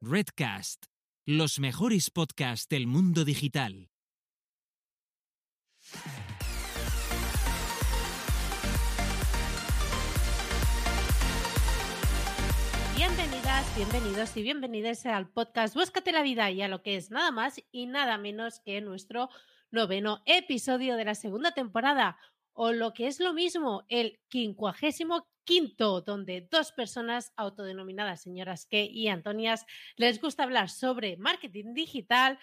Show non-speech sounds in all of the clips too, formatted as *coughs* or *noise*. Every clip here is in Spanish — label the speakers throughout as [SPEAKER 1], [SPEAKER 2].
[SPEAKER 1] Redcast, los mejores podcasts del mundo digital.
[SPEAKER 2] Bienvenidas, bienvenidos y bienvenidas al podcast Búscate la vida y a lo que es nada más y nada menos que nuestro noveno episodio de la segunda temporada o lo que es lo mismo, el quincuagésimo quinto, donde dos personas autodenominadas señoras que y Antonias les gusta hablar sobre marketing digital,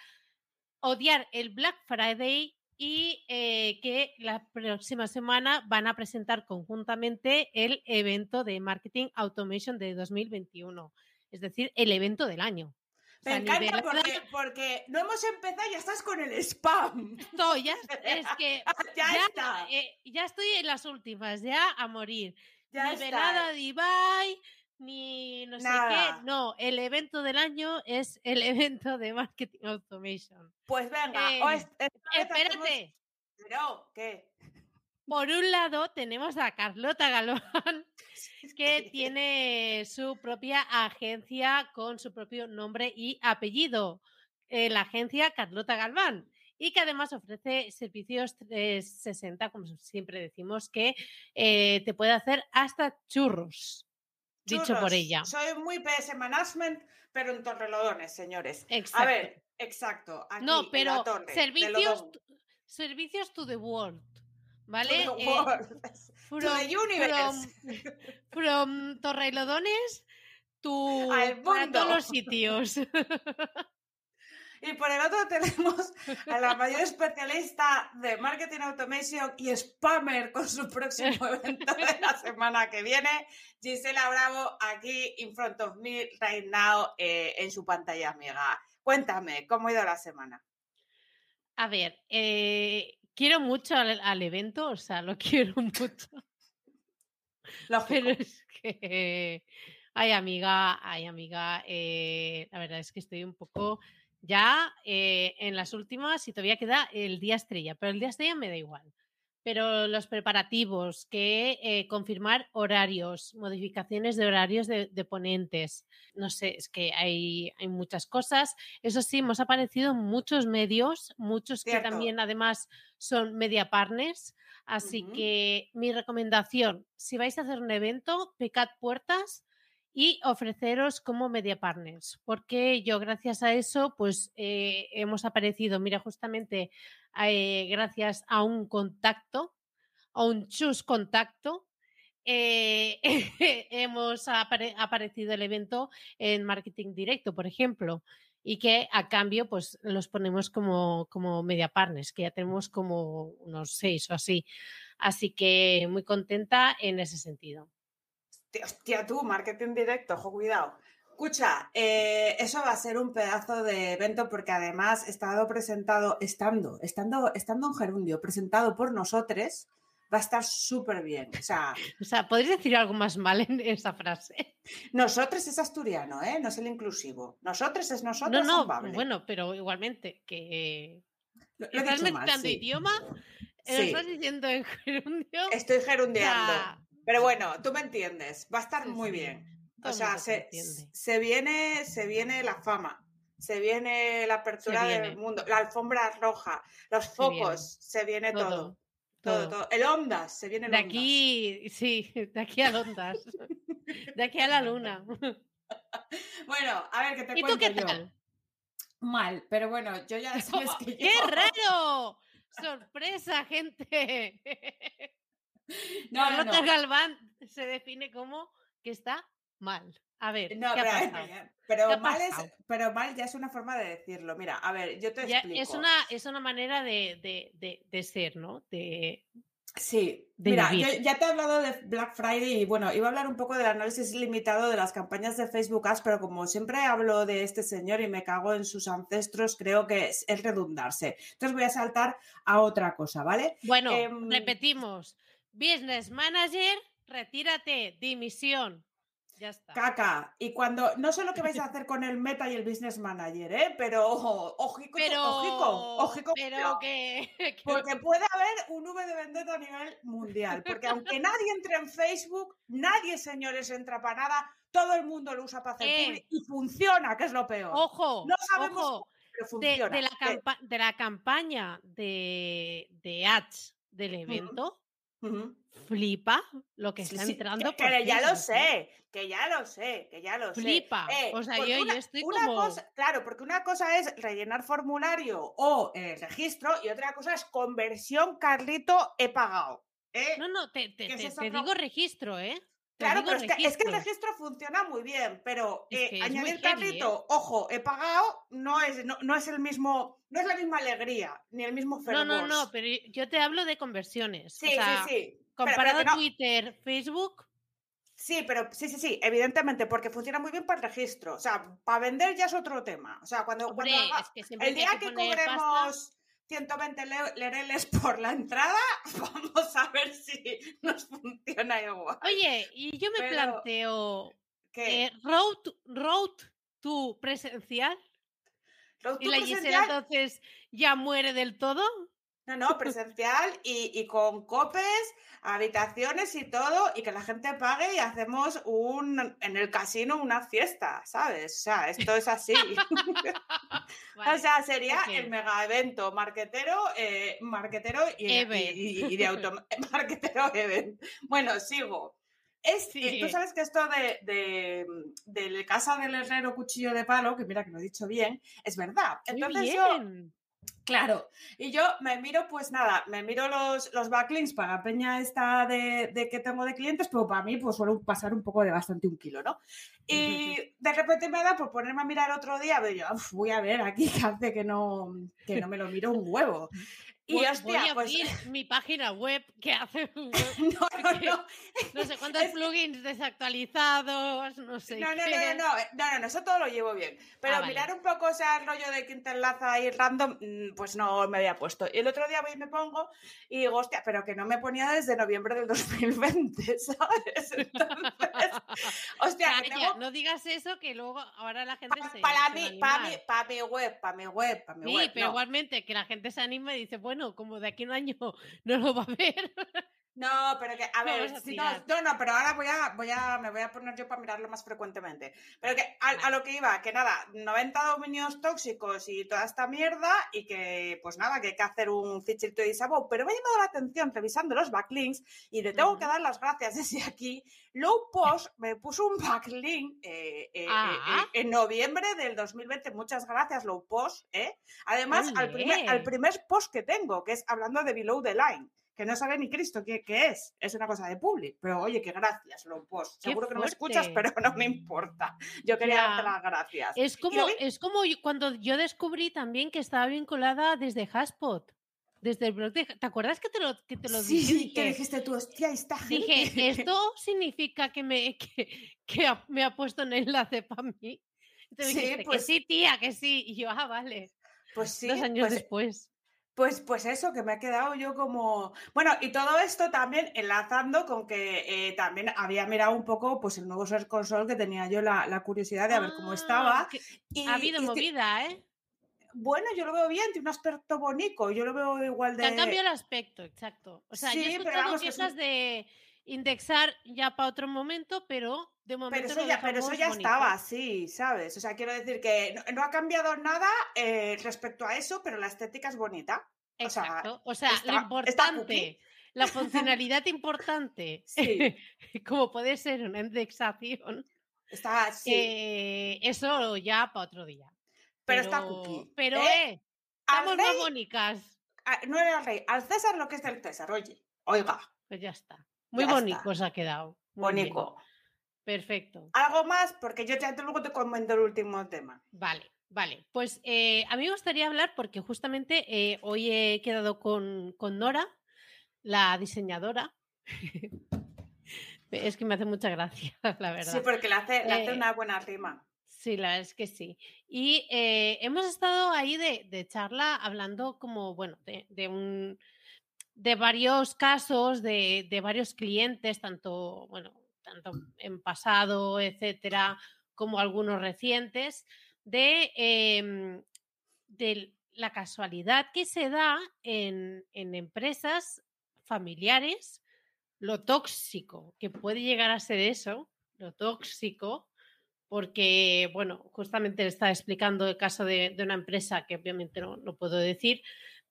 [SPEAKER 2] odiar el Black Friday y eh, que la próxima semana van a presentar conjuntamente el evento de Marketing Automation de 2021, es decir, el evento del año. O
[SPEAKER 3] Me
[SPEAKER 2] sea,
[SPEAKER 3] encanta porque, *laughs* porque no hemos empezado y ya estás con el spam.
[SPEAKER 2] No, ya es que *laughs*
[SPEAKER 3] ya,
[SPEAKER 2] ya,
[SPEAKER 3] está.
[SPEAKER 2] eh, ya estoy en las últimas, ya a morir.
[SPEAKER 3] ya
[SPEAKER 2] ni velada de Ibai, ni no sé qué. No, el evento del año es el *laughs* evento de Marketing Automation.
[SPEAKER 3] Pues venga,
[SPEAKER 2] Eh,
[SPEAKER 3] o es- esta vez hacemos-
[SPEAKER 2] Espérate,
[SPEAKER 3] Pero, ¿qué?
[SPEAKER 2] Por un lado tenemos a Carlota Galván, *laughs* que tiene su propia agencia con su propio nombre y apellido. eh, la agencia Carlota Galván. Y que además ofrece servicios 360, como siempre decimos, que eh, te puede hacer hasta churros. Dicho por ella.
[SPEAKER 3] Soy muy PS Management, pero en torrelodones, señores.
[SPEAKER 2] Exacto.
[SPEAKER 3] A ver, exacto. Aquí,
[SPEAKER 2] no,
[SPEAKER 3] en
[SPEAKER 2] pero
[SPEAKER 3] la torre de
[SPEAKER 2] servicios, servicios to the world.
[SPEAKER 3] To
[SPEAKER 2] ¿Vale?
[SPEAKER 3] the
[SPEAKER 2] Eh, from,
[SPEAKER 3] To the universe.
[SPEAKER 2] from- *laughs* from Torrelodones to
[SPEAKER 3] Al
[SPEAKER 2] para todos los sitios. *laughs*
[SPEAKER 3] Y por el otro tenemos a la mayor especialista de marketing automation y spammer con su próximo *laughs* evento de la semana que viene, Gisela Bravo, aquí in front of me right now eh, en su pantalla amiga. Cuéntame, ¿cómo ha ido la semana?
[SPEAKER 2] A ver, eh, quiero mucho al, al evento, o sea, lo *laughs* quiero mucho.
[SPEAKER 3] Lógico.
[SPEAKER 2] Pero es que, ay amiga, ay amiga, eh, la verdad es que estoy un poco ya eh, en las últimas y todavía queda el día estrella, pero el día estrella me da igual. Pero los preparativos, que eh, confirmar horarios, modificaciones de horarios de, de ponentes, no sé, es que hay, hay muchas cosas. Eso sí, hemos aparecido muchos medios, muchos que también además son media partners. Así que mi recomendación, si vais a hacer un evento, picad puertas y ofreceros como media partners, porque yo gracias a eso pues eh, hemos aparecido, mira, justamente eh, gracias a un contacto, a un chus contacto, eh, *laughs* hemos apare- aparecido el evento en marketing directo, por ejemplo, y que a cambio pues los ponemos como, como media partners, que ya tenemos como unos seis o así. Así que muy contenta en ese sentido.
[SPEAKER 3] Hostia, tú, marketing directo, ojo, cuidado. Escucha, eh, eso va a ser un pedazo de evento porque además estado presentado, estando, estando, estando en Gerundio, presentado por nosotros, va a estar súper bien. O sea,
[SPEAKER 2] O sea, ¿podéis decir algo más mal en esa frase?
[SPEAKER 3] nosotros es asturiano, ¿eh? No es el inclusivo. Nosotros es nosotros.
[SPEAKER 2] No, no, bueno, pero igualmente que
[SPEAKER 3] Lo- lo
[SPEAKER 2] estás
[SPEAKER 3] mal,
[SPEAKER 2] mezclando
[SPEAKER 3] sí.
[SPEAKER 2] idioma, eh,
[SPEAKER 3] Sí.
[SPEAKER 2] estás diciendo en gerundio.
[SPEAKER 3] Estoy
[SPEAKER 2] o
[SPEAKER 3] gerundeando.
[SPEAKER 2] sea,
[SPEAKER 3] Pero bueno, tú me entiendes. Va a estar
[SPEAKER 2] Sí,
[SPEAKER 3] muy bien. O sea, se, se viene, se viene la fama, se viene la apertura
[SPEAKER 2] viene.
[SPEAKER 3] del mundo, la alfombra roja, los
[SPEAKER 2] Se viene.
[SPEAKER 3] focos, se viene todo.
[SPEAKER 2] Todo,
[SPEAKER 3] Todo. El Ondas, se viene el
[SPEAKER 2] De
[SPEAKER 3] Ondas.
[SPEAKER 2] aquí, sí, de aquí a Ondas. *laughs* De aquí a la luna. *laughs*
[SPEAKER 3] Bueno, a ver, que te
[SPEAKER 2] ¿Y tú
[SPEAKER 3] cuento
[SPEAKER 2] qué
[SPEAKER 3] yo.
[SPEAKER 2] tal?
[SPEAKER 3] Mal, pero bueno, yo ya *laughs* sabes que
[SPEAKER 2] ¡Qué
[SPEAKER 3] yo-
[SPEAKER 2] raro! ¡Sorpresa, gente!
[SPEAKER 3] No, no, no.
[SPEAKER 2] Galván se define como que está mal. A ver,
[SPEAKER 3] No,
[SPEAKER 2] ¿qué
[SPEAKER 3] pero,
[SPEAKER 2] pasado?
[SPEAKER 3] pero- pero
[SPEAKER 2] ¿Qué ha
[SPEAKER 3] mal es, pero mal ya es una forma de decirlo. Mira, a ver, yo te
[SPEAKER 2] Ya
[SPEAKER 3] explico.
[SPEAKER 2] es, una, es una manera de, de- de- de ser, ¿no? De,
[SPEAKER 3] Sí,
[SPEAKER 2] de
[SPEAKER 3] mira, yo ya te he hablado de Black Friday y bueno, iba a hablar un poco del análisis limitado de las campañas de Facebook Ads, pero como siempre hablo de este señor y me cago en sus ancestros, creo que es, es redundarse. Entonces voy a saltar a otra cosa, ¿vale?
[SPEAKER 2] Bueno,
[SPEAKER 3] Em,
[SPEAKER 2] repetimos. Business Manager, retírate, dimisión. Ya está.
[SPEAKER 3] Caca. Y cuando, no sé lo que vais a hacer *laughs* con el Meta y el Business Manager, ¿eh? Pero ojo, ojico,
[SPEAKER 2] Pero,
[SPEAKER 3] ojico, ojico,
[SPEAKER 2] pero que, *laughs* que-
[SPEAKER 3] Porque puede haber un V de vendetta a nivel mundial. Porque aunque nadie entre en Facebook, nadie, señores, entra para nada. todo el mundo lo usa para hacer
[SPEAKER 2] Eh.
[SPEAKER 3] y funciona, que es lo peor.
[SPEAKER 2] Ojo,
[SPEAKER 3] no sabemos
[SPEAKER 2] ojo,
[SPEAKER 3] pero
[SPEAKER 2] de,
[SPEAKER 3] funciona.
[SPEAKER 2] de la de la campaña de, de ads del evento, Flipa lo que
[SPEAKER 3] Sí,
[SPEAKER 2] está
[SPEAKER 3] sí,
[SPEAKER 2] entrando
[SPEAKER 3] que,
[SPEAKER 2] por
[SPEAKER 3] que ya lo
[SPEAKER 2] ¿eh?
[SPEAKER 3] sé, que ya lo sé, que ya lo sé.
[SPEAKER 2] Flipa.
[SPEAKER 3] Eh,
[SPEAKER 2] o sea, yo, yo
[SPEAKER 3] una-
[SPEAKER 2] estoy
[SPEAKER 3] una
[SPEAKER 2] como.
[SPEAKER 3] cosa, claro, porque una cosa es rellenar formulario o eh, registro y otra cosa es conversión, Carlito, he pagado. ¿eh?
[SPEAKER 2] No, no, te, te- te- te digo registro, ¿eh?
[SPEAKER 3] Claro, pero es que, es que el
[SPEAKER 2] registro.
[SPEAKER 3] funciona muy bien, pero eh,
[SPEAKER 2] es
[SPEAKER 3] añadir
[SPEAKER 2] heavy, ¿eh?
[SPEAKER 3] Ojo, he pagado, no es, no, no es el mismo, no es la misma alegría, ni el mismo
[SPEAKER 2] No,
[SPEAKER 3] fervor.
[SPEAKER 2] no, no, pero yo te hablo de conversiones.
[SPEAKER 3] Sí,
[SPEAKER 2] o sea,
[SPEAKER 3] sí, sí.
[SPEAKER 2] Comparado
[SPEAKER 3] pero no-
[SPEAKER 2] Twitter, Facebook,
[SPEAKER 3] Sí, pero sí, sí, sí, evidentemente, porque funciona muy bien para el registro. O sea, para vender ya es otro tema. O sea, cuando,
[SPEAKER 2] hombre,
[SPEAKER 3] cuando haga-
[SPEAKER 2] es que siempre
[SPEAKER 3] el día
[SPEAKER 2] que pasta-
[SPEAKER 3] cobremos 120 le- lereles por la entrada, *laughs* vamos a ver si nos funciona igual.
[SPEAKER 2] Oye, y yo me
[SPEAKER 3] Pero-
[SPEAKER 2] planteo,
[SPEAKER 3] ¿Qué?
[SPEAKER 2] eh, road, road to presencial,
[SPEAKER 3] ¿Road
[SPEAKER 2] y la Gisela
[SPEAKER 3] presencial?
[SPEAKER 2] entonces ya muere del todo.
[SPEAKER 3] No, no, presencial y, y con copes, habitaciones y todo, y que la gente pague y hacemos un en el casino una fiesta, ¿sabes? O sea, esto es así. *laughs* O sea, sería el mega evento marquetero, eh, marquetero y, de auto *laughs* *laughs* marquetero event. Bueno, sigo. Es, eh, Tú
[SPEAKER 2] Sí.
[SPEAKER 3] sabes que esto de, de, de la casa del herrero cuchillo de palo, que mira que lo he dicho bien, es verdad.
[SPEAKER 2] Muy
[SPEAKER 3] Entonces yo,
[SPEAKER 2] bien.
[SPEAKER 3] Claro, y yo me miro, pues nada, me miro los, los backlinks para la peña esta de, de que tengo de clientes, pero para mí pues suele pasar un poco de bastante un kilo, ¿no? *laughs* Y de repente me da por ponerme a mirar otro día, veo yo, "Uf, voy a ver aquí que hace que no, que no me lo miro un huevo. *laughs* Y
[SPEAKER 2] Voy-
[SPEAKER 3] hostia,
[SPEAKER 2] voy a
[SPEAKER 3] pues...
[SPEAKER 2] abrir mi página web que hace *laughs*
[SPEAKER 3] No, no, no.
[SPEAKER 2] no sé cuántos
[SPEAKER 3] Es-
[SPEAKER 2] plugins desactualizados, no sé
[SPEAKER 3] No, no,
[SPEAKER 2] qué.
[SPEAKER 3] no, no, no, eh, no, no, no, eso todo lo llevo bien. Pero
[SPEAKER 2] Ah, vale.
[SPEAKER 3] mirar un poco, o sea, el rollo de quien te enlaza ahí random, mm, pues no me había puesto. Y el otro día voy y me pongo y digo, hostia, pero que no me ponía desde noviembre del *laughs* 2020, ¿sabes? Entonces, *laughs* hostia, que
[SPEAKER 2] Calla,
[SPEAKER 3] tengo
[SPEAKER 2] no digas eso que luego ahora la gente se
[SPEAKER 3] para
[SPEAKER 2] se va a
[SPEAKER 3] mí, para mi, para mi web, para mi web, para mi
[SPEAKER 2] Sí,
[SPEAKER 3] web.
[SPEAKER 2] pero
[SPEAKER 3] no.
[SPEAKER 2] igualmente que la gente se anime y dice, bueno, como de aquí un año *laughs* no lo va a ver.
[SPEAKER 3] No, pero que, a ver,
[SPEAKER 2] a
[SPEAKER 3] si no, no, no, pero ahora voy a, voy a, me voy a poner yo para mirarlo más frecuentemente. Pero que a, a lo que iba, que nada, 90 dominios tóxicos y toda esta mierda, y que, pues nada, que hay que hacer un fichito de Isabel. Pero me ha llamado la atención revisando los backlinks, y le tengo que dar las gracias desde aquí. Low Post me puso un backlink eh, eh, eh,
[SPEAKER 2] Ah.
[SPEAKER 3] eh, en noviembre del 2020. Muchas gracias, Low Post. ¿eh? Además, al primer, al primer post que tengo, que es hablando de Below the Line que no sabe ni Cristo qué, qué es. Es una cosa de public. Pero oye, que gracias.
[SPEAKER 2] Qué
[SPEAKER 3] Seguro que no me escuchas, pero no me importa. Yo quería
[SPEAKER 2] Ya.
[SPEAKER 3] darte las gracias.
[SPEAKER 2] Es como, es como cuando yo descubrí también que estaba vinculada desde Haspot, desde el blog de... ¿Te acuerdas que te lo, que te lo
[SPEAKER 3] sí,
[SPEAKER 2] dije?
[SPEAKER 3] sí, que dijiste tú, hostia, esta gente.
[SPEAKER 2] dije, ¿esto significa que me, que, que ha- me ha puesto un enlace para mí?
[SPEAKER 3] Sí,
[SPEAKER 2] dijiste,
[SPEAKER 3] pues-
[SPEAKER 2] que sí, tía, que sí. Y yo, ah, vale.
[SPEAKER 3] Pues sí,
[SPEAKER 2] Dos años
[SPEAKER 3] pues,
[SPEAKER 2] después.
[SPEAKER 3] Pues, pues eso, que me ha quedado yo como... Bueno, y todo esto también enlazando con que eh, también había mirado un poco pues el nuevo Search Console que tenía yo la, la curiosidad de ver cómo estaba.
[SPEAKER 2] Ah,
[SPEAKER 3] Y,
[SPEAKER 2] ha habido
[SPEAKER 3] y
[SPEAKER 2] movida, ¿eh?
[SPEAKER 3] Bueno, yo lo veo bien, tiene un aspecto bonito, yo lo veo igual
[SPEAKER 2] Te
[SPEAKER 3] de...
[SPEAKER 2] han cambiado el aspecto, exacto. O sea, yo he escuchado
[SPEAKER 3] vamos, que es
[SPEAKER 2] quejas de indexar ya para otro momento, pero de momento
[SPEAKER 3] Pero eso, ya, pero eso ya
[SPEAKER 2] bonito.
[SPEAKER 3] estaba así, ¿sabes? O sea, quiero decir que no, no ha cambiado nada eh, respecto a eso, pero la estética es bonita. O sea,
[SPEAKER 2] Exacto. O sea,
[SPEAKER 3] está-
[SPEAKER 2] lo importante, *laughs* la funcionalidad importante,
[SPEAKER 3] Sí. *laughs*
[SPEAKER 2] como puede ser una indexación,
[SPEAKER 3] Está así.
[SPEAKER 2] eh, eso ya para otro día.
[SPEAKER 3] pero, está cookie.
[SPEAKER 2] Pero,
[SPEAKER 3] ¿eh?
[SPEAKER 2] eh, estamos más
[SPEAKER 3] ah, no era el rey, al César lo que es del César, oye. Oiga,
[SPEAKER 2] Pues ya está. Muy
[SPEAKER 3] Ya
[SPEAKER 2] bonito
[SPEAKER 3] está.
[SPEAKER 2] se ha quedado.
[SPEAKER 3] Bonico.
[SPEAKER 2] Perfecto.
[SPEAKER 3] ¿Algo más? Porque yo te- luego te comento el último tema.
[SPEAKER 2] Vale, vale. Pues eh, a mí me gustaría hablar porque justamente eh, hoy he quedado con, con Nora, la diseñadora. *laughs* es que me hace mucha gracia, *laughs* la verdad.
[SPEAKER 3] Sí, porque le hace, le hace
[SPEAKER 2] Eh,
[SPEAKER 3] una buena rima.
[SPEAKER 2] Sí, la verdad es que sí. Y hemos estado ahí de, de charla hablando como, bueno, de, de un de varios casos, de, de varios clientes, tanto, bueno, tanto en pasado, etcétera, como algunos recientes, de, de la casualidad que se da en, en empresas familiares, lo tóxico que puede llegar a ser eso, lo tóxico, porque, bueno, justamente le estaba explicando el caso de, una empresa que obviamente no, no puedo decir,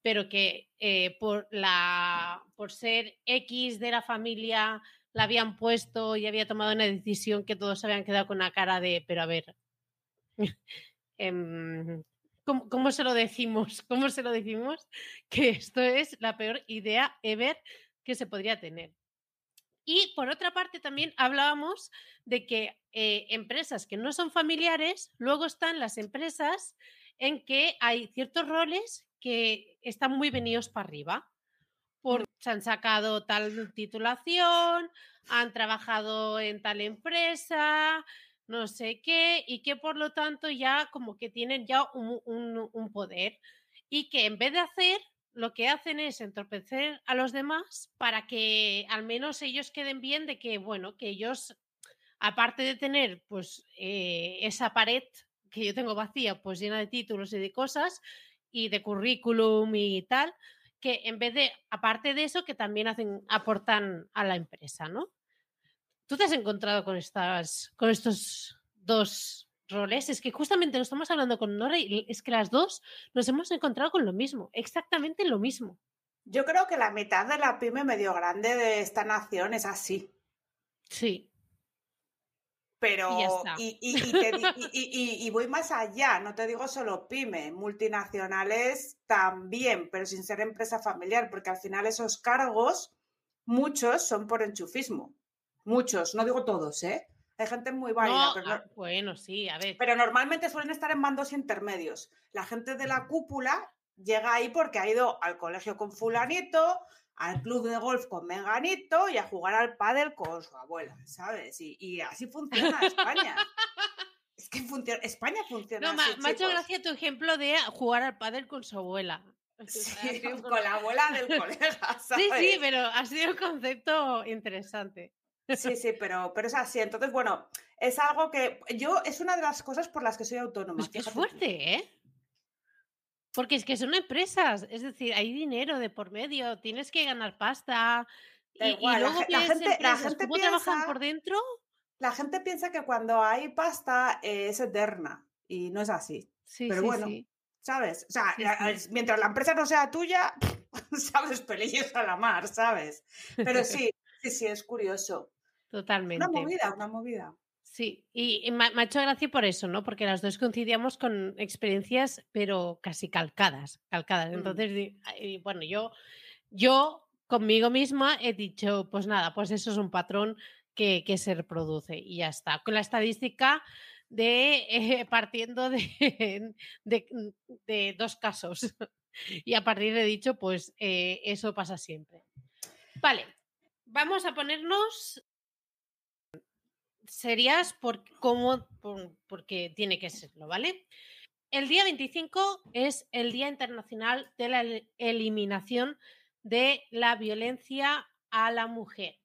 [SPEAKER 2] pero que eh, por, la, ser X de la familia la habían puesto y había tomado una decisión que todos habían quedado con una cara de, pero a ver, *laughs* em, ¿cómo, se lo decimos? *laughs* ¿Cómo se lo decimos? Que esto es la peor idea ever que se podría tener. Y por otra parte también hablábamos de que eh, empresas que no son familiares, luego están las empresas en que hay ciertos roles que están muy venidos para arriba. Porque se han sacado tal titulación, han trabajado en tal empresa, no sé qué, y que por lo tanto ya como que tienen ya un, poder. Y que en vez de hacer lo que hacen es entorpecer a los demás para que al menos ellos queden bien de que, bueno, que ellos, aparte de tener pues eh, esa pared que yo tengo vacía, pues llena de títulos y de cosas, y de currículum y tal, que en vez de, aparte de eso, que también hacen, aportan a la empresa, ¿no? ¿Tú te has encontrado con, estas, con estos dos roles? Es que justamente nos estamos hablando con Nora y es que las dos nos hemos encontrado con lo mismo, exactamente lo mismo.
[SPEAKER 3] Yo creo que la mitad de la pyme medio grande de esta nación es así.
[SPEAKER 2] Sí.
[SPEAKER 3] Pero, *laughs* y, y, voy más allá, no te digo solo pyme, multinacionales también, pero sin ser empresa familiar, porque al final esos cargos, muchos son por enchufismo. Muchos, no digo todos, ¿eh? Hay gente muy válida. pero,
[SPEAKER 2] ah, bueno, sí, a ver.
[SPEAKER 3] Pero normalmente suelen estar en mandos intermedios. La gente de la cúpula llega ahí porque ha ido al colegio con fulanito, al club de golf con Meganito y a jugar al pádel con su abuela, ¿sabes? Y, así funciona España. *laughs* es que funciona, España funciona
[SPEAKER 2] no,
[SPEAKER 3] así,
[SPEAKER 2] me ha hecho gracia tu ejemplo de jugar al pádel con su abuela.
[SPEAKER 3] Sí, *laughs* con la abuela del colega, *laughs*
[SPEAKER 2] Sí, sí, pero ha sido un concepto interesante.
[SPEAKER 3] Sí, sí, pero, pero es así. Entonces, bueno, es algo que yo, es una de las cosas por las que soy autónoma.
[SPEAKER 2] Es que es fuerte, ¿eh? Porque es que son empresas, es decir, hay dinero de por medio, tienes que ganar pasta. y, luego la, gente, la gente ¿cómo trabajan por dentro?
[SPEAKER 3] La gente piensa que cuando hay pasta es eterna y no es así. Sí, Pero bueno, ¿sabes? O sea, mientras la empresa no sea tuya, *laughs* sabes, pelillos a la mar, ¿sabes? Pero *laughs* sí, sí, sí, es curioso.
[SPEAKER 2] Totalmente.
[SPEAKER 3] Una movida, una movida.
[SPEAKER 2] Sí, y, me, ha hecho gracia por eso, ¿no? Porque las dos coincidíamos con experiencias, pero casi calcadas, calcadas. Mm. Entonces, bueno, yo, yo conmigo misma he dicho, pues nada, pues eso es un patrón que, se reproduce y ya está. Con la estadística de eh, *laughs* partiendo de, de, dos casos. *laughs* y a partir de dicho, pues eh, eso pasa siempre. Vale, vamos a ponernos serías por cómo, porque tiene que serlo, ¿vale? El día 25 es el Día Internacional de la Eliminación de la Violencia a la Mujer.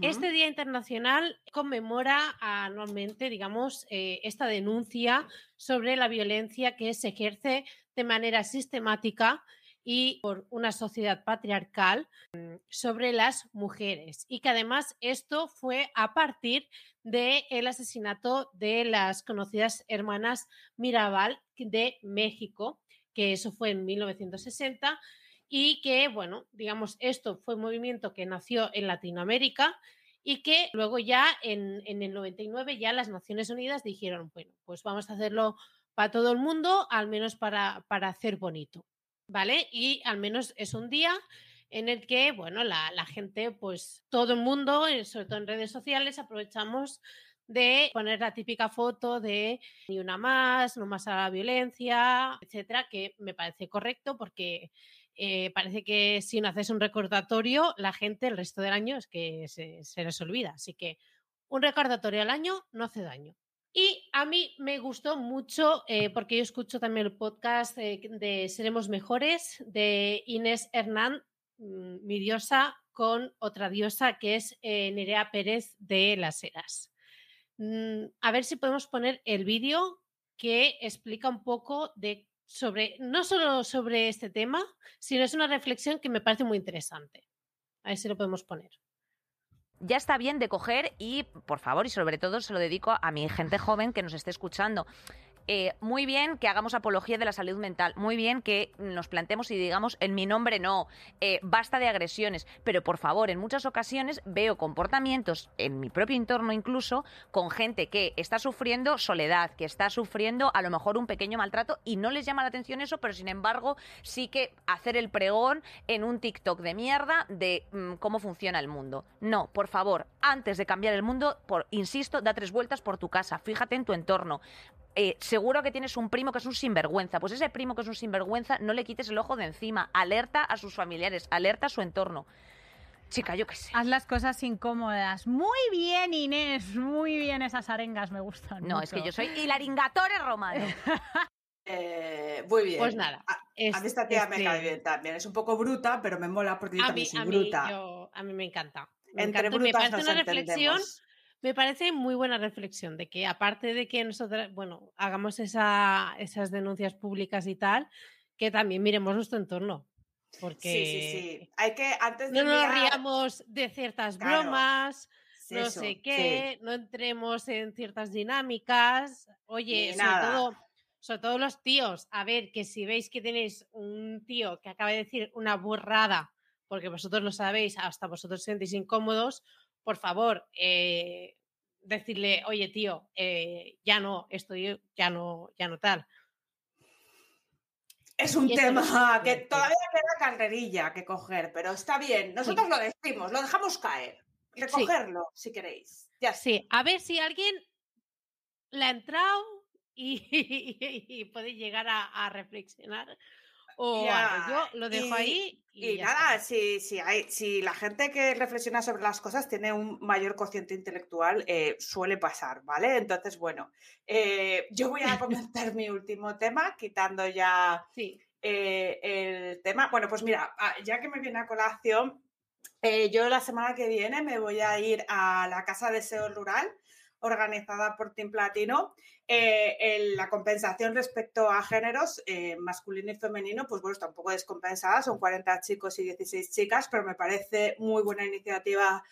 [SPEAKER 2] Este Día Internacional conmemora anualmente, digamos, eh, esta denuncia sobre la violencia que se ejerce de manera sistemática y por una sociedad patriarcal mm, sobre las mujeres. Y que además esto fue a partir del asesinato de las conocidas hermanas Mirabal de México, que eso fue en 1960 y que, bueno, digamos, esto fue un movimiento que nació en Latinoamérica y que luego ya en, en el 99 ya las Naciones Unidas dijeron, bueno, pues vamos a hacerlo para todo el mundo, al menos para, para hacer bonito. ¿Vale? Y al menos es un día en el que, bueno, la, gente, pues todo el mundo, eh, sobre todo en redes sociales, aprovechamos de poner la típica foto de ni una más, no más a la violencia, etcétera, que me parece correcto porque eh, parece que si no haces un recordatorio, la gente el resto del año es que se, se les olvida. Así que un recordatorio al año no hace daño. Y a mí me gustó mucho, eh, porque yo escucho también el podcast de, Seremos Mejores de Inés Hernán, mm, mi diosa, con otra diosa que es eh, Nerea Pérez de Las Heras. Mm, a ver si podemos poner el vídeo que explica un poco de sobre, no solo sobre este tema, sino es una reflexión que me parece muy interesante. A ver si lo podemos poner.
[SPEAKER 4] Ya está bien de coger y, por favor, y sobre todo se lo dedico a mi gente joven que nos esté escuchando. Eh, muy bien que hagamos apología de la salud mental, muy bien que nos plantemos y digamos en mi nombre no, eh, basta de agresiones, pero por favor, en muchas ocasiones veo comportamientos en mi propio entorno incluso con gente que está sufriendo soledad, que está sufriendo a lo mejor un pequeño maltrato y no les llama la atención eso, pero sin embargo sí que hacer el pregón en un TikTok de mierda de mm, cómo funciona el mundo. No, por favor, antes de cambiar el mundo, por, insisto, da tres vueltas por tu casa, fíjate en tu entorno, eh, seguro que tienes un primo que es un sinvergüenza. Pues ese primo que es un sinvergüenza, no le quites el ojo de encima. Alerta a sus familiares, alerta a su entorno. Chica, yo qué sé.
[SPEAKER 5] Haz las cosas incómodas. Muy bien, Inés. Muy bien, esas arengas me gustan.
[SPEAKER 4] No, es que yo soy hilaringatore romano. *laughs*
[SPEAKER 3] Eh, muy bien.
[SPEAKER 2] Pues nada.
[SPEAKER 3] A, a mí esta tía me
[SPEAKER 2] este-
[SPEAKER 3] cae bien también. Es un poco bruta, pero me mola porque yo
[SPEAKER 2] A
[SPEAKER 3] también
[SPEAKER 2] mí,
[SPEAKER 3] soy
[SPEAKER 2] a, mí,
[SPEAKER 3] bruta.
[SPEAKER 2] yo- a mí me encanta. Me
[SPEAKER 3] Entre
[SPEAKER 2] me
[SPEAKER 3] brutas
[SPEAKER 2] parece
[SPEAKER 3] nos
[SPEAKER 2] una reflexión
[SPEAKER 3] entendemos.
[SPEAKER 2] Me parece muy buena reflexión de que aparte de que nosotros, bueno, hagamos esa, esas denuncias públicas y tal, que también miremos nuestro entorno. Porque
[SPEAKER 3] Sí, sí, sí. Hay que, antes de
[SPEAKER 2] no nos riamos de ciertas
[SPEAKER 3] Claro,
[SPEAKER 2] bromas, no
[SPEAKER 3] eso,
[SPEAKER 2] sé
[SPEAKER 3] sí.
[SPEAKER 2] qué, no entremos en ciertas dinámicas. Oye, sobre todo, sobre todo los tíos, a ver, que si veis que tenéis un tío que acaba de decir una burrada, porque vosotros lo sabéis, hasta vosotros os sentís incómodos, por favor, eh, decirle, oye tío, eh, ya no, estoy, ya no, ya no tal.
[SPEAKER 3] Es un tema que todavía queda carrerilla que coger, pero está bien. Nosotros lo decimos, lo dejamos caer. Recogerlo, si queréis. Ya.
[SPEAKER 2] Sí, a ver si alguien la ha entrado *laughs* y, y puede llegar a, a reflexionar o
[SPEAKER 3] Ya,
[SPEAKER 2] algo. Yo lo dejo
[SPEAKER 3] y-
[SPEAKER 2] ahí y,
[SPEAKER 3] nada, si, si, hay, si la gente que reflexiona sobre las cosas tiene un mayor cociente intelectual, eh, suele pasar, ¿vale? Entonces, bueno, eh, yo voy a *laughs* comentar mi último tema, quitando ya
[SPEAKER 2] Sí,
[SPEAKER 3] eh, el tema. Bueno, pues mira, ah, ya que me viene a colación, yo la semana que viene me voy a ir a la Casa de SEO Rural, organizada por Team Platino. Eh, la compensación respecto a géneros eh, masculino y femenino, pues bueno, está un poco descompensada, son 40 chicos y 16 chicas, pero me parece muy buena iniciativa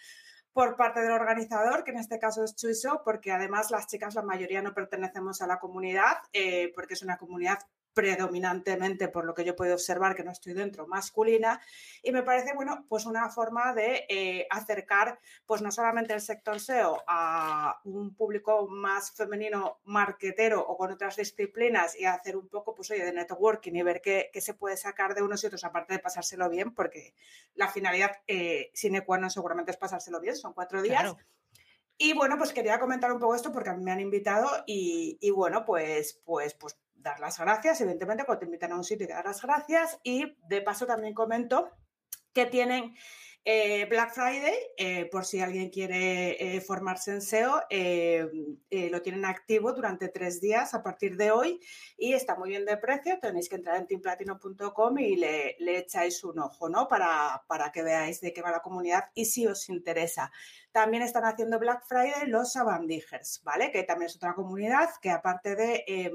[SPEAKER 3] por parte del organizador, que en este caso es Chuiso, porque además las chicas, la mayoría no pertenecemos a la comunidad, eh, porque es una comunidad predominantemente, por lo que yo puedo observar, que no estoy dentro, masculina, y me parece, bueno, pues una forma de eh, acercar, pues no solamente el sector SEO a un público más femenino, marquetero o con otras disciplinas y hacer un poco, pues oye, de networking y ver qué, qué se puede sacar de unos y otros, aparte de pasárselo bien, porque la finalidad eh, sine qua non seguramente es pasárselo bien, son cuatro días.
[SPEAKER 2] claro.
[SPEAKER 3] Y bueno, pues quería comentar un poco esto porque a mí me han invitado y, y bueno, pues, pues, pues dar las gracias, evidentemente, cuando te invitan a un sitio, que dar las gracias y de paso también comento que tienen eh, Black Friday, eh, por si alguien quiere eh, formarse en SEO, lo tienen activo durante tres días a partir de hoy y está muy bien de precio. Tenéis que entrar en teamplatino.com y le, echáis un ojo, ¿no? Para, para que veáis de qué va la comunidad y si os interesa. También están haciendo Black Friday los Sabandijers, ¿vale? Que también es otra comunidad que aparte de eh,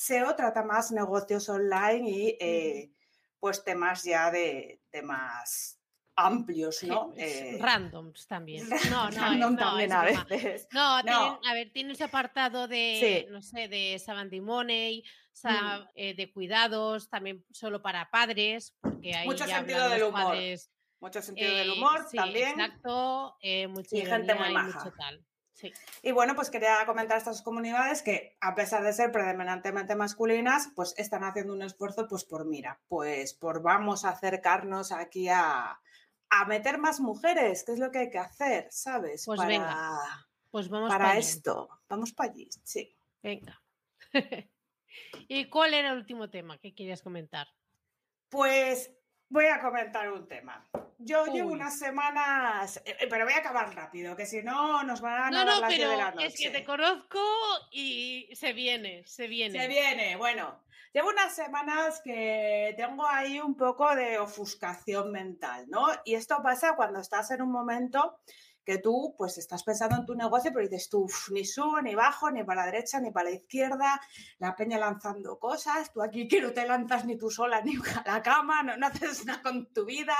[SPEAKER 3] SEO trata más negocios online y eh, pues temas ya de, de más amplios, ¿no? Eh,
[SPEAKER 2] randoms también. *laughs* No, no,
[SPEAKER 3] random
[SPEAKER 2] no,
[SPEAKER 3] también a veces.
[SPEAKER 2] No,
[SPEAKER 3] No.
[SPEAKER 2] tienen- a ver, tiene ese apartado de,
[SPEAKER 3] Sí.
[SPEAKER 2] no sé, de Savandy Money,
[SPEAKER 3] Mm.
[SPEAKER 2] eh, de cuidados, también solo para padres, porque ahí
[SPEAKER 3] Mucho
[SPEAKER 2] ya
[SPEAKER 3] sentido del
[SPEAKER 2] los
[SPEAKER 3] humor, Mucho sentido del
[SPEAKER 2] eh,
[SPEAKER 3] humor también.
[SPEAKER 2] Exacto, eh, mucha
[SPEAKER 3] Y gente muy
[SPEAKER 2] y
[SPEAKER 3] maja.
[SPEAKER 2] mucho tal. Sí.
[SPEAKER 3] Y bueno, pues quería comentar a estas comunidades que, a pesar de ser predominantemente masculinas, pues están haciendo un esfuerzo, pues por mira, pues por vamos a acercarnos aquí a, a meter más mujeres, que es lo que hay que hacer, ¿sabes?
[SPEAKER 2] Pues
[SPEAKER 3] para
[SPEAKER 2] venga, Pues vamos
[SPEAKER 3] para esto. Vamos para allí, sí.
[SPEAKER 2] Venga. *laughs* ¿Y cuál era el último tema que querías comentar?
[SPEAKER 3] Pues voy a comentar un tema. Yo llevo unas semanas, eh, eh, pero voy a acabar rápido, que si no nos van a
[SPEAKER 2] No,
[SPEAKER 3] dar
[SPEAKER 2] no,
[SPEAKER 3] las 10
[SPEAKER 2] pero
[SPEAKER 3] de la
[SPEAKER 2] es que
[SPEAKER 3] noche.
[SPEAKER 2] te conozco y se viene, se viene.
[SPEAKER 3] Se viene, bueno. Llevo unas semanas que tengo ahí un poco de ofuscación mental, ¿no? Y esto pasa cuando estás en un momento que tú, pues, estás pensando en tu negocio, pero dices tú, "Uf, ni subo, ni bajo, ni para la derecha, ni para la izquierda, la peña lanzando cosas, tú aquí que no te lanzas ni tú sola ni *laughs* a la cama, no, no haces *laughs* nada con tu vida.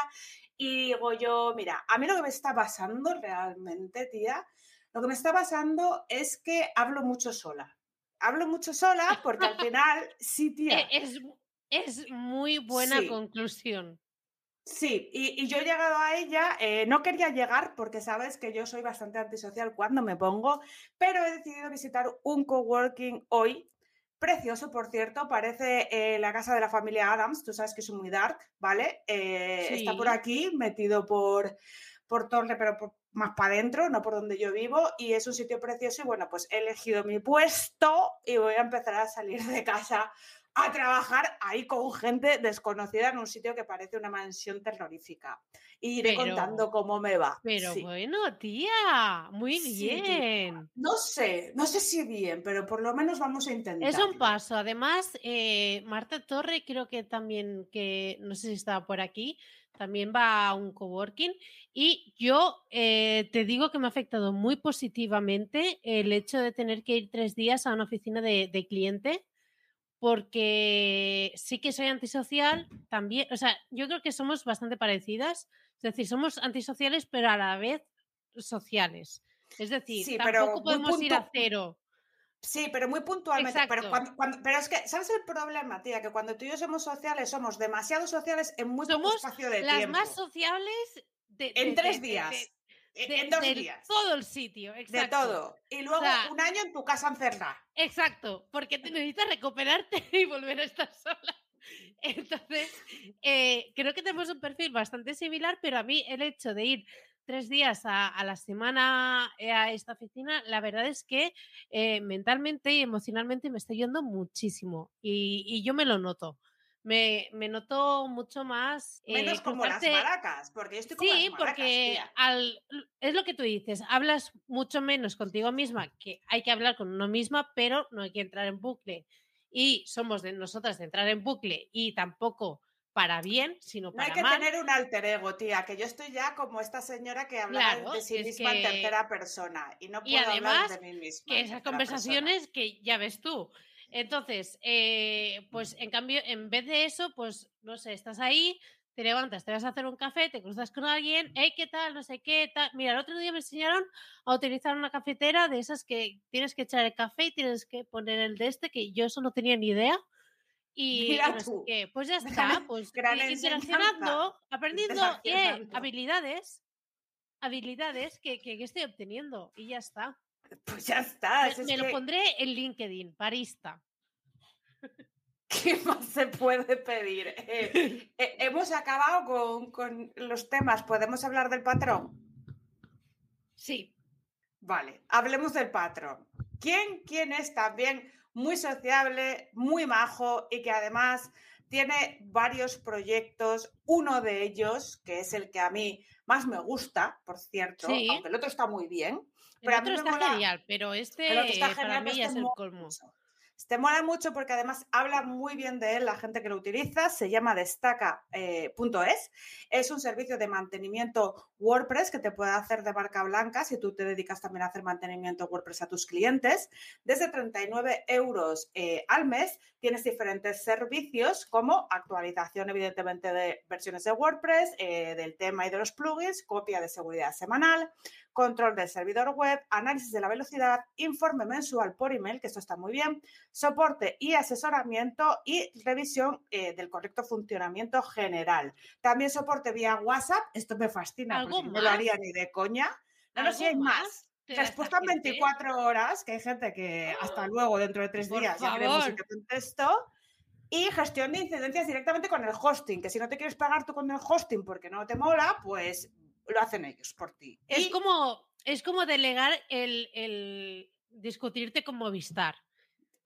[SPEAKER 3] Y digo yo, mira, a mí lo que me está pasando realmente, tía, lo que me está pasando es que hablo mucho sola. Hablo mucho sola porque al *laughs* final, sí, tía.
[SPEAKER 2] Eh, Es, es muy buena
[SPEAKER 3] Sí.
[SPEAKER 2] conclusión.
[SPEAKER 3] Sí, y, y yo he llegado a ella, eh, no quería llegar porque sabes que yo soy bastante antisocial cuando me pongo, pero he decidido visitar un coworking hoy, precioso por cierto, parece eh, la casa de la familia Adams, tú sabes que es muy dark, ¿vale? Eh, Está por aquí, metido por, por Torre, pero por- más para adentro, no por donde yo vivo, y es un sitio precioso y bueno, pues he elegido mi puesto y voy a empezar a salir de casa a trabajar ahí con gente desconocida en un sitio que parece una mansión terrorífica. Y iré
[SPEAKER 2] Pero-
[SPEAKER 3] contando cómo me va.
[SPEAKER 2] Pero
[SPEAKER 3] Sí.
[SPEAKER 2] bueno, tía, muy
[SPEAKER 3] Sí, tía.
[SPEAKER 2] bien.
[SPEAKER 3] No sé, no sé si bien, pero por lo menos vamos a intentar.
[SPEAKER 2] Es un paso. Además, eh, Marta Torre creo que también, que no sé si estaba por aquí, también va a un coworking. Y yo eh, te digo que me ha afectado muy positivamente el hecho de tener que ir tres días a una oficina de, de cliente, porque sí que soy antisocial también. O sea, yo creo que somos bastante parecidas. Es decir, somos antisociales, pero a la vez sociales. Es decir,
[SPEAKER 3] Sí, pero
[SPEAKER 2] tampoco podemos ir a cero.
[SPEAKER 3] Sí, pero muy puntualmente. Pero,
[SPEAKER 2] Exacto.
[SPEAKER 3] cuando, cuando- pero es que, ¿sabes el problema, tía? Que cuando tú y yo somos sociales, somos demasiado sociales en muy poco espacio de
[SPEAKER 2] las
[SPEAKER 3] tiempo.
[SPEAKER 2] más sociables de,
[SPEAKER 3] en
[SPEAKER 2] de-
[SPEAKER 3] tres
[SPEAKER 2] de- de-
[SPEAKER 3] días.
[SPEAKER 2] De-
[SPEAKER 3] en-
[SPEAKER 2] de-
[SPEAKER 3] en dos
[SPEAKER 2] del
[SPEAKER 3] días.
[SPEAKER 2] todo el sitio,
[SPEAKER 3] De
[SPEAKER 2] exacto.
[SPEAKER 3] todo. Y luego
[SPEAKER 2] sea,
[SPEAKER 3] un año en tu casa encerrada.
[SPEAKER 2] Exacto, porque te necesitas recuperarte *laughs* y volver a estar sola. Entonces, eh, creo que tenemos un perfil bastante similar, pero a mí el hecho de ir tres días a, a la semana eh, a esta oficina, la verdad es que eh, mentalmente y emocionalmente me está yendo muchísimo y, y yo me lo noto. Me, me noto mucho más. eh,
[SPEAKER 3] Menos como las maracas, porque yo estoy como
[SPEAKER 2] Sí,
[SPEAKER 3] las maracas,
[SPEAKER 2] porque al, es lo que tú dices, hablas mucho menos contigo misma, que hay que hablar con uno misma, pero no hay que entrar en bucle. Y somos de nosotras de entrar en bucle y tampoco para bien, sino
[SPEAKER 3] No
[SPEAKER 2] para
[SPEAKER 3] hay que
[SPEAKER 2] mal.
[SPEAKER 3] tener un alter ego, tía, que yo estoy ya como esta señora que habla
[SPEAKER 2] Claro,
[SPEAKER 3] de sí misma en tercera persona y no
[SPEAKER 2] y
[SPEAKER 3] puedo
[SPEAKER 2] además,
[SPEAKER 3] hablar de mí misma.
[SPEAKER 2] que esas
[SPEAKER 3] persona.
[SPEAKER 2] conversaciones que ya ves tú. Entonces, eh, pues en cambio, en vez de eso, pues no sé, estás ahí, te levantas, te vas a hacer un café, te cruzas con alguien, hey, ¿qué tal? No sé qué, tal. Mira, el otro día me enseñaron a utilizar una cafetera de esas que tienes que echar el café y tienes que poner el de este, que yo eso no tenía ni idea. Y,
[SPEAKER 3] Mira
[SPEAKER 2] no sé
[SPEAKER 3] tú,
[SPEAKER 2] qué. Pues ya *laughs* está, pues interaccionando, aprendiendo eh, habilidades, habilidades que, que- que estoy obteniendo y ya está.
[SPEAKER 3] Pues ya está.
[SPEAKER 2] Me,
[SPEAKER 3] si es
[SPEAKER 2] me lo pondré en LinkedIn, parista. *laughs*
[SPEAKER 3] ¿Qué más se puede pedir? Eh, *laughs* eh, hemos acabado con, con los temas. ¿Podemos hablar del patrón?
[SPEAKER 2] Sí.
[SPEAKER 3] Vale, hablemos del patrón. ¿Quién, quién es también muy sociable, muy majo y que además tiene varios proyectos? Uno de ellos, que es el que a mí más me gusta, por cierto,
[SPEAKER 2] Sí.
[SPEAKER 3] aunque el otro está muy bien.
[SPEAKER 2] El
[SPEAKER 3] Pero mí
[SPEAKER 2] otro está
[SPEAKER 3] mola-
[SPEAKER 2] genial, pero este
[SPEAKER 3] el otro está
[SPEAKER 2] eh, para mí ya
[SPEAKER 3] este
[SPEAKER 2] es el colmo.
[SPEAKER 3] mucho. Este mola mucho porque además habla muy bien de él la gente que lo utiliza. Se llama destaca.es. es un servicio de mantenimiento WordPress que te puede hacer de marca blanca si tú te dedicas también a hacer mantenimiento WordPress a tus clientes. Desde 39 euros eh, al mes tienes diferentes servicios como actualización evidentemente de versiones de WordPress, eh, del tema y de los plugins, copia de seguridad semanal, control del servidor web, análisis de la velocidad, informe mensual por email, que esto está muy bien, soporte y asesoramiento y revisión eh, del correcto funcionamiento general. También soporte vía WhatsApp, esto me fascina
[SPEAKER 2] ¿Algo
[SPEAKER 3] porque no
[SPEAKER 2] más?
[SPEAKER 3] lo haría ni de coña. No, no, sí hay
[SPEAKER 2] ¿Algo
[SPEAKER 3] más.
[SPEAKER 2] ¿Te da
[SPEAKER 3] Respuesta en
[SPEAKER 2] esta gente?
[SPEAKER 3] 24 horas, que hay gente que hasta luego, dentro de tres
[SPEAKER 2] Por
[SPEAKER 3] días, ya veremos si
[SPEAKER 2] favor.
[SPEAKER 3] te contesto. Y gestión de incidencias directamente con el hosting, que si no te quieres pagar tú con el hosting porque no te mola, pues lo hacen ellos por ti.
[SPEAKER 2] Es
[SPEAKER 3] Y-
[SPEAKER 2] como, es como delegar el, el discutirte con Movistar.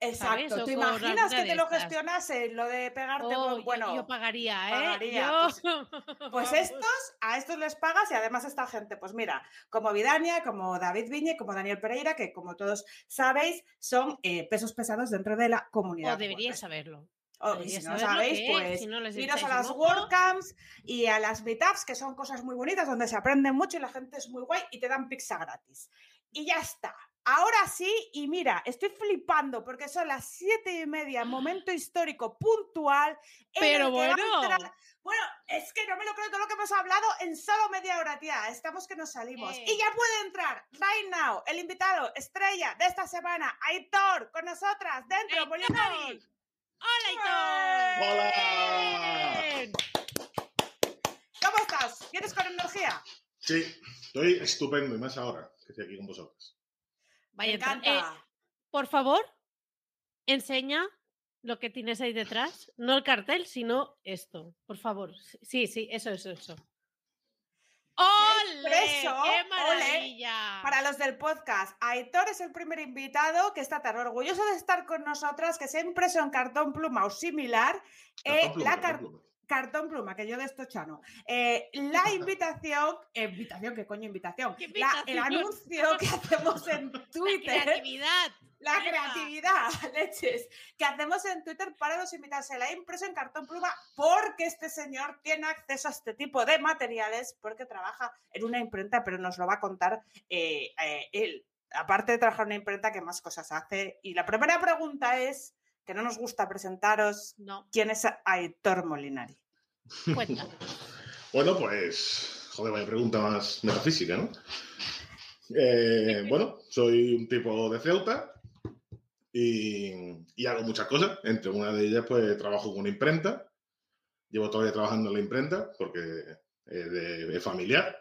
[SPEAKER 3] Exacto.
[SPEAKER 2] O
[SPEAKER 3] ¿Te
[SPEAKER 2] con
[SPEAKER 3] imaginas que te lo
[SPEAKER 2] estas.
[SPEAKER 3] gestionase lo de pegarte
[SPEAKER 2] Oh,
[SPEAKER 3] con- bueno,
[SPEAKER 2] yo, pagaría, ¿eh?
[SPEAKER 3] pagaría,
[SPEAKER 2] Yo- *laughs*
[SPEAKER 3] Pues
[SPEAKER 2] Vamos.
[SPEAKER 3] estos, a estos les pagas y además esta gente, pues mira, como Vidania, como David Viñe, como Daniel Pereira, que como todos sabéis, son eh, pesos pesados dentro de la comunidad.
[SPEAKER 2] O deberíais saberlo.
[SPEAKER 3] O, y
[SPEAKER 2] deberíais
[SPEAKER 3] si no sabéis,
[SPEAKER 2] es,
[SPEAKER 3] pues
[SPEAKER 2] si no
[SPEAKER 3] iros a las. WordCamps y a las Meetups, que son cosas muy bonitas, donde se aprende mucho y la gente es muy guay y te dan pizza gratis. Y ya está. Ahora sí, y mira, estoy flipando porque son las siete y media, momento *gasps* histórico puntual.
[SPEAKER 2] Pero bueno.
[SPEAKER 3] entrar- Bueno, es que no me lo creo todo lo que hemos hablado en solo media hora, tía. Estamos que nos salimos.
[SPEAKER 2] Eh.
[SPEAKER 3] Y ya puede entrar, right now, el invitado estrella de esta semana, Aitor, con nosotras, dentro,
[SPEAKER 2] Aitor.
[SPEAKER 3] Molinari.
[SPEAKER 2] ¡Hola, Aitor!
[SPEAKER 6] ¡Hola!
[SPEAKER 2] Bien.
[SPEAKER 3] ¿Cómo estás? ¿Vienes con energía?
[SPEAKER 6] Sí, estoy estupendo y más ahora que estoy aquí con vosotros.
[SPEAKER 2] Vaya,
[SPEAKER 3] me
[SPEAKER 2] entra-
[SPEAKER 3] encanta.
[SPEAKER 2] eh, por favor, enseña lo que tienes ahí detrás. No el cartel, sino esto. Por favor. Sí, sí, eso, eso, eso. ¡Ole! ¡Qué
[SPEAKER 3] ¡Ole!
[SPEAKER 2] maravilla!
[SPEAKER 3] Para los del podcast, Aitor es el primer invitado que está tan orgulloso de estar con nosotras, que se ha impreso en cartón pluma o similar. eh,
[SPEAKER 6] pluma,
[SPEAKER 3] la
[SPEAKER 6] cartón.
[SPEAKER 3] Cartón pluma, que yo de esto chano. Eh, la *laughs* invitación, invitación, ¿qué coño invitación?
[SPEAKER 2] ¿Qué
[SPEAKER 3] La- el
[SPEAKER 2] invitación?
[SPEAKER 3] anuncio que hacemos en *laughs*
[SPEAKER 2] La
[SPEAKER 3] Twitter.
[SPEAKER 2] creatividad.
[SPEAKER 3] La creatividad, *laughs* leches, que hacemos en Twitter para los invitados. Se la ha impreso en cartón pluma porque este señor tiene acceso a este tipo de materiales porque trabaja en una imprenta, pero nos lo va a contar eh, eh, él. Aparte de trabajar en una imprenta, ¿qué más cosas hace? Y la primera pregunta es, que no nos gusta presentaros,
[SPEAKER 2] No,
[SPEAKER 3] ¿quién es Aitor Molinari? *laughs*
[SPEAKER 6] Bueno, pues, joder, vaya pregunta más metafísica, ¿no? Eh, *laughs* bueno, soy un tipo de Ceuta y, y hago muchas cosas. Entre una de ellas, pues trabajo con una imprenta. Llevo todavía trabajando en la imprenta porque es, de, es familiar.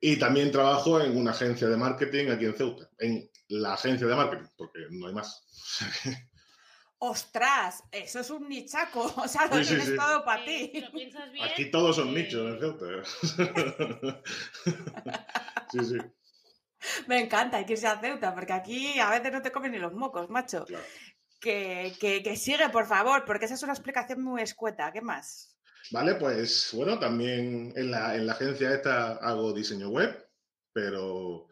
[SPEAKER 6] Y también trabajo en una agencia de marketing aquí en Ceuta. En la agencia de marketing, porque no hay más. *laughs*
[SPEAKER 3] ¡Ostras! Eso es un nichaco. *laughs* O sea, lo
[SPEAKER 6] Sí, sí,
[SPEAKER 3] tienes
[SPEAKER 6] sí.
[SPEAKER 3] todo para
[SPEAKER 2] Eh,
[SPEAKER 3] ti.
[SPEAKER 2] si lo piensas bien,
[SPEAKER 6] Aquí todos son
[SPEAKER 2] eh,
[SPEAKER 6] nichos en Ceuta. *laughs* sí, sí.
[SPEAKER 3] Me encanta, hay que irse a Ceuta, porque aquí a veces no te comen ni los mocos, macho.
[SPEAKER 6] Claro.
[SPEAKER 3] Que, que- que sigue, por favor, porque esa es una explicación muy escueta. ¿Qué más?
[SPEAKER 6] Vale, pues bueno, también en la, en la agencia esta hago diseño web, pero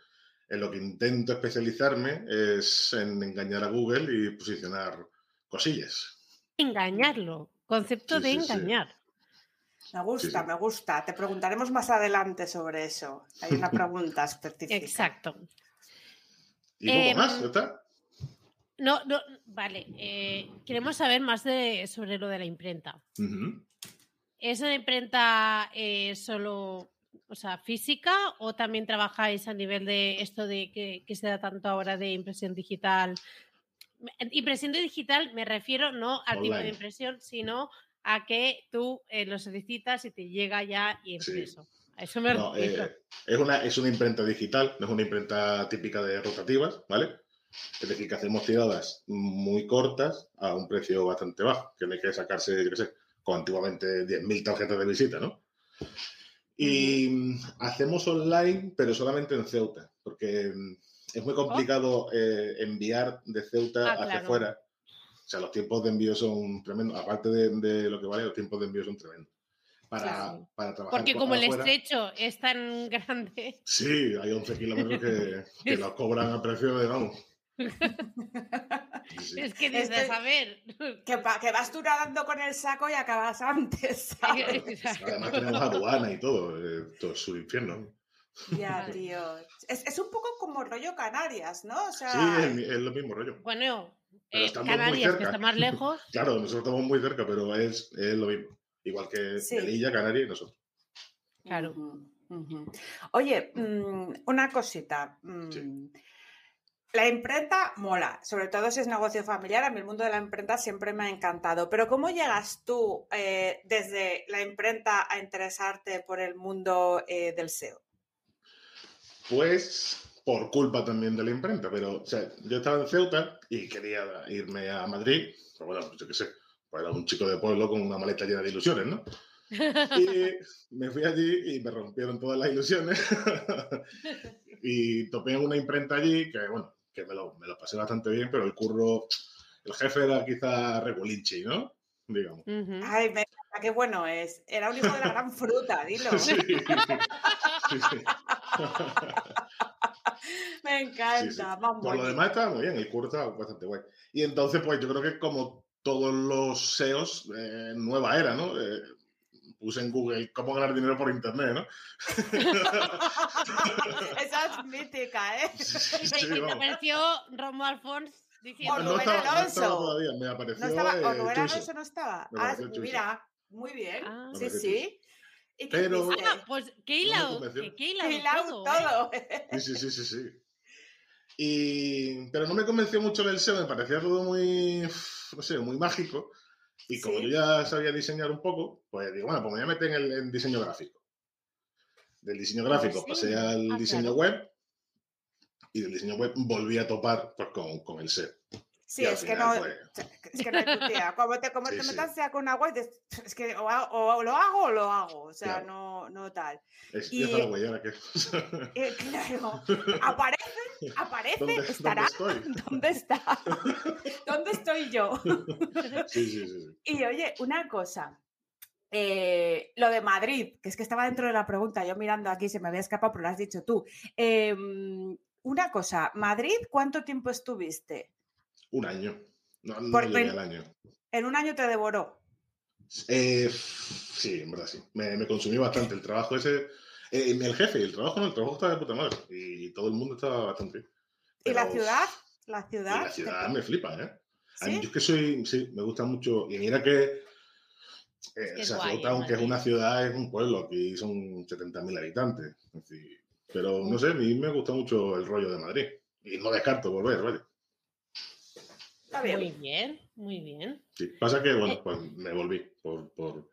[SPEAKER 6] en lo que intento especializarme es en engañar a Google y posicionar cosillas.
[SPEAKER 2] Engañarlo. Concepto
[SPEAKER 6] Sí,
[SPEAKER 2] de
[SPEAKER 6] sí, sí.
[SPEAKER 2] engañar.
[SPEAKER 3] Me gusta,
[SPEAKER 6] sí.
[SPEAKER 3] me gusta. Te preguntaremos más adelante sobre eso. Hay una *laughs* pregunta específica.
[SPEAKER 2] Exacto.
[SPEAKER 6] Y poco
[SPEAKER 2] Em,
[SPEAKER 6] más, ¿ya está?
[SPEAKER 2] No, no, vale. eh, queremos saber más de, sobre lo de la imprenta.
[SPEAKER 6] Ujú.
[SPEAKER 2] ¿Es una imprenta eh, solo, o sea, física o también trabajáis a nivel de esto de que, que se da tanto ahora de impresión digital? Impresión de digital me refiero no al tipo de impresión, sino a que tú eh, lo solicitas y te llega ya y
[SPEAKER 6] Sí.
[SPEAKER 2] impreso. A eso me
[SPEAKER 6] No,
[SPEAKER 2] refiero.
[SPEAKER 6] eh, es, una, es una imprenta digital, no es una imprenta típica de rotativas, ¿vale? Es decir, que hacemos tiradas muy cortas a un precio bastante bajo, que no hay que sacarse, yo qué sé, con antiguamente 10.000 tarjetas de visita, ¿no? Y mm, hacemos online, pero solamente en Ceuta, porque mm, es muy complicado eh, enviar de Ceuta
[SPEAKER 2] Ah,
[SPEAKER 6] hacia
[SPEAKER 2] claro.
[SPEAKER 6] afuera. O sea, los tiempos de envío son tremendos. Aparte de, de lo que vale, los tiempos de envío son tremendos. Para,
[SPEAKER 3] Claro.
[SPEAKER 6] para trabajar
[SPEAKER 2] Porque
[SPEAKER 6] co-
[SPEAKER 2] como el
[SPEAKER 6] afuera-
[SPEAKER 2] estrecho es tan grande.
[SPEAKER 6] Sí, hay 11 kilómetros que, *laughs* que los cobran a precio de, vamos. Sí. *laughs*
[SPEAKER 2] Es que dices,
[SPEAKER 3] Este-
[SPEAKER 2] a ver.
[SPEAKER 3] Que, pa- que vas tú nadando con el saco y acabas antes. *laughs* ¿sabes?
[SPEAKER 6] Además tenemos aduana y todo, eh, todo es un infierno.
[SPEAKER 3] Ya, tío. Es, es un poco como rollo Canarias, ¿no? O sea,
[SPEAKER 6] Sí, es, lo mismo rollo.
[SPEAKER 2] Bueno,
[SPEAKER 6] Pero
[SPEAKER 2] eh,
[SPEAKER 6] estamos muy
[SPEAKER 2] Canarias, que está más lejos. *laughs*
[SPEAKER 6] Claro, nosotros estamos muy cerca, pero es, es lo mismo. Igual que
[SPEAKER 3] Sí.
[SPEAKER 6] Melilla, Canarias y nosotros.
[SPEAKER 2] Claro.
[SPEAKER 3] Oye, mm, una cosita. mm,
[SPEAKER 6] Sí.
[SPEAKER 3] La imprenta mola, sobre todo si es negocio familiar. A mí el mundo de la imprenta siempre me ha encantado. Pero ¿cómo llegas tú eh, desde la imprenta a interesarte por el mundo eh, del SEO?
[SPEAKER 6] Pues por culpa también de la imprenta, pero o sea, yo estaba en Ceuta y quería irme a Madrid, pero bueno, yo qué sé, pues era un chico de pueblo con una maleta llena de ilusiones, ¿no? Y *laughs* me fui allí y me rompieron todas las ilusiones *laughs* y topé en una imprenta allí que, bueno, que me lo, me lo pasé bastante bien, pero el curro, el jefe era quizá regulinchi, ¿no? Digamos.
[SPEAKER 2] Ujú.
[SPEAKER 3] Ay, me qué bueno es. Era un hijo de la gran fruta, dilo. *laughs*
[SPEAKER 6] Sí, sí, sí. *laughs*
[SPEAKER 3] Me encanta.
[SPEAKER 6] Sí, sí.
[SPEAKER 3] vamos.
[SPEAKER 6] Por lo demás estaba muy bien, el curso estaba bastante guay. Y entonces, pues yo creo que como todos los SEOs, eh, nueva era, ¿no? Eh, puse en Google cómo ganar dinero por internet, ¿no? *laughs*
[SPEAKER 3] Esa es mítica, ¿eh? *laughs*
[SPEAKER 6] Sí, sí,
[SPEAKER 2] te, y te
[SPEAKER 6] vamos.
[SPEAKER 2] apareció Romo Alfons diciendo...
[SPEAKER 3] O
[SPEAKER 6] No estaba, no
[SPEAKER 3] Alonso.
[SPEAKER 6] estaba todavía, me apareció
[SPEAKER 3] No estaba, o Rubén. Alonso no estaba. Ah, mira, muy bien.
[SPEAKER 2] Ah.
[SPEAKER 3] Sí, sí. ¿Y qué
[SPEAKER 6] Pero-?
[SPEAKER 2] Ah, pues que *laughs* hilado, que hilado ¿eh?
[SPEAKER 3] todo.
[SPEAKER 6] Sí, sí, sí, sí, sí. *laughs* Y, pero no me convenció mucho el SEO, me parecía todo muy, no sé, muy mágico. Y como
[SPEAKER 3] Sí.
[SPEAKER 6] yo ya sabía diseñar un poco, pues digo, bueno, pues me voy a meter en, el, en diseño gráfico. Del diseño gráfico
[SPEAKER 2] sí.
[SPEAKER 6] pasé al
[SPEAKER 2] Ah,
[SPEAKER 6] diseño
[SPEAKER 2] claro.
[SPEAKER 6] web y del diseño web volví a topar pues, con, con el SEO.
[SPEAKER 3] Sí, es que no,
[SPEAKER 6] pues,
[SPEAKER 3] es que no hay tu tía. Como te, como *laughs*
[SPEAKER 6] Sí,
[SPEAKER 3] te
[SPEAKER 6] sí.
[SPEAKER 3] metas ya con dices, es que o, lo hago o lo hago. O sea,
[SPEAKER 6] Claro.
[SPEAKER 3] no, no tal.
[SPEAKER 6] es,
[SPEAKER 3] Y-
[SPEAKER 6] ya huella, ahora que... *laughs*
[SPEAKER 3] Eh, claro, *laughs* aparece, aparece,
[SPEAKER 6] ¿Dónde,
[SPEAKER 3] estará.
[SPEAKER 6] ¿Dónde estoy?
[SPEAKER 3] ¿Dónde está? ¿Dónde estoy yo?
[SPEAKER 6] Sí, sí, sí. sí.
[SPEAKER 3] Y oye, una cosa. eh, lo de Madrid, que es que estaba dentro de la pregunta, yo mirando aquí, se me había escapado, pero lo has dicho tú. Em, una cosa, Madrid, ¿cuánto tiempo estuviste?
[SPEAKER 6] Un año. No, no
[SPEAKER 3] Por-
[SPEAKER 6] llegué
[SPEAKER 3] en-
[SPEAKER 6] al año.
[SPEAKER 3] En un año te devoró.
[SPEAKER 6] Eh, sí, en verdad sí. Me, me consumió bastante el trabajo ese. eh, el jefe, el trabajo no, el trabajo estaba de puta madre. Y todo el mundo estaba bastante bien.
[SPEAKER 3] ¿Y la ciudad? La
[SPEAKER 6] y
[SPEAKER 3] ciudad.
[SPEAKER 6] la ciudad me flipa, ¿eh? A mí,
[SPEAKER 3] ¿Sí?
[SPEAKER 6] Yo es que soy, sí, me gusta mucho. Y mira que. Eh,
[SPEAKER 2] que
[SPEAKER 6] o
[SPEAKER 2] es
[SPEAKER 6] sea,
[SPEAKER 2] guay,
[SPEAKER 6] Ceuta,
[SPEAKER 2] ¿eh,
[SPEAKER 6] aunque es una ciudad, es un pueblo. Aquí son 70.000 habitantes. Es decir, pero no sé, a mí me gusta mucho el rollo de Madrid. Y no descarto volver, vaya.
[SPEAKER 3] Está bien.
[SPEAKER 2] Muy bien, muy bien.
[SPEAKER 6] Sí, pasa que,
[SPEAKER 2] Eh.
[SPEAKER 6] bueno, pues me volví por. por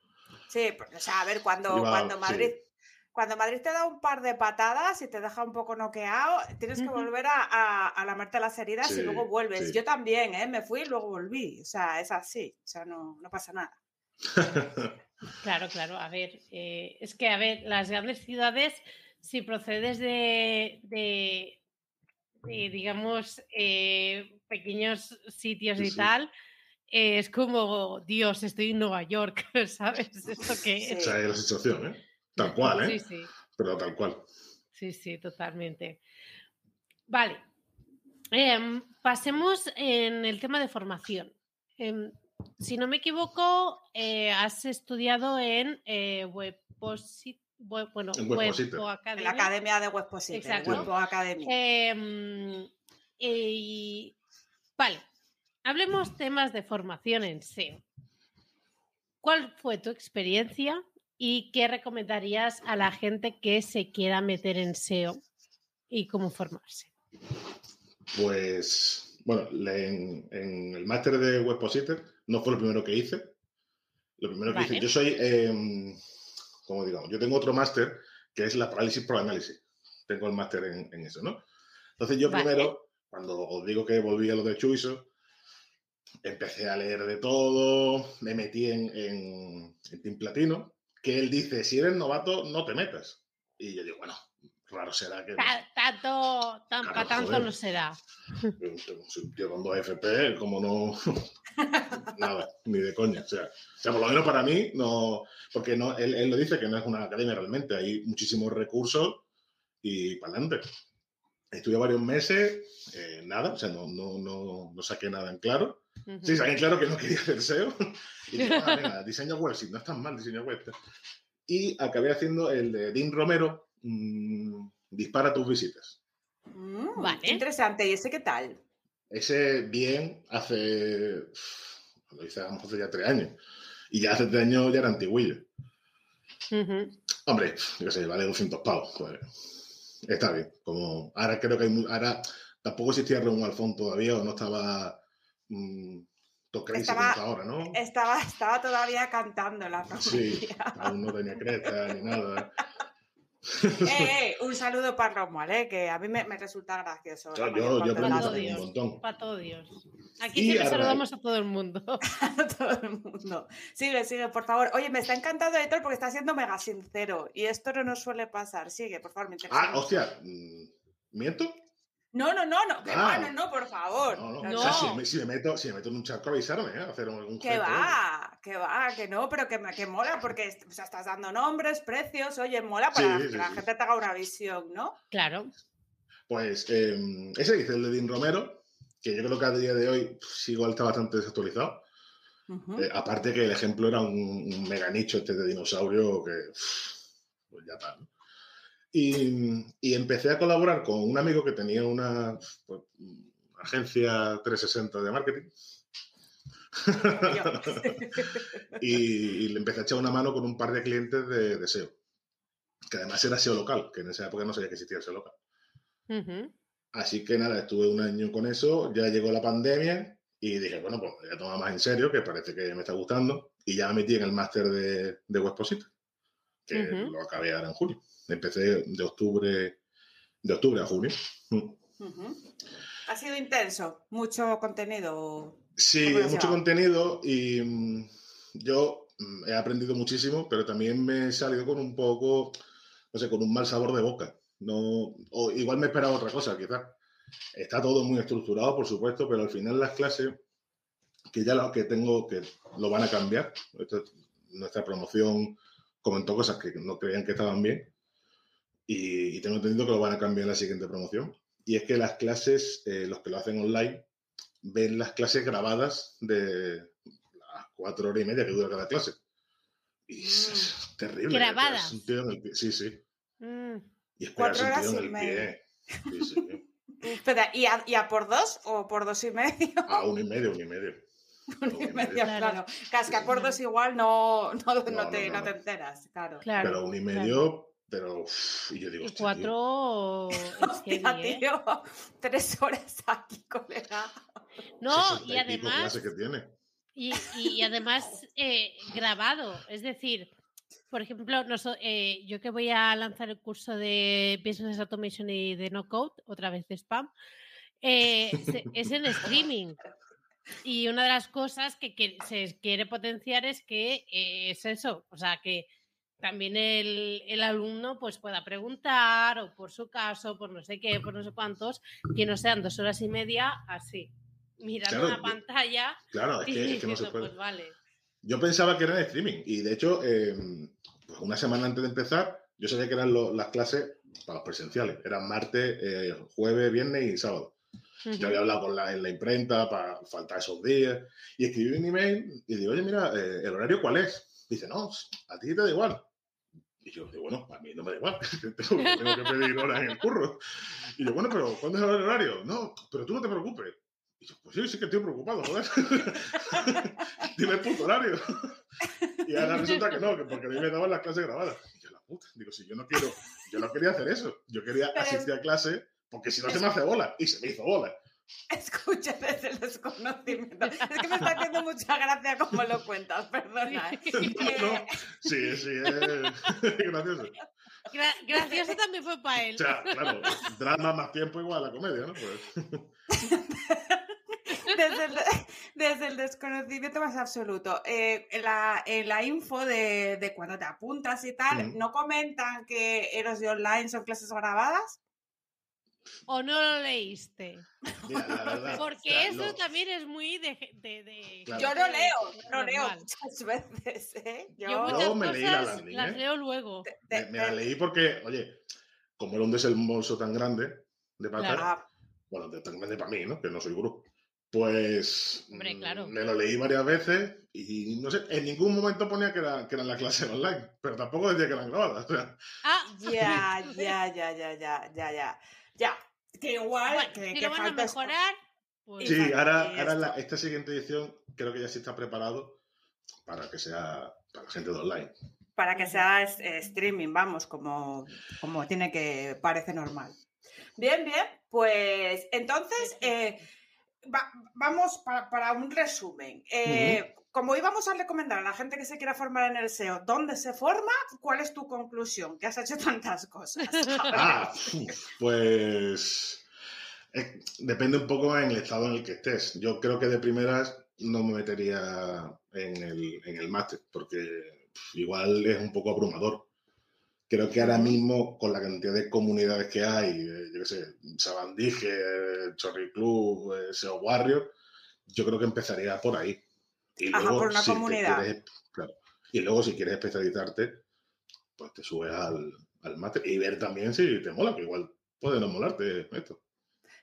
[SPEAKER 3] Sí, pues, o sea, a ver, cuando,
[SPEAKER 6] Iba-
[SPEAKER 3] cuando
[SPEAKER 6] sí.
[SPEAKER 3] Madrid. Cuando Madrid te da un par de patadas y te deja un poco noqueado, tienes que volver a, a, a lamerte las heridas y luego vuelves.
[SPEAKER 6] sí.
[SPEAKER 3] Yo también, ¿eh? Me fui y luego volví. O sea, es así. O sea, no, no pasa nada. *laughs*
[SPEAKER 2] Claro, claro. A ver, eh, es que, a ver, las grandes ciudades, si procedes de, de, de, digamos, eh, pequeños sitios
[SPEAKER 6] Sí,
[SPEAKER 2] y
[SPEAKER 6] sí.
[SPEAKER 2] tal, eh, es como, Dios, estoy en Nueva York, *laughs* ¿sabes? ¿Esto qué es?
[SPEAKER 6] o sea, es la sensación, ¿eh? Tal *laughs* cual, ¿eh?
[SPEAKER 2] Sí, sí.
[SPEAKER 6] Pero tal cual.
[SPEAKER 2] Sí, sí, totalmente. Vale. Em, pasemos en el tema de formación. Em, si no me equivoco, eh, has estudiado en eh, Webposit- Web- bueno,
[SPEAKER 6] En Webpositor.
[SPEAKER 2] Webpo
[SPEAKER 3] En la Academia de Webpositor,
[SPEAKER 2] Exacto.
[SPEAKER 3] Webpo.
[SPEAKER 2] Em, y- vale, hablemos temas de formación en SEO. ¿Cuál fue tu experiencia y qué recomendarías a la gente que se quiera meter en SEO y cómo formarse?
[SPEAKER 6] Pues, bueno, en, en el máster de Webpositor no fue lo primero que hice. Lo primero que
[SPEAKER 2] Vale.
[SPEAKER 6] hice, yo soy, eh, como digamos, yo tengo otro máster que es la parálisis por análisis. Tengo el máster en, en eso, ¿no? Entonces yo
[SPEAKER 2] Vale.
[SPEAKER 6] primero, cuando os digo que volví a lo de Chuiso, empecé a leer de todo, me metí en, en, en Team Platino, que él dice, si eres novato, no te metas. Y yo digo, bueno, raro será que...
[SPEAKER 2] Ta- Tanto, tan,
[SPEAKER 6] Claro,
[SPEAKER 2] tanto no será.
[SPEAKER 6] Tío con dos FP, como no. *laughs* Nada, ni de coña. O sea, o sea, por lo menos para mí, no. Porque no, él, él lo dice que no es una academia realmente. Hay muchísimos recursos y para adelante. Estudié varios meses, eh, nada, o sea, no, no, no, no saqué nada en claro. Sí, saqué en claro que no quería hacer SEO. *laughs* Y dije, ah, venga, diseño web, sí, no es tan mal diseño web. Y acabé haciendo el de Dean Romero, mm, Dispara tus visitas.
[SPEAKER 3] Mm,
[SPEAKER 2] Vale.
[SPEAKER 3] Interesante. ¿Y ese qué tal?
[SPEAKER 6] Ese bien hace. Lo hice a lo mejor hace ya tres años. Y ya hace tres años ya era antiguillo. Hombre, yo qué sé, vale 200 pavos. Joder. Está bien. Como ahora creo que hay. mu- Ahora tampoco existía Raúl Alfón todavía o no estaba. mm, todo crazy
[SPEAKER 3] Estaba-
[SPEAKER 6] ahora, ¿no?
[SPEAKER 3] Estaba, estaba todavía cantando la
[SPEAKER 6] Sí,
[SPEAKER 3] familia.
[SPEAKER 6] aún no tenía cresta ni nada. *laughs*
[SPEAKER 3] Eh, eh, un saludo para Romuald, eh, que a mí me, me resulta gracioso.
[SPEAKER 6] Yo, yo,
[SPEAKER 3] veces.
[SPEAKER 6] un montón.
[SPEAKER 2] Para todo Dios. Aquí siempre
[SPEAKER 6] a raíz-
[SPEAKER 2] saludamos a todo el mundo. *laughs*
[SPEAKER 3] a todo el mundo. Sigue, sigue, por favor. Oye, me está encantando editor porque está siendo mega sincero y esto no nos suele pasar. Sigue, por favor, me interesa.
[SPEAKER 6] Ah, hostia. mm, ¿Miento?
[SPEAKER 3] No, no, no, no, que
[SPEAKER 6] Ah.
[SPEAKER 3] va, no, no, por favor.
[SPEAKER 6] No, no.
[SPEAKER 2] No.
[SPEAKER 6] O sea, si, me, si me meto, si me meto en un charco, avisarme, ¿eh? Hacer algún
[SPEAKER 3] Que
[SPEAKER 6] gesto, ¿eh?
[SPEAKER 3] va, que va, que no, pero que, me- que mola porque o sea, estás dando nombres, precios, oye, mola para
[SPEAKER 6] Sí,
[SPEAKER 3] que
[SPEAKER 6] sí,
[SPEAKER 3] la
[SPEAKER 6] sí.
[SPEAKER 3] gente te haga una visión, ¿no?
[SPEAKER 2] Claro.
[SPEAKER 6] Pues eh, ese dice el de Dean Romero, que yo creo que a día de hoy pues, igual está bastante desactualizado. Eh, aparte que el ejemplo era un, un mega nicho este de dinosaurio que pues ya está. ¿no? Y, y empecé a colaborar con un amigo que tenía una pues, agencia 360 de marketing. *laughs* y, y le empecé a echar una mano con un par de clientes de, de SEO. Que además era SEO local, que en esa época no sabía que existía SEO local.
[SPEAKER 2] Ujú.
[SPEAKER 6] Así que nada, estuve un año con eso, ya llegó la pandemia y dije, bueno, pues voy a tomar más en serio, que parece que me está gustando, y ya me metí en el máster de, de Webposite, que
[SPEAKER 2] Ujú.
[SPEAKER 6] lo acabé ahora en junio. Empecé de octubre, de octubre a junio.
[SPEAKER 3] Ha sido intenso, mucho contenido.
[SPEAKER 6] Sí,
[SPEAKER 3] ¿Cómo lo
[SPEAKER 6] mucho contenido y mm, yo mm, he aprendido muchísimo, pero también me he salido con un poco, no sé, con un mal sabor de boca. No, o igual me esperaba otra cosa, quizás. Está todo muy estructurado, por supuesto, pero al final las clases, que ya lo que tengo, que lo van a cambiar. Esto- nuestra promoción comentó cosas que no creían que estaban bien y, y tengo entendido que lo van a cambiar en la siguiente promoción. Y es que las clases, eh, los que lo hacen online, ven las clases grabadas de las cuatro horas y media que dura cada clase. Y es, es terrible.
[SPEAKER 2] Grabadas.
[SPEAKER 6] Sí, sí.
[SPEAKER 2] Mm.
[SPEAKER 6] Y esperas
[SPEAKER 3] Cuatro
[SPEAKER 6] un
[SPEAKER 3] horas
[SPEAKER 6] tío en
[SPEAKER 3] y
[SPEAKER 6] el
[SPEAKER 3] media.
[SPEAKER 6] pie. Sí, sí. *laughs*
[SPEAKER 3] Espera, ¿y a, y a por dos o por dos y medio?
[SPEAKER 6] A uno y medio, uno y medio. *laughs*
[SPEAKER 3] Uno y medio,
[SPEAKER 6] medio.
[SPEAKER 3] claro.
[SPEAKER 2] Claro.
[SPEAKER 3] Claro, es que a por dos igual no, no, no
[SPEAKER 6] No,
[SPEAKER 3] te,
[SPEAKER 6] no,
[SPEAKER 3] no
[SPEAKER 6] no.
[SPEAKER 3] te enteras, claro.
[SPEAKER 2] Claro.
[SPEAKER 6] pero uno y
[SPEAKER 2] claro.
[SPEAKER 6] Pero. uf, y yo digo,
[SPEAKER 2] Y
[SPEAKER 6] hostia, tío.
[SPEAKER 2] cuatro. *laughs*
[SPEAKER 3] Hostia,
[SPEAKER 2] ¿eh?
[SPEAKER 3] tío, tres horas aquí, colega.
[SPEAKER 2] No,
[SPEAKER 6] 60
[SPEAKER 2] y además.
[SPEAKER 6] que tiene.
[SPEAKER 2] Y, y además eh, grabado, es decir, por ejemplo, noso- eh, yo que voy a lanzar el curso de Business Automation y de No Code, otra vez de spam, eh, es en streaming. Y una de las cosas que, que se quiere potenciar es que es eso, o sea, que también el, el alumno pues pueda preguntar o por su caso, por no sé qué, por no sé cuántos, que no sean dos horas y media así, mirando
[SPEAKER 6] Claro,
[SPEAKER 2] una pantalla
[SPEAKER 6] Claro, es
[SPEAKER 2] y
[SPEAKER 6] que, es que no se puede.
[SPEAKER 2] pues vale.
[SPEAKER 6] Yo pensaba que era en streaming y de hecho, eh, pues una semana antes de empezar, yo sabía que eran lo- las clases para los presenciales. Eran martes, eh, jueves, viernes y sábado. Yo había hablado con la, en la imprenta para faltar esos días y escribí un email y digo, oye, mira, eh, ¿el horario cuál es? Dice, no, a ti te da igual. Y yo digo, bueno, a mí no me da igual, *laughs* tengo, tengo que pedir horas en el curro. Y yo, bueno, pero ¿cuándo es el horario? No, pero tú no te preocupes. Y yo, pues sí, sí que estoy preocupado, joder. *laughs* Dime el puto horario. Y ahora resulta que no, que porque a mí me daban las clases grabadas. Y yo, la puta, digo, si yo no quiero, yo no quería hacer eso. Yo quería asistir a clase porque si no se me hace bola. Y se me hizo bola. *laughs*
[SPEAKER 3] Escucha desde el desconocimiento. *laughs* Es que me está haciendo mucha gracia como lo cuentas, *laughs* perdona. ¿eh?
[SPEAKER 6] No,
[SPEAKER 3] Eh,
[SPEAKER 6] sí, sí, es gracioso.
[SPEAKER 2] Gra- gracioso también fue para él.
[SPEAKER 6] O sea, claro, drama más tiempo igual a la comedia, ¿no? Pues,
[SPEAKER 3] desde, el, desde el desconocimiento más absoluto. Eh, en, la, en la info de, de cuando te apuntas y tal. ¿no comentan que Eros de Online son clases grabadas?
[SPEAKER 2] ¿O no lo leíste?
[SPEAKER 6] mira, la verdad,
[SPEAKER 2] Porque
[SPEAKER 6] o sea,
[SPEAKER 2] eso
[SPEAKER 6] lo-
[SPEAKER 2] también es muy de... de- de-
[SPEAKER 6] Claro.
[SPEAKER 3] Yo lo leo, *laughs* lo leo muchas *laughs* veces, ¿eh? Yo,
[SPEAKER 2] Yo muchas
[SPEAKER 6] me leí la landing,
[SPEAKER 2] las
[SPEAKER 6] ¿eh?
[SPEAKER 2] leo luego.
[SPEAKER 3] de-
[SPEAKER 6] me,
[SPEAKER 3] de-
[SPEAKER 6] me la leí porque, oye, como el hombre es el bolso tan grande de pata,
[SPEAKER 2] Claro.
[SPEAKER 6] Bueno, de- tan grande para mí, ¿no? Que no soy gurú. Pues
[SPEAKER 2] Hombre,
[SPEAKER 6] mm,
[SPEAKER 2] claro.
[SPEAKER 6] me lo leí varias veces y no sé, en ningún momento ponía que, era, que eran las clases online, pero tampoco decía que eran grabadas. o sea,
[SPEAKER 2] Ah, *laughs*
[SPEAKER 3] ya, ya, ya, ya, ya, ya, ya. Ya, que igual,
[SPEAKER 2] bueno,
[SPEAKER 3] que,
[SPEAKER 2] si
[SPEAKER 3] que
[SPEAKER 2] lo van a mejorar, pues...
[SPEAKER 6] sí, ahora, ahora la- esta siguiente edición creo que ya sí está preparado para que sea para la gente de online.
[SPEAKER 3] para que sea eh, streaming, vamos, como, como tiene que, parece normal. Bien, bien, pues entonces eh, va- vamos para, para un resumen. Eh, Como íbamos a recomendar a la gente que se quiera formar en el SEO, ¿dónde se forma? ¿Cuál es tu conclusión? Que has hecho tantas cosas. *laughs*
[SPEAKER 6] Ah, pues eh, depende un poco en el estado en el que estés. Yo creo que de primeras no me metería en el, en el máster, porque igual es un poco abrumador. Creo que ahora mismo, con la cantidad de comunidades que hay, eh, yo qué sé, Sabandije, eh, Chorri Club, eh, SEO Warrior, yo creo que empezaría por ahí. Y
[SPEAKER 3] Ajá, por una
[SPEAKER 6] si
[SPEAKER 3] comunidad.
[SPEAKER 6] quieres- claro. Y luego, si quieres especializarte, pues te subes al, al máster y ver también si te mola, que igual puede no molarte esto.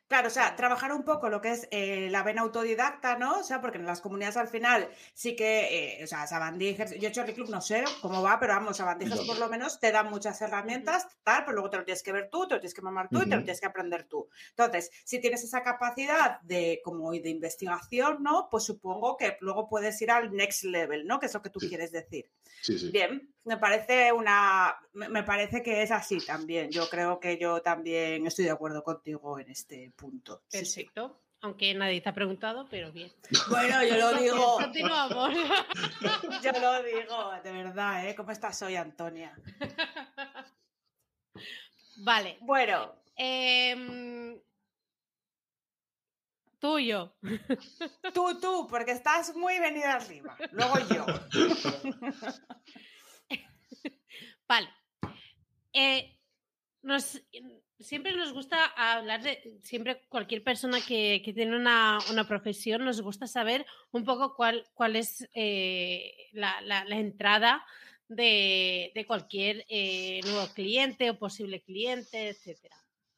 [SPEAKER 3] Claro, o sea, trabajar un poco lo que es eh, la vena autodidacta, ¿no? O sea, porque en las comunidades al final sí que, eh, o sea, Sabandijas, yo Cherry Club no sé cómo va, pero vamos, Sabandijas por lo menos te dan muchas herramientas, tal, pero luego te lo tienes que ver tú, te lo tienes que mamar tú y te lo tienes que aprender tú. Entonces, si tienes esa capacidad de como de investigación, ¿no? Pues supongo que luego puedes ir al next level, ¿no? Que es lo que tú
[SPEAKER 6] Sí.
[SPEAKER 3] quieres decir.
[SPEAKER 6] Sí, sí.
[SPEAKER 3] Bien, me parece una, me parece que es así también. Yo creo que yo también estoy de acuerdo contigo en este punto. Sí, sí.
[SPEAKER 2] Perfecto. Aunque nadie te ha preguntado, pero bien.
[SPEAKER 3] Bueno, yo lo digo, *laughs*
[SPEAKER 2] Continuamos. *laughs*
[SPEAKER 3] yo lo digo, de verdad, ¿eh? ¿Cómo estás hoy, Antonia?
[SPEAKER 2] Vale.
[SPEAKER 3] Bueno,
[SPEAKER 2] em, tuyo.
[SPEAKER 3] tú, tú, porque estás muy venida arriba. Luego yo. *laughs*
[SPEAKER 2] Vale. Eh, nos, siempre nos gusta hablar de, siempre cualquier persona que, que tiene una, una profesión, nos gusta saber un poco cuál, cuál es eh, la, la- entrada de, de cualquier eh, nuevo cliente o posible cliente, etcétera.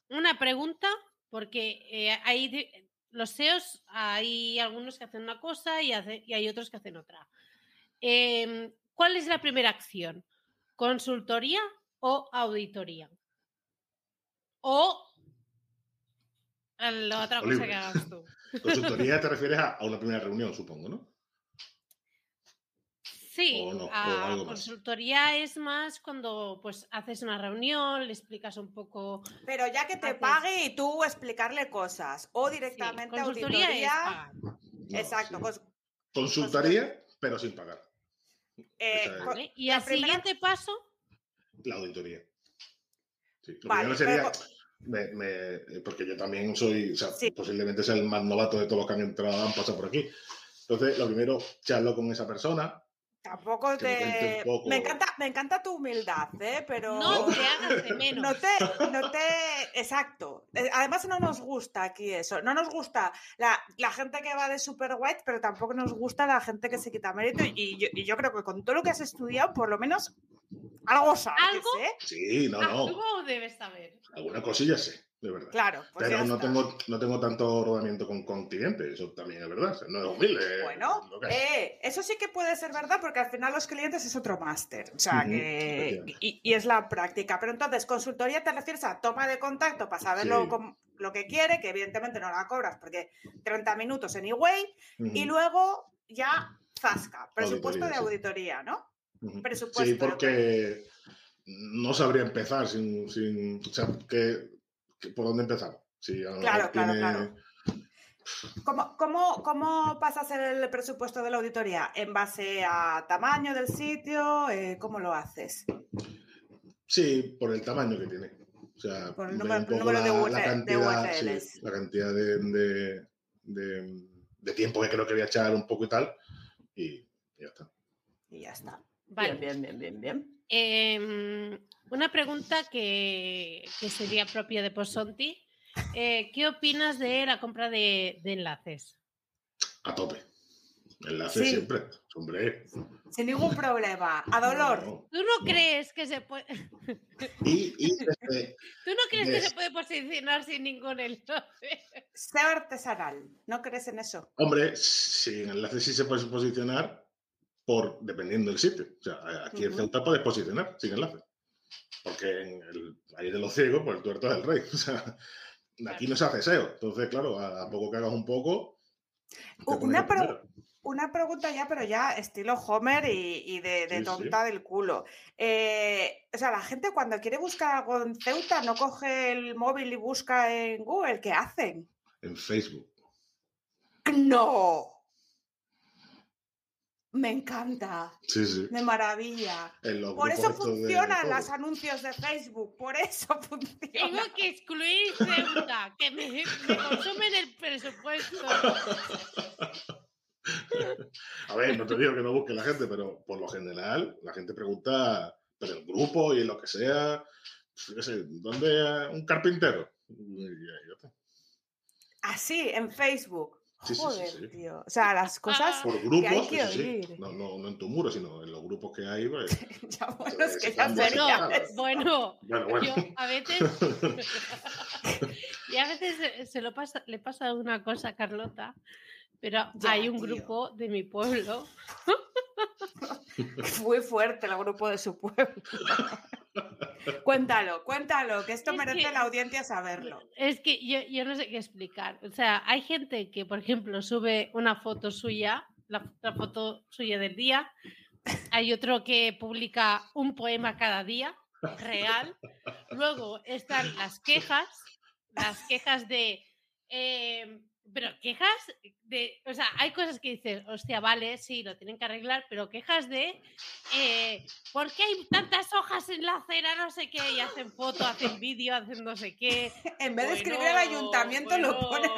[SPEAKER 2] Una pregunta, porque hay los SEOs, hay algunos que hacen una cosa y, hace- y hay otros que hacen otra. Em, ¿Cuál es la primera acción? ¿Consultoría o auditoría? O la otra cosa que hagas tú. *laughs*
[SPEAKER 6] Consultoría te refieres a, una primera reunión, supongo, ¿no?
[SPEAKER 2] Sí,
[SPEAKER 6] O no, o
[SPEAKER 2] a
[SPEAKER 6] algo más.
[SPEAKER 2] consultoría es más cuando pues haces una reunión, le explicas un poco.
[SPEAKER 3] Pero ya que te
[SPEAKER 2] Haces-
[SPEAKER 3] pague y tú explicarle cosas. O
[SPEAKER 2] Sí,
[SPEAKER 3] directamente
[SPEAKER 2] consultoría es
[SPEAKER 3] auditoría.
[SPEAKER 2] pagar.
[SPEAKER 6] No,
[SPEAKER 3] Exacto.
[SPEAKER 6] sí.
[SPEAKER 3] cons-
[SPEAKER 6] Consultaría, pero sin pagar.
[SPEAKER 3] Eh.
[SPEAKER 2] Y al
[SPEAKER 3] primera-
[SPEAKER 2] siguiente paso,
[SPEAKER 6] La auditoría. Sí, lo
[SPEAKER 3] Vale,
[SPEAKER 6] primero sería. me- me- porque yo también soy, o sea,
[SPEAKER 3] Sí.
[SPEAKER 6] posiblemente sea el más novato de todos los que han entrado, han pasado por aquí. Entonces, lo primero, charlo con esa persona.
[SPEAKER 3] Tampoco te. Me encanta, me encanta tu humildad, ¿eh? Pero.
[SPEAKER 2] no te *laughs* hagas de menos.
[SPEAKER 3] No te, no te, exacto. Eh, Además no nos gusta aquí eso. No nos gusta la, la gente que va de super white, pero tampoco nos gusta la gente que se quita mérito. Y yo, y yo creo que con todo lo que has estudiado, por lo menos algo sabes,
[SPEAKER 2] ¿Algo?
[SPEAKER 3] ¿eh?
[SPEAKER 6] Sí, no, no.
[SPEAKER 2] Algo debes saber.
[SPEAKER 6] Alguna cosilla sé, de verdad.
[SPEAKER 3] Claro, pues
[SPEAKER 6] pero no tengo, no tengo tanto rodamiento con, con clientes, eso también es verdad. no es humilde.
[SPEAKER 3] Bueno,
[SPEAKER 6] es.
[SPEAKER 3] eh, eso sí que puede ser verdad porque al final los clientes es otro máster, o sea, que, y, y es la práctica. Pero entonces, consultoría te refieres a toma de contacto para saber lo,
[SPEAKER 6] Sí.
[SPEAKER 3] com- lo que quiere, que evidentemente no la cobras porque 30 minutos en eWay,
[SPEAKER 6] Ujú,
[SPEAKER 3] y luego ya zasca, presupuesto
[SPEAKER 6] Auditoría,
[SPEAKER 3] de
[SPEAKER 6] sí.
[SPEAKER 3] auditoría, ¿no? presupuesto,
[SPEAKER 6] Sí, porque no sabría empezar sin. sin o sea, que- ¿por dónde empezar? Si
[SPEAKER 3] Claro, claro,
[SPEAKER 6] tiene-
[SPEAKER 3] claro. ¿Cómo, cómo, ¿Cómo pasa a ser el presupuesto de la auditoría? ¿En base a tamaño del sitio? Eh, ¿Cómo lo haces?
[SPEAKER 6] Sí, por el tamaño que tiene. O sea,
[SPEAKER 3] Por el número- de
[SPEAKER 6] la,
[SPEAKER 3] de
[SPEAKER 6] cantidad, sí,
[SPEAKER 3] UFLs.
[SPEAKER 6] la cantidad de, de- de- de tiempo que creo que voy a echar un poco y tal. Y, y ya está.
[SPEAKER 3] Y ya está.
[SPEAKER 2] Vale.
[SPEAKER 3] Bien, bien, bien, bien, bien.
[SPEAKER 2] Em, una pregunta que, que sería propia de Posonti. Eh, ¿Qué opinas de la compra de, de enlaces?
[SPEAKER 6] A tope. Enlace
[SPEAKER 3] Sí.
[SPEAKER 6] siempre. Hombre.
[SPEAKER 3] Sin ningún problema. A dolor.
[SPEAKER 6] No.
[SPEAKER 2] ¿Tú no crees que se puede,
[SPEAKER 6] Y, y desde- *laughs*
[SPEAKER 2] ¿tú no crees que se puede posicionar sin ningún enlace?
[SPEAKER 3] Ser artesanal. ¿No crees en eso?
[SPEAKER 6] hombre, sin enlace sí se puede posicionar por dependiendo del sitio. O sea, aquí en. Ceuta puedes posicionar sin enlace. Porque en el país de los ciegos, pues el tuerto es el rey. *laughs* O sea, aquí no se hace SEO. Entonces, claro, a, poco que hagas un poco.
[SPEAKER 3] Una, una pregunta ya, pero ya estilo Homer y, y de, de
[SPEAKER 6] Sí, sí.
[SPEAKER 3] tonta del culo. Eh, o sea, la gente cuando quiere buscar algo en Ceuta no coge el móvil y busca en Google. ¿Qué hacen?
[SPEAKER 6] En Facebook.
[SPEAKER 3] ¡No! Me encanta.
[SPEAKER 6] Sí, sí.
[SPEAKER 3] De maravilla. Por eso
[SPEAKER 6] de
[SPEAKER 3] funcionan los anuncios de Facebook. Por eso *laughs*
[SPEAKER 2] Tengo
[SPEAKER 3] funcionan.
[SPEAKER 2] que excluir Ceuta, que me, me consumen el presupuesto. *laughs*
[SPEAKER 6] A ver, no te digo que no busque la gente, pero por lo general la gente pregunta, pero en grupo y en lo que sea, yo qué sé, ¿dónde un carpintero?
[SPEAKER 3] Así, en Facebook.
[SPEAKER 6] Sí, sí, sí,
[SPEAKER 3] Joder,
[SPEAKER 6] sí.
[SPEAKER 3] tío. O sea, las cosas
[SPEAKER 6] Por
[SPEAKER 3] que hay
[SPEAKER 6] grupos,
[SPEAKER 3] que
[SPEAKER 6] eso sí.
[SPEAKER 3] oír.
[SPEAKER 6] No, no, no en tu muro, sino en los grupos que hay. Pues, *laughs*
[SPEAKER 3] Ya, bueno,
[SPEAKER 6] Se-
[SPEAKER 3] es que ya.
[SPEAKER 2] Bueno,
[SPEAKER 6] bueno, bueno.
[SPEAKER 2] yo a veces *laughs* *laughs* y a veces se- se lo pasa, le pasa una cosa a Carlota, pero
[SPEAKER 3] Ya,
[SPEAKER 2] hay un
[SPEAKER 3] tío.
[SPEAKER 2] grupo de mi pueblo
[SPEAKER 3] Muy fuerte el grupo de su pueblo. *laughs* cuéntalo, cuéntalo, que esto
[SPEAKER 2] Es
[SPEAKER 3] merece
[SPEAKER 2] que-
[SPEAKER 3] la audiencia saberlo.
[SPEAKER 2] Es que yo, yo no sé qué explicar. O sea, hay gente que, por ejemplo, sube una foto suya, la, la foto suya del día. Hay otro que publica un poema cada día, real. Luego están las quejas, las quejas de... eh, pero quejas de... O sea, hay cosas que dices, hostia, vale, sí, lo tienen que arreglar, pero quejas de... eh, ¿Por qué hay tantas hojas en la acera? No sé qué. Y hacen foto, hacen vídeo, hacen no sé qué. *laughs*
[SPEAKER 3] En vez de escribir al
[SPEAKER 2] Bueno,
[SPEAKER 3] ayuntamiento, lo ponen.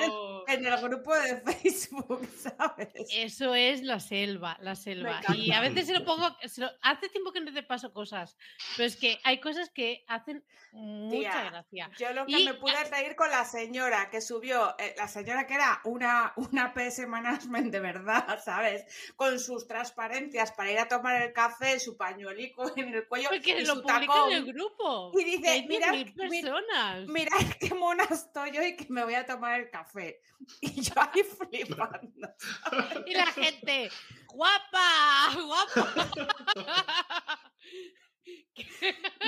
[SPEAKER 3] En el grupo de Facebook, *laughs* ¿sabes?
[SPEAKER 2] Eso es la selva, la selva. Y a veces se lo pongo, se lo- hace tiempo que no te paso cosas, pero es que hay cosas que hacen mucha
[SPEAKER 3] Tía,
[SPEAKER 2] gracia.
[SPEAKER 3] Yo lo que
[SPEAKER 2] Y-
[SPEAKER 3] me pude reír con la señora que subió, eh, la señora que era una, una PS Management de *laughs* verdad, ¿sabes? Con sus transparencias para ir a tomar el café, su pañuelico en el cuello
[SPEAKER 2] Porque
[SPEAKER 3] y
[SPEAKER 2] lo
[SPEAKER 3] su tacón.
[SPEAKER 2] en el grupo.
[SPEAKER 3] Y dice,
[SPEAKER 2] hay
[SPEAKER 3] "Mirad,
[SPEAKER 2] 10.000
[SPEAKER 3] mi-
[SPEAKER 2] personas.
[SPEAKER 3] Mirad qué mona estoy hoy que me voy a tomar el café. *laughs* Y yo ahí flipando. *laughs*
[SPEAKER 2] Y la gente, guapa, guapa. *laughs*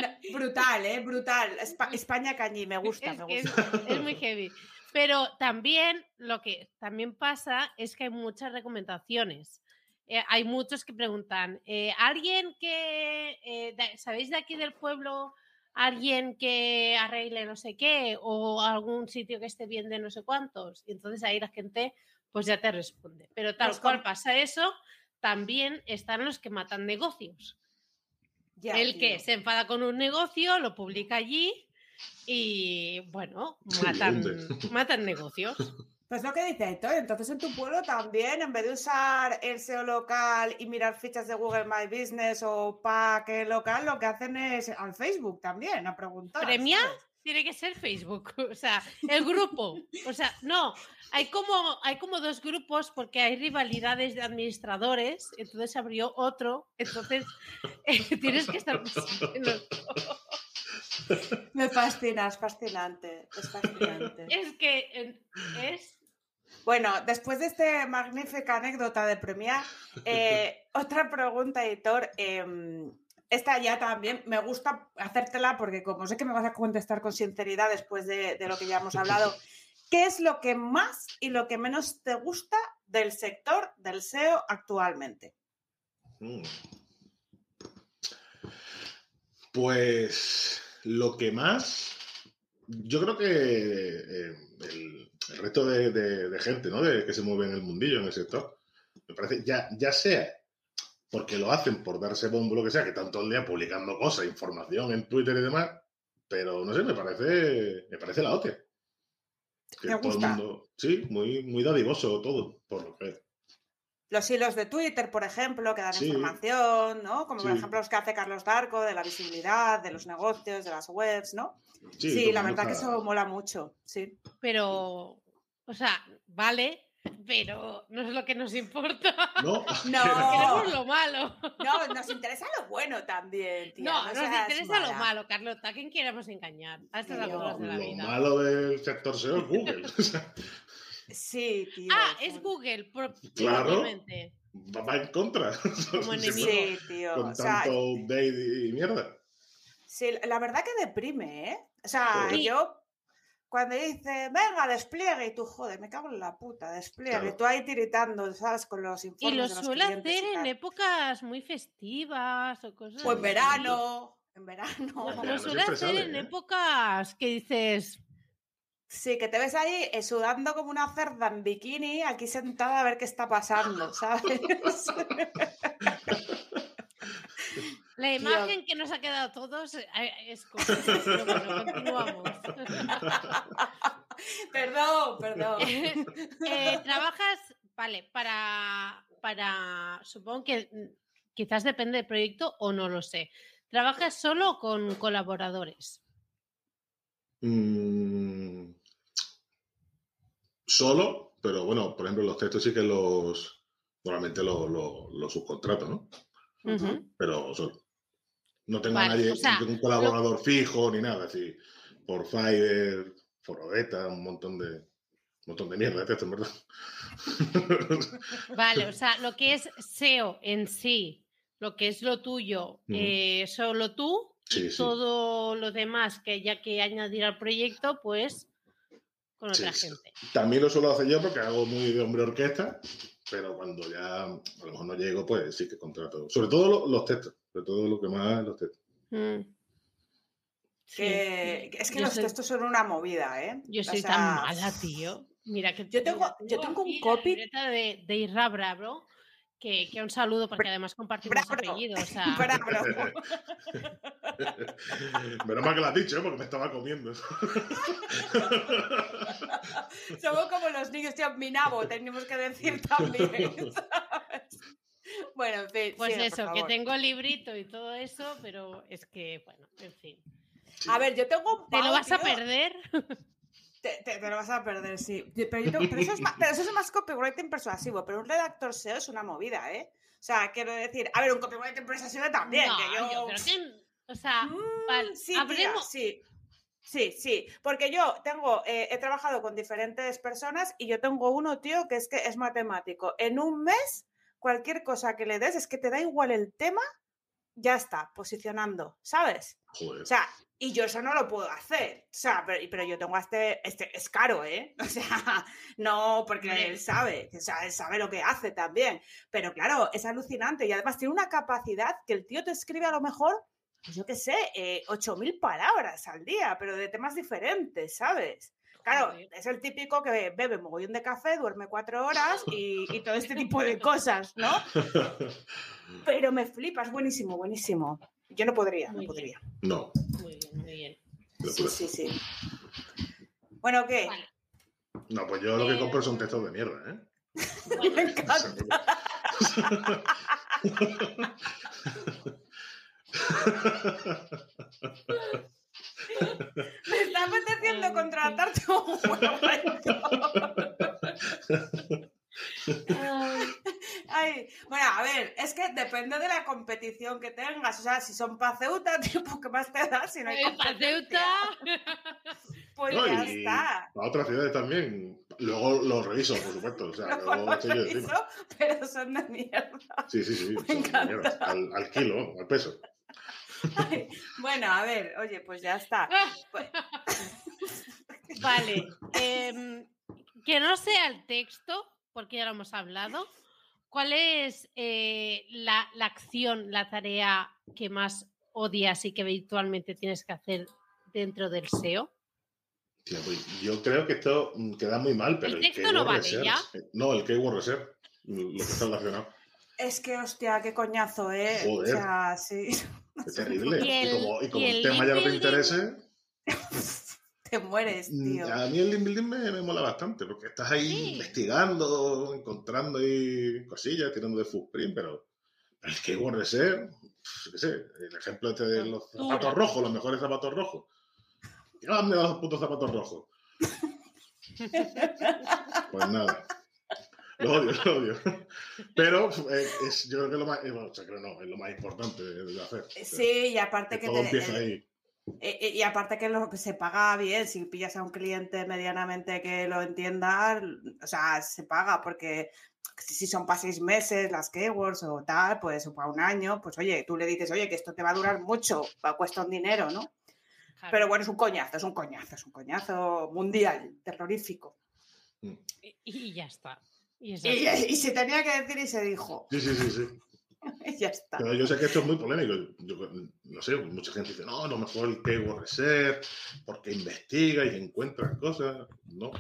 [SPEAKER 3] No, brutal, ¿eh? Brutal. Espa- España cañí, me gusta,
[SPEAKER 2] es,
[SPEAKER 3] me
[SPEAKER 2] es-
[SPEAKER 3] gusta.
[SPEAKER 2] es muy heavy. Pero también lo que también pasa es que hay muchas recomendaciones. Eh, hay muchos que preguntan, eh, ¿alguien que, eh, ¿sabéis de aquí del pueblo? ¿Alguien que arregle no sé qué? ¿O algún sitio que esté bien de no sé cuántos? Y entonces ahí la gente pues ya te responde. Pero tal
[SPEAKER 3] Pues
[SPEAKER 2] cual
[SPEAKER 3] con-
[SPEAKER 2] pasa eso, también están los que matan negocios.
[SPEAKER 3] Ya,
[SPEAKER 2] El que se enfada con un negocio, lo publica allí y, bueno, *laughs* matan, matan negocios.
[SPEAKER 3] Pues lo que dice Héctor, entonces en tu pueblo también, en vez de usar el SEO local y mirar fichas de Google My Business o PAC local, lo que hacen es al Facebook también, a preguntar.
[SPEAKER 2] ¿Premia?
[SPEAKER 3] ¿sabes?
[SPEAKER 2] Tiene que ser Facebook, *laughs* o sea, el grupo. O sea, no, hay como, hay como dos grupos porque hay rivalidades de administradores, entonces se abrió otro, entonces *laughs* eh, tienes que estar en los. *laughs*
[SPEAKER 3] Me fascina, es fascinante, es fascinante.
[SPEAKER 2] Es que es
[SPEAKER 3] Bueno, después de esta magnífica anécdota de premiar, eh, *laughs* otra pregunta, editor. em, esta ya también me gusta hacértela porque como sé que me vas a contestar con sinceridad después de, de lo que ya hemos hablado, *laughs* ¿qué es lo que más y lo que menos te gusta del sector del SEO actualmente?
[SPEAKER 6] Mm. Pues lo que más, yo creo que eh, el, el resto de, de- de gente ¿no? de, que se mueve en el mundillo, en el sector, me parece, ya, ya sea porque lo hacen por darse bombo, lo que sea, que están todo el día publicando cosas, información en Twitter y demás, pero no sé, me parece, me parece la hostia. Que
[SPEAKER 3] ¿Te
[SPEAKER 6] todo el
[SPEAKER 3] gusta?
[SPEAKER 6] mundo, sí, muy, muy dadivoso todo, por lo que
[SPEAKER 3] Los hilos de Twitter, por ejemplo, que dan
[SPEAKER 6] Sí.
[SPEAKER 3] información, ¿no? Como por ejemplo los que hace Carlos Darco, de la visibilidad, de los negocios, de las webs, ¿no?
[SPEAKER 6] Sí,
[SPEAKER 3] Sí, la verdad que eso mola mucho, sí.
[SPEAKER 2] pero, o sea, vale, pero no es lo que nos importa.
[SPEAKER 6] No, *laughs* *laughs*
[SPEAKER 3] No.
[SPEAKER 2] Queremos lo malo.
[SPEAKER 3] No, nos interesa lo bueno también, *laughs* tía.
[SPEAKER 2] No, nos interesa lo malo, Carlota. ¿A quién queremos engañar? A estas
[SPEAKER 3] Tío,
[SPEAKER 2] alturas de la
[SPEAKER 6] lo
[SPEAKER 2] vida.
[SPEAKER 6] malo del sector SEO es Google.
[SPEAKER 3] Sí, tío.
[SPEAKER 2] Ah, es. Google,
[SPEAKER 6] Claro. va en contra.
[SPEAKER 2] Como enemigo.
[SPEAKER 3] Sí, tío.
[SPEAKER 6] Con
[SPEAKER 3] O sea,
[SPEAKER 6] tanto update y mierda.
[SPEAKER 3] sí, la verdad que deprime, ¿eh? O sea, yo cuando dice, venga, despliegue, y tú, joder, me cago en la puta, despliegue,
[SPEAKER 6] Claro.
[SPEAKER 3] y tú ahí tiritando, ¿sabes? Con los
[SPEAKER 2] Y
[SPEAKER 3] informes
[SPEAKER 2] lo
[SPEAKER 3] de los
[SPEAKER 2] suele
[SPEAKER 3] y
[SPEAKER 2] hacer en épocas muy festivas o cosas
[SPEAKER 3] O en
[SPEAKER 2] así.
[SPEAKER 3] verano, en verano.
[SPEAKER 2] Lo, lo suele hacer
[SPEAKER 6] sale,
[SPEAKER 2] en
[SPEAKER 6] ¿eh?
[SPEAKER 2] épocas que dices,
[SPEAKER 3] Sí, que te ves ahí eh, sudando como una cerda en bikini, aquí sentada a ver qué está pasando, *laughs* ¿sabes? *laughs*
[SPEAKER 2] la
[SPEAKER 3] Tío.
[SPEAKER 2] imagen que nos ha quedado a todos eh, es. *laughs* Pero bueno, continuamos. *laughs*
[SPEAKER 3] perdón, perdón. *laughs*
[SPEAKER 2] Eh, trabajas, vale, para, para, supongo que mm, quizás depende del proyecto o no lo sé. ¿Trabajas solo con colaboradores?
[SPEAKER 6] Mm, solo, pero bueno, por ejemplo, los textos sí que los normalmente los, los, los subcontrato, ¿no? Pero no tengo
[SPEAKER 2] Vale,
[SPEAKER 6] a nadie,
[SPEAKER 2] o sea,
[SPEAKER 6] no tengo un colaborador fijo ni nada, así, por Fiverr, Forodeta, un montón de un montón de mierda en verdad. *laughs*
[SPEAKER 2] Vale, o sea, lo que es SEO en sí, lo que es lo tuyo, eh, solo tú,
[SPEAKER 6] Sí,
[SPEAKER 2] y
[SPEAKER 6] sí.
[SPEAKER 2] todo lo demás que haya que añadir al proyecto, pues con otra
[SPEAKER 6] sí.
[SPEAKER 2] gente.
[SPEAKER 6] También lo suelo hacer yo porque hago muy de hombre orquesta, pero cuando ya a lo mejor no llego, pues sí que contrato. Sobre todo lo- los textos, sobre todo lo que más los textos.
[SPEAKER 2] Mm. Sí.
[SPEAKER 3] Que, es que
[SPEAKER 2] Yo
[SPEAKER 3] los
[SPEAKER 2] soy-
[SPEAKER 3] textos son una movida, ¿eh?
[SPEAKER 2] Yo
[SPEAKER 3] O
[SPEAKER 2] soy
[SPEAKER 3] sea,
[SPEAKER 2] tan mala, tío. Mira que
[SPEAKER 3] Yo tengo- yo tengo un copy-
[SPEAKER 2] de, de Isra Bravo, que, que un saludo porque además compartimos
[SPEAKER 3] Bravo.
[SPEAKER 2] apellidos. O *laughs* sea,
[SPEAKER 3] Bravo. *laughs*
[SPEAKER 6] Menos mal que lo has dicho, ¿eh? porque me estaba comiendo. *laughs*
[SPEAKER 3] Somos como los niños, tío, mi nabo, tenemos que decir también. ¿sabes? Bueno, en fin.
[SPEAKER 2] pues eso, que tengo librito y todo eso, pero es que, bueno, en fin.
[SPEAKER 3] A ver, yo tengo un
[SPEAKER 2] ¿Te lo vas a perder?
[SPEAKER 3] Te, te- te lo vas a perder, sí. Yo- Pero, yo tengo- pero eso, es más, *laughs* pero eso es más copywriting persuasivo, pero un redactor SEO es una movida, ¿eh? O sea, quiero decir, a ver, un copywriting persuasivo también,
[SPEAKER 2] no,
[SPEAKER 3] que yo...
[SPEAKER 2] creo que, o sea,
[SPEAKER 3] Mm,
[SPEAKER 2] vale,
[SPEAKER 3] sí, tía, sí. Sí, sí, porque yo tengo, eh, he trabajado con diferentes personas y yo tengo uno, tío, que es que es matemático. En un mes, cualquier cosa que le des, es que te da igual el tema, ya está, posicionando, ¿sabes?
[SPEAKER 6] Joder.
[SPEAKER 3] O sea, y yo eso no lo puedo hacer. O sea, pero, pero yo tengo a este, este, es caro, ¿eh? *laughs* O sea, no, porque él sabe, o sea, él sabe lo que hace también. Pero claro, es alucinante y además tiene una capacidad que el tío te escribe a lo mejor, pues yo qué sé, eh, 8.000 palabras al día, pero de temas diferentes, ¿sabes? Claro, es el típico que bebe mogollón de café, duerme cuatro horas y, y todo este tipo de cosas, ¿no? *laughs* Pero me flipas, buenísimo, buenísimo. Yo no podría,
[SPEAKER 2] Muy
[SPEAKER 3] no
[SPEAKER 2] bien.
[SPEAKER 3] podría.
[SPEAKER 6] No,
[SPEAKER 2] Muy bien, muy bien.
[SPEAKER 3] Sí, sí, sí. Bueno, ¿qué?
[SPEAKER 2] Vale.
[SPEAKER 6] no, pues yo lo que compro son textos de mierda, ¿eh?
[SPEAKER 3] Me encanta. *laughs* Me está apeteciendo contratarte un *laughs* Ay, bueno, a ver, es que depende de la competición que tengas. O sea, si son para Ceuta, *laughs* tipo, ¿qué más te da si no hay
[SPEAKER 2] Eh, pa'
[SPEAKER 3] competencia?
[SPEAKER 2] Ceuta.
[SPEAKER 3] Pues
[SPEAKER 6] No,
[SPEAKER 3] ya está.
[SPEAKER 6] a otras ciudades también. Luego los reviso, por supuesto. O sea,
[SPEAKER 3] Lo
[SPEAKER 6] luego
[SPEAKER 3] conozco,
[SPEAKER 6] encima.
[SPEAKER 3] pero son de mierda.
[SPEAKER 6] Sí, sí, sí. son de
[SPEAKER 3] encanta.
[SPEAKER 6] mierda. Al, al kilo, al peso.
[SPEAKER 3] Ay, Bueno, a ver, oye, pues ya está. Pues- *laughs*
[SPEAKER 2] Vale. em, que no sea el texto, porque ya lo hemos hablado. ¿Cuál es eh, la, la acción, la tarea que más odias y que virtualmente tienes que hacer dentro del SEO?
[SPEAKER 6] Tía, pues yo creo que esto mm, queda muy mal, pero
[SPEAKER 2] ¿El
[SPEAKER 6] el,
[SPEAKER 2] texto no
[SPEAKER 6] keyword
[SPEAKER 2] vale
[SPEAKER 6] research-
[SPEAKER 2] ya?
[SPEAKER 6] eh, No, el keyword research, lo que está relacionado.
[SPEAKER 3] Es que, hostia, qué coñazo, ¿eh?
[SPEAKER 6] Joder.
[SPEAKER 3] O sea, sí.
[SPEAKER 6] Es terrible.
[SPEAKER 2] Y
[SPEAKER 6] Y,
[SPEAKER 2] el-
[SPEAKER 6] como, y como
[SPEAKER 2] y
[SPEAKER 6] el,
[SPEAKER 2] el
[SPEAKER 6] tema ya no te interese, *laughs*
[SPEAKER 3] Te mueres,
[SPEAKER 6] mm,
[SPEAKER 3] tío.
[SPEAKER 6] a mí el link building me, me mola bastante, porque estás ahí
[SPEAKER 2] Sí.
[SPEAKER 6] investigando, encontrando ahí cosillas, tirando de footprint, pero el keyword research, yo qué sé, el ejemplo este de los zapatos rojos, los mejores zapatos rojos. Llévame los putos zapatos rojos. Pues nada. Lo odio, lo odio. Pero eh, es, yo creo que es lo más, eh, bueno, o sea, creo no, es lo más importante de, de hacer. O sea,
[SPEAKER 3] Sí, y aparte
[SPEAKER 6] que
[SPEAKER 3] que,
[SPEAKER 6] todo
[SPEAKER 3] te-
[SPEAKER 6] empieza
[SPEAKER 3] el-
[SPEAKER 6] ahí.
[SPEAKER 3] Eh, eh, y aparte que lo que se paga bien, si pillas a un cliente medianamente que lo entienda, o sea, se paga porque si son para seis meses las keywords o tal, pues o para un año, pues oye, tú le dices, oye, que esto te va a durar mucho, va cuesta un dinero, ¿no? Pero bueno, es un coñazo, es un coñazo, es un coñazo mundial, terrorífico.
[SPEAKER 2] Y, y ya está. Y
[SPEAKER 3] y se tenía que decir y se dijo.
[SPEAKER 6] Sí, sí, sí, sí. *laughs*
[SPEAKER 3] Ya está.
[SPEAKER 6] Pero yo sé que esto es muy polémico. Yo, no sé, mucha gente dice, no, lo mejor el keyword research, porque investiga y encuentra cosas. No.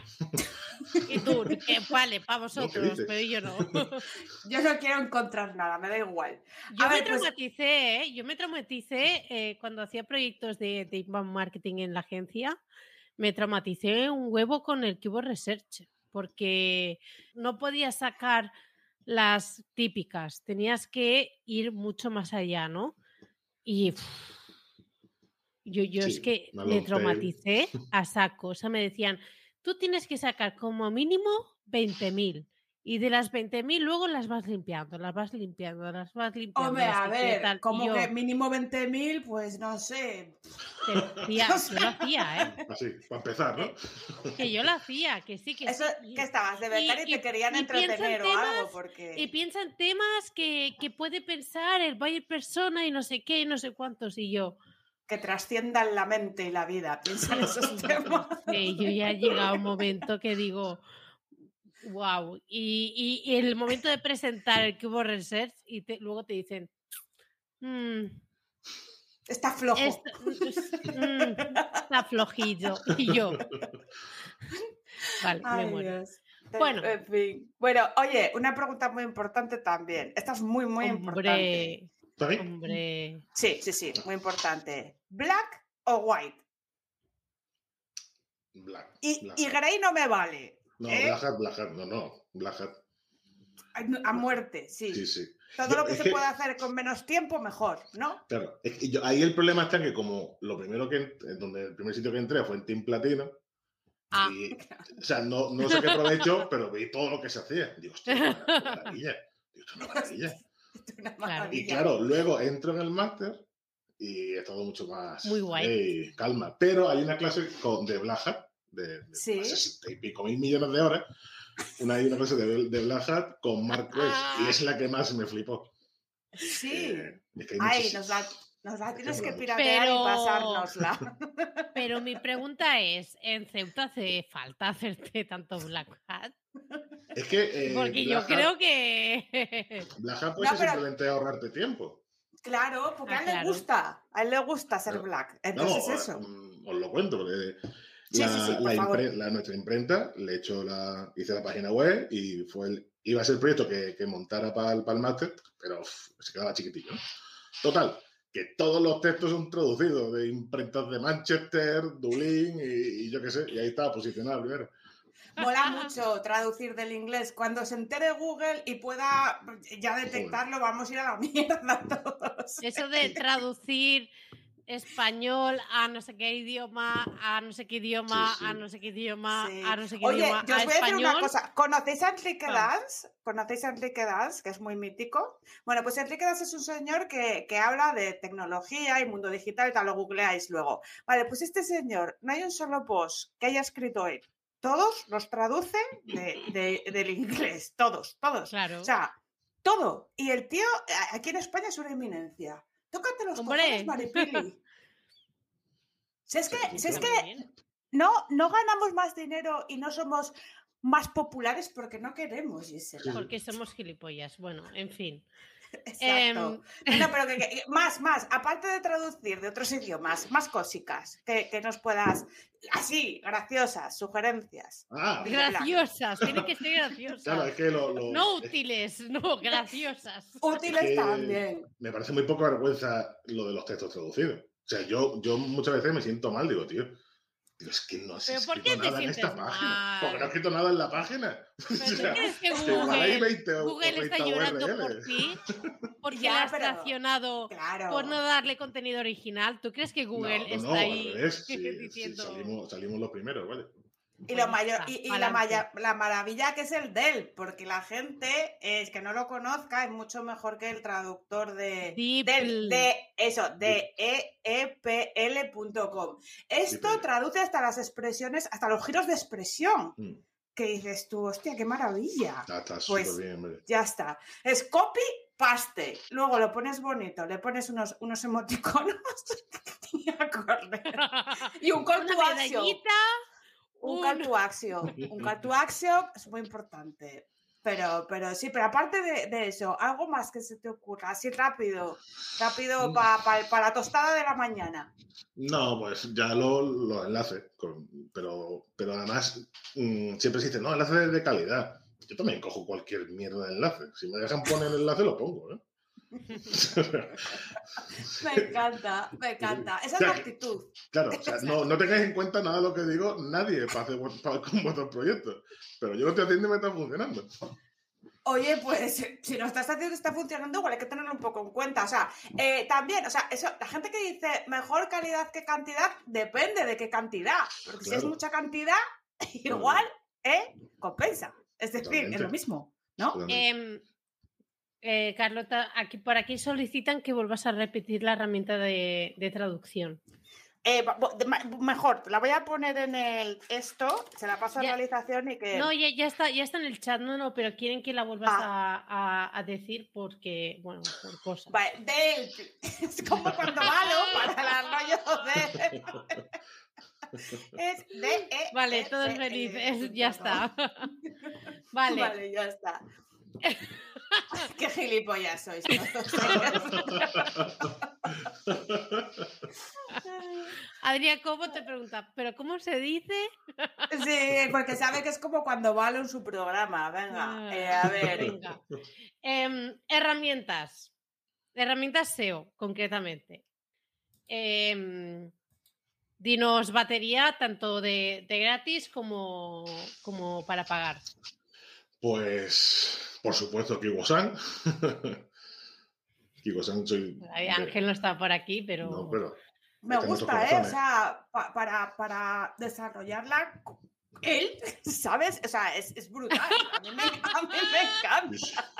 [SPEAKER 2] Y tú, que vale, para *laughs* vosotros, pero yo no. *laughs*
[SPEAKER 3] Yo no quiero encontrar nada, me da igual.
[SPEAKER 2] Yo
[SPEAKER 3] A
[SPEAKER 2] me
[SPEAKER 3] ver, pues-
[SPEAKER 2] traumaticé, ¿eh? Yo me traumaticé eh, cuando hacía proyectos de, de inbound marketing en la agencia. Me traumaticé un huevo con el Keyword Research porque no podía sacar las típicas, tenías que ir mucho más allá, ¿no? Y yo, yo es que me traumaticé a saco. O sea, me decían, tú tienes que sacar como mínimo 20.000. Y de las 20.000 luego las vas limpiando, las vas limpiando, las vas limpiando.
[SPEAKER 3] Hombre, a ver, como
[SPEAKER 2] yo,
[SPEAKER 3] que mínimo 20.000, pues no sé.
[SPEAKER 2] te lo *laughs* hacía,
[SPEAKER 3] no
[SPEAKER 2] yo lo hacía, ¿eh?
[SPEAKER 6] Así, para empezar, ¿no?
[SPEAKER 2] Que yo lo hacía, que sí, que
[SPEAKER 3] Eso,
[SPEAKER 2] sí.
[SPEAKER 3] que estabas de becaria y,
[SPEAKER 2] y-
[SPEAKER 3] te querían
[SPEAKER 2] y
[SPEAKER 3] entretener o
[SPEAKER 2] temas-
[SPEAKER 3] algo, porque...
[SPEAKER 2] Y piensa en temas que, que puede pensar el Bayer persona y no sé qué, y no sé cuántos. Y yo,
[SPEAKER 3] que trasciendan la mente y la vida. Piensa en esos *laughs* temas.
[SPEAKER 2] Sí, yo ya he llegado a un momento que digo, wow. Y, y- el momento de presentar el Cubo Research, y te- luego te dicen, "Mm,
[SPEAKER 3] Está flojo.
[SPEAKER 2] esto- mm, está flojillo. *laughs* Y yo, vale, me muero.
[SPEAKER 3] Dios.
[SPEAKER 2] Bueno.
[SPEAKER 3] En fin. Bueno, oye, una pregunta muy importante también. Esta es muy, muy importante.
[SPEAKER 2] Hombre.
[SPEAKER 3] Sí, sí, sí, muy importante. ¿Black o white?
[SPEAKER 6] Black.
[SPEAKER 3] Y,
[SPEAKER 6] Black
[SPEAKER 3] y. Grey no me vale.
[SPEAKER 6] No,
[SPEAKER 3] ¿eh?
[SPEAKER 6] Black Hat, Black Hat, no, no. Black Hat,
[SPEAKER 3] A muerte, sí.
[SPEAKER 6] sí, sí.
[SPEAKER 3] Todo
[SPEAKER 6] Yo-
[SPEAKER 3] lo que se
[SPEAKER 6] que-
[SPEAKER 3] pueda hacer con menos tiempo, mejor, ¿no?
[SPEAKER 6] Claro, es que yo- ahí el problema está que como lo primero que, donde el primer sitio que entré fue en Team Platino,
[SPEAKER 2] Ah,
[SPEAKER 6] y, o sea, no, no sé qué provecho, *laughs* pero vi todo lo que se hacía. Digo, hostia, *laughs* maravilla. Digo, esto es una maravilla.
[SPEAKER 3] Es una.
[SPEAKER 6] Y claro, luego entro en el máster y es todo mucho más.
[SPEAKER 2] Muy guay.
[SPEAKER 6] "Ey, calma. Pero hay una clase con, de Black Hat, de, de
[SPEAKER 3] Sí.
[SPEAKER 6] más de 60 y pico mil millones de horas. Una, una clase de, de Black Hat con Mark West y es la que más me flipó.
[SPEAKER 3] Sí.
[SPEAKER 6] Eh, es que
[SPEAKER 3] Ay, nos la, nos la tienes que
[SPEAKER 6] Pero-
[SPEAKER 3] piratear y pasárnosla. *laughs*
[SPEAKER 2] pero mi pregunta es, ¿en Ceuta hace falta hacerte tanto Black Hat?
[SPEAKER 6] Es que. eh,
[SPEAKER 2] Porque yo
[SPEAKER 6] Black Hat-
[SPEAKER 2] creo que... *laughs*
[SPEAKER 6] Black Hat puede
[SPEAKER 3] No, pero-
[SPEAKER 6] simplemente ahorrarte tiempo.
[SPEAKER 3] Claro, porque
[SPEAKER 2] Ah,
[SPEAKER 3] a él le
[SPEAKER 2] claro.
[SPEAKER 3] gusta. A él le gusta ser black.
[SPEAKER 6] No,
[SPEAKER 3] Entonces
[SPEAKER 6] eh,
[SPEAKER 3] eso.
[SPEAKER 6] mm, os lo cuento, porque la,
[SPEAKER 3] sí, sí, por
[SPEAKER 6] la
[SPEAKER 3] favor.
[SPEAKER 6] impre- la- nuestra imprenta le hecho la, hice la página web y fue el, iba a ser el proyecto que, que montara para el, máster, pero uf, se quedaba chiquitillo. Total, que todos los textos son traducidos de imprentas de Manchester, Dublín y, y yo qué sé, y ahí estaba posicionado primero.
[SPEAKER 3] Mola mucho traducir del inglés. Cuando se entere Google y pueda ya detectarlo, vamos a ir a la mierda *laughs* todos.
[SPEAKER 2] Eso de traducir español a no sé qué idioma, a no sé qué idioma,
[SPEAKER 6] Sí, sí.
[SPEAKER 2] a no sé qué idioma,
[SPEAKER 3] Sí.
[SPEAKER 2] a no sé qué
[SPEAKER 3] Oye,
[SPEAKER 2] idioma,
[SPEAKER 3] yo os voy a decir una cosa. ¿Conocéis a Enrique
[SPEAKER 2] Ah.
[SPEAKER 3] Dance? ¿Conocéis a Enrique Dance, que es muy mítico? Bueno, pues Enrique Dance es un señor que, que habla de tecnología y mundo digital y tal, lo googleáis luego. Vale, pues este señor, no hay un solo post que haya escrito él. Todos los traduce de- de- del inglés, todos, todos.
[SPEAKER 2] Claro.
[SPEAKER 3] O sea, todo. Y el tío, a- aquí en España es una eminencia. Tócate los
[SPEAKER 2] Hombre.
[SPEAKER 3] cojones, Maripili. *laughs* Si es que, si es que no, no ganamos más dinero y no somos más populares porque no queremos, Gisela.
[SPEAKER 2] Porque somos gilipollas. Bueno, en fin. *laughs*
[SPEAKER 3] Exacto.
[SPEAKER 2] Em,
[SPEAKER 3] No, pero *laughs* que, que- más, más, aparte de traducir de otros idiomas, más cosicas que, que nos puedas, así, graciosas, sugerencias.
[SPEAKER 6] Ah,
[SPEAKER 2] Graciosas, tienen que ser graciosas. *laughs*
[SPEAKER 6] claro, es que lo, lo-
[SPEAKER 2] No
[SPEAKER 6] es-
[SPEAKER 2] útiles, no, graciosas.
[SPEAKER 3] Útiles
[SPEAKER 6] que-
[SPEAKER 3] también.
[SPEAKER 6] me parece muy poca vergüenza lo de los textos traducidos. O sea, yo, yo muchas veces me siento mal, digo, tío, tío, es que no has
[SPEAKER 2] ¿Pero por
[SPEAKER 6] escrito
[SPEAKER 2] qué te
[SPEAKER 6] nada en esta
[SPEAKER 2] sientes
[SPEAKER 6] página.
[SPEAKER 2] mal?
[SPEAKER 6] Porque no he escrito nada en la página. *laughs*
[SPEAKER 2] ¿Pero
[SPEAKER 6] O sea,
[SPEAKER 2] crees que Google,
[SPEAKER 6] 20 o- o
[SPEAKER 2] Google está
[SPEAKER 6] 30
[SPEAKER 2] llorando por ti? Porque
[SPEAKER 3] Ya,
[SPEAKER 2] has
[SPEAKER 3] Claro.
[SPEAKER 2] por no darle contenido original. ¿Tú crees que Google
[SPEAKER 6] no, no,
[SPEAKER 2] está
[SPEAKER 6] no,
[SPEAKER 2] ahí
[SPEAKER 6] al revés, *laughs* sí, sí,
[SPEAKER 2] diciendo...
[SPEAKER 6] salimos, salimos los primeros, ¿vale?
[SPEAKER 3] Y, lo mayor, y, y la,
[SPEAKER 2] pa'lante.
[SPEAKER 3] maya- la maravilla que es el DEL, porque la gente es que no lo conozca es mucho mejor que el traductor de, del- de eso, de E eepl.com. Esto
[SPEAKER 6] DeepL.
[SPEAKER 3] traduce hasta las expresiones, hasta los giros de expresión,
[SPEAKER 6] Mm,
[SPEAKER 3] que dices tú, hostia, qué maravilla.
[SPEAKER 6] Está, está
[SPEAKER 3] Pues-
[SPEAKER 6] bien.
[SPEAKER 3] Ya está. Es copy, paste. Luego lo pones bonito, le pones unos, unos emoticonos y a correr. Y un call to action.
[SPEAKER 2] medallita,
[SPEAKER 3] Un call to action. Un call to action es muy importante. Pero, pero sí, pero aparte de, de eso, algo más que se te ocurra, así rápido, rápido
[SPEAKER 6] Mm.
[SPEAKER 3] para la tostada de la mañana.
[SPEAKER 6] No, pues ya lo- los enlaces, con- pero, pero además mm, siempre se dice, no, enlaces de calidad. Yo también cojo cualquier mierda de enlace. Si me dejan poner el enlace, lo pongo, ¿eh? *laughs*
[SPEAKER 3] Me encanta, me encanta. Esa es la actitud.
[SPEAKER 6] Claro, o sea, no, no tengáis en cuenta nada de lo que digo nadie para hacer para- con vuestros proyectos. Pero yo lo estoy haciendo y me está funcionando.
[SPEAKER 3] Oye, pues si lo estás haciendo y está funcionando, igual hay que tenerlo un poco en cuenta. O sea, eh, también, o sea, eso, la gente que dice mejor calidad que cantidad, depende de qué cantidad. Porque si es mucha cantidad, *laughs* igual, ¿eh? Compensa. Es decir, es lo mismo, ¿no?
[SPEAKER 2] Eh, Carlota, aquí, por aquí solicitan que vuelvas a repetir la herramienta de, de traducción.
[SPEAKER 3] Eh, mejor, la voy a poner en el esto, se la paso a realización y que...
[SPEAKER 2] No, ya, ya está, ya está en el chat, no, no, pero quieren que la vuelvas
[SPEAKER 3] Ah.
[SPEAKER 2] a, a- a decir porque, bueno, por cosas.
[SPEAKER 3] Vale, de- *laughs* es como cuando malo para el rollo de... *laughs* es de... e,
[SPEAKER 2] Vale,
[SPEAKER 3] e,
[SPEAKER 2] todos
[SPEAKER 3] e,
[SPEAKER 2] felices, ya está. *laughs* Vale,
[SPEAKER 3] Vale, ya está. *laughs* Qué gilipollas sois todos. *laughs*
[SPEAKER 2] Adrián Cobo te pregunta, ¿pero cómo se dice?
[SPEAKER 3] Sí, porque sabe que es como cuando valo en su programa. Venga,
[SPEAKER 2] Ah,
[SPEAKER 3] eh, a ver.
[SPEAKER 2] venga. Em, herramientas. Herramientas SEO, concretamente. Em, dinos batería tanto de, de gratis como, como para pagar.
[SPEAKER 6] Pues, por supuesto, Kiwosan. *laughs* Kiwosan soy.
[SPEAKER 2] Ay, Ángel no está por aquí, pero...
[SPEAKER 6] No, pero.
[SPEAKER 3] Me gusta, ¿eh? O sea, pa- para, para desarrollarla, él, ¿sabes? O sea, es, es brutal. A mí, me, a mí me encanta.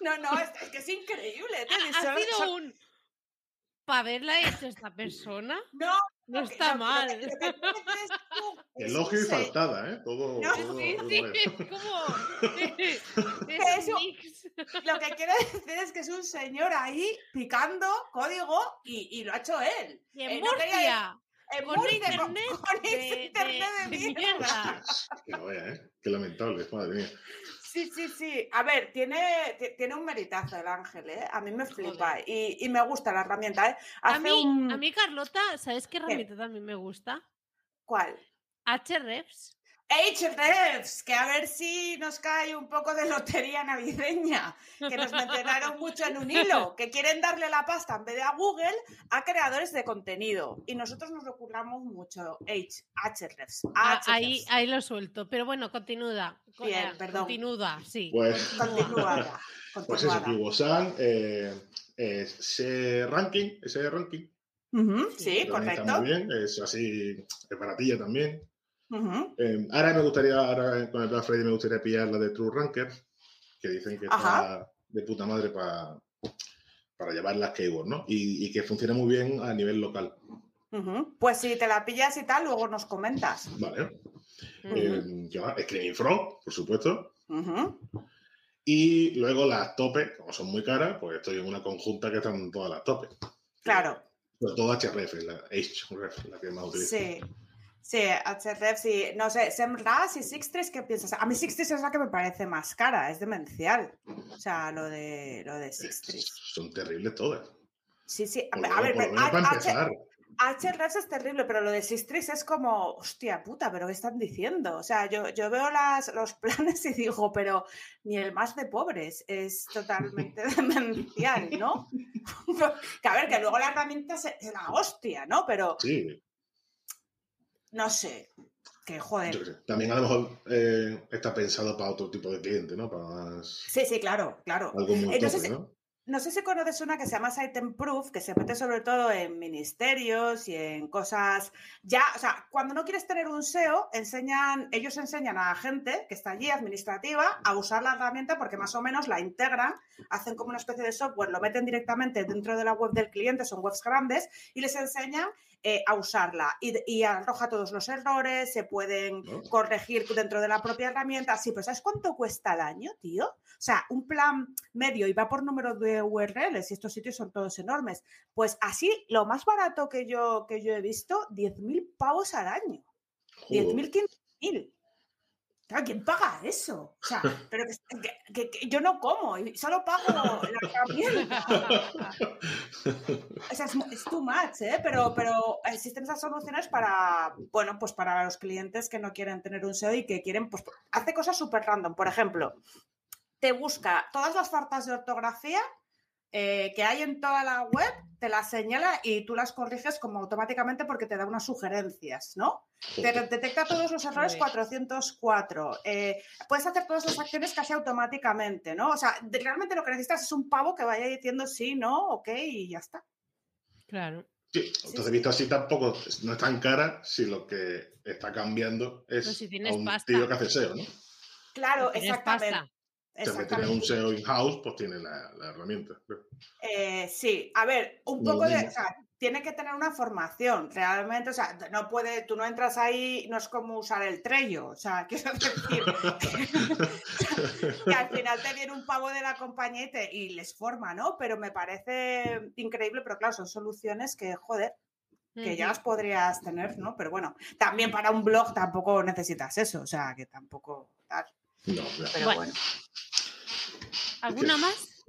[SPEAKER 3] No, no, es, es que es increíble.
[SPEAKER 2] Ha, ha sido un... ¿Para haberla hecho esta persona?
[SPEAKER 3] No,
[SPEAKER 2] No está
[SPEAKER 3] lo- lo
[SPEAKER 2] mal.
[SPEAKER 3] que- lo que dices tú es *laughs*
[SPEAKER 6] Elogio y faltada, ¿eh? Todo.
[SPEAKER 3] No,
[SPEAKER 6] todo-
[SPEAKER 2] Sí,
[SPEAKER 6] todo
[SPEAKER 2] sí, es como... es un.
[SPEAKER 3] Lo que quiero decir es que es un señor ahí picando código y, y lo ha hecho él.
[SPEAKER 2] Y en
[SPEAKER 3] Eh, no quería
[SPEAKER 2] Murcia,
[SPEAKER 3] En
[SPEAKER 2] con
[SPEAKER 3] Murcia,
[SPEAKER 2] internet
[SPEAKER 3] con, con
[SPEAKER 2] de,
[SPEAKER 3] internet de,
[SPEAKER 2] de
[SPEAKER 3] mierda.
[SPEAKER 2] mierda.
[SPEAKER 6] Que lo vea, ¿eh? Qué lamentable, madre mía.
[SPEAKER 3] Sí, sí, sí. A ver, tiene, ti- tiene un meritazo el ángel, ¿eh? A mí me flipa y, y me gusta la herramienta, ¿eh?
[SPEAKER 2] A
[SPEAKER 3] Hace
[SPEAKER 2] mí,
[SPEAKER 3] un-
[SPEAKER 2] a mí, Carlota, ¿sabes qué herramienta también me gusta?
[SPEAKER 3] ¿Cuál?
[SPEAKER 2] Hrefs.
[SPEAKER 3] Hrefs, que a ver si nos cae un poco de lotería navideña, que nos mencionaron mucho en un hilo, que quieren darle la pasta en vez de a Google a creadores de contenido. Y nosotros nos recurramos mucho H, Hrefs.
[SPEAKER 2] Ah, ahí, ahí lo suelto. Pero bueno, continúa. Co-
[SPEAKER 3] Bien, perdón.
[SPEAKER 2] Continúa, sí.
[SPEAKER 6] Pues-
[SPEAKER 3] Continuada.
[SPEAKER 6] Pues eso. Kiwosan, eh, ese ranking, ese ranking.
[SPEAKER 3] Sí,
[SPEAKER 6] lo
[SPEAKER 3] correcto.
[SPEAKER 6] Muy bien, es así, es baratilla también. Eh, ahora me gustaría, ahora con el Black Friday me gustaría pillar la de True Ranker, que dicen que está
[SPEAKER 3] Ajá.
[SPEAKER 6] de puta madre para para llevar las keywords, ¿no? Y, y que funciona muy bien a nivel local.
[SPEAKER 3] Pues si te la pillas y tal, luego nos comentas.
[SPEAKER 6] ¿vale?
[SPEAKER 2] Ujú.
[SPEAKER 6] Eh, ¿qué más? Screaming Frog, por supuesto. Y luego las topes, como son muy caras, pues estoy en una conjunta que están todas las topes.
[SPEAKER 3] Claro,
[SPEAKER 6] todo HRF, la HRF, la que más utilizo.
[SPEAKER 3] sí. Sí, HRF, sí. No sé, SEMRAS y Sixtris, ¿qué piensas? A mí Sixtris es la que me parece más cara, es demencial. O sea, lo de, lo de Sixtris.
[SPEAKER 6] Son terribles todas.
[SPEAKER 3] Sí, sí. A,
[SPEAKER 6] Por
[SPEAKER 3] ver, a
[SPEAKER 6] por lo menos
[SPEAKER 3] pero
[SPEAKER 6] para
[SPEAKER 3] H-
[SPEAKER 6] empezar.
[SPEAKER 3] HRFs es terrible, pero lo de Sixtris es como, hostia puta, pero ¿qué están diciendo? O sea, yo, yo veo las, los *laughs* planes y digo, pero ni el más de pobres es totalmente *laughs* demencial, ¿no? *laughs* que a ver, que luego la herramienta es es la hostia, ¿no? Pero
[SPEAKER 6] Sí,
[SPEAKER 3] no sé, que joder.
[SPEAKER 6] También a lo mejor eh, está pensado para otro tipo de cliente, ¿no? Para más,
[SPEAKER 3] Sí, sí, claro, claro.
[SPEAKER 6] algo muy
[SPEAKER 3] Entonces,
[SPEAKER 6] tope, ¿no?
[SPEAKER 3] No sé si conoces una que se llama Item Proof, que se mete sobre todo en ministerios y en cosas ya, o sea, cuando no quieres tener un SEO, enseñan, ellos enseñan a la gente que está allí administrativa a usar la herramienta porque más o menos la integran, hacen como una especie de software, lo meten directamente dentro de la web del cliente, son webs grandes, y les enseñan eh, a usarla y, y arroja todos los errores, se pueden
[SPEAKER 6] ¿no?
[SPEAKER 3] corregir dentro de la propia herramienta. Sí, pero ¿sabes cuánto cuesta al año, tío? O sea, un plan medio y va por número de URLs y estos sitios son todos enormes. Pues así, lo más barato que yo, que yo he visto, 10.000 pavos al año.
[SPEAKER 6] Joder.
[SPEAKER 3] 10.000, 15.000. Claro, ¿quién paga eso? O sea, *laughs* pero que, que- que- que yo no como y solo pago la herramienta. O sea, es, es too much, ¿eh? Pero, pero existen esas soluciones para, bueno, pues para los clientes que no quieren tener un SEO y que quieren, pues, hace cosas súper random. Por ejemplo, te busca todas las faltas de ortografía eh, que hay en toda la web, te las señala y tú las corriges como automáticamente porque te da unas sugerencias, ¿no? Te detecta todos los errores
[SPEAKER 2] Joder.
[SPEAKER 3] 404. eh, puedes hacer todas las acciones casi automáticamente, ¿no? O sea, de- realmente lo que necesitas es un pavo que vaya diciendo sí, no, ok y ya está.
[SPEAKER 2] Claro.
[SPEAKER 6] Sí, entonces visto así tampoco no es tan cara si lo que está cambiando es
[SPEAKER 2] Pues si
[SPEAKER 6] a un
[SPEAKER 2] pasta.
[SPEAKER 6] tío que hace SEO, ¿no?
[SPEAKER 3] Claro, exactamente.
[SPEAKER 2] pasta.
[SPEAKER 6] O sea, que tiene
[SPEAKER 3] exactamente.
[SPEAKER 6] un SEO in-house, pues tiene la, la herramienta.
[SPEAKER 3] Eh, sí, a ver, un
[SPEAKER 6] No,
[SPEAKER 3] poco de,
[SPEAKER 6] dime.
[SPEAKER 3] o sea, tiene que tener una formación, realmente, o sea, no puede, tú no entras ahí, no es como usar el Trello, o sea, *laughs* quiero decir que al final te viene un pavo de la compañía y, te- y les forma, ¿no? Pero me parece increíble, pero claro, son soluciones que, joder, que ya las podrías tener, ¿no? Pero bueno, también para un blog tampoco necesitas eso, o sea, que tampoco tal,
[SPEAKER 6] No,
[SPEAKER 3] pero
[SPEAKER 2] Bueno.
[SPEAKER 3] bueno.
[SPEAKER 2] ¿Alguna más?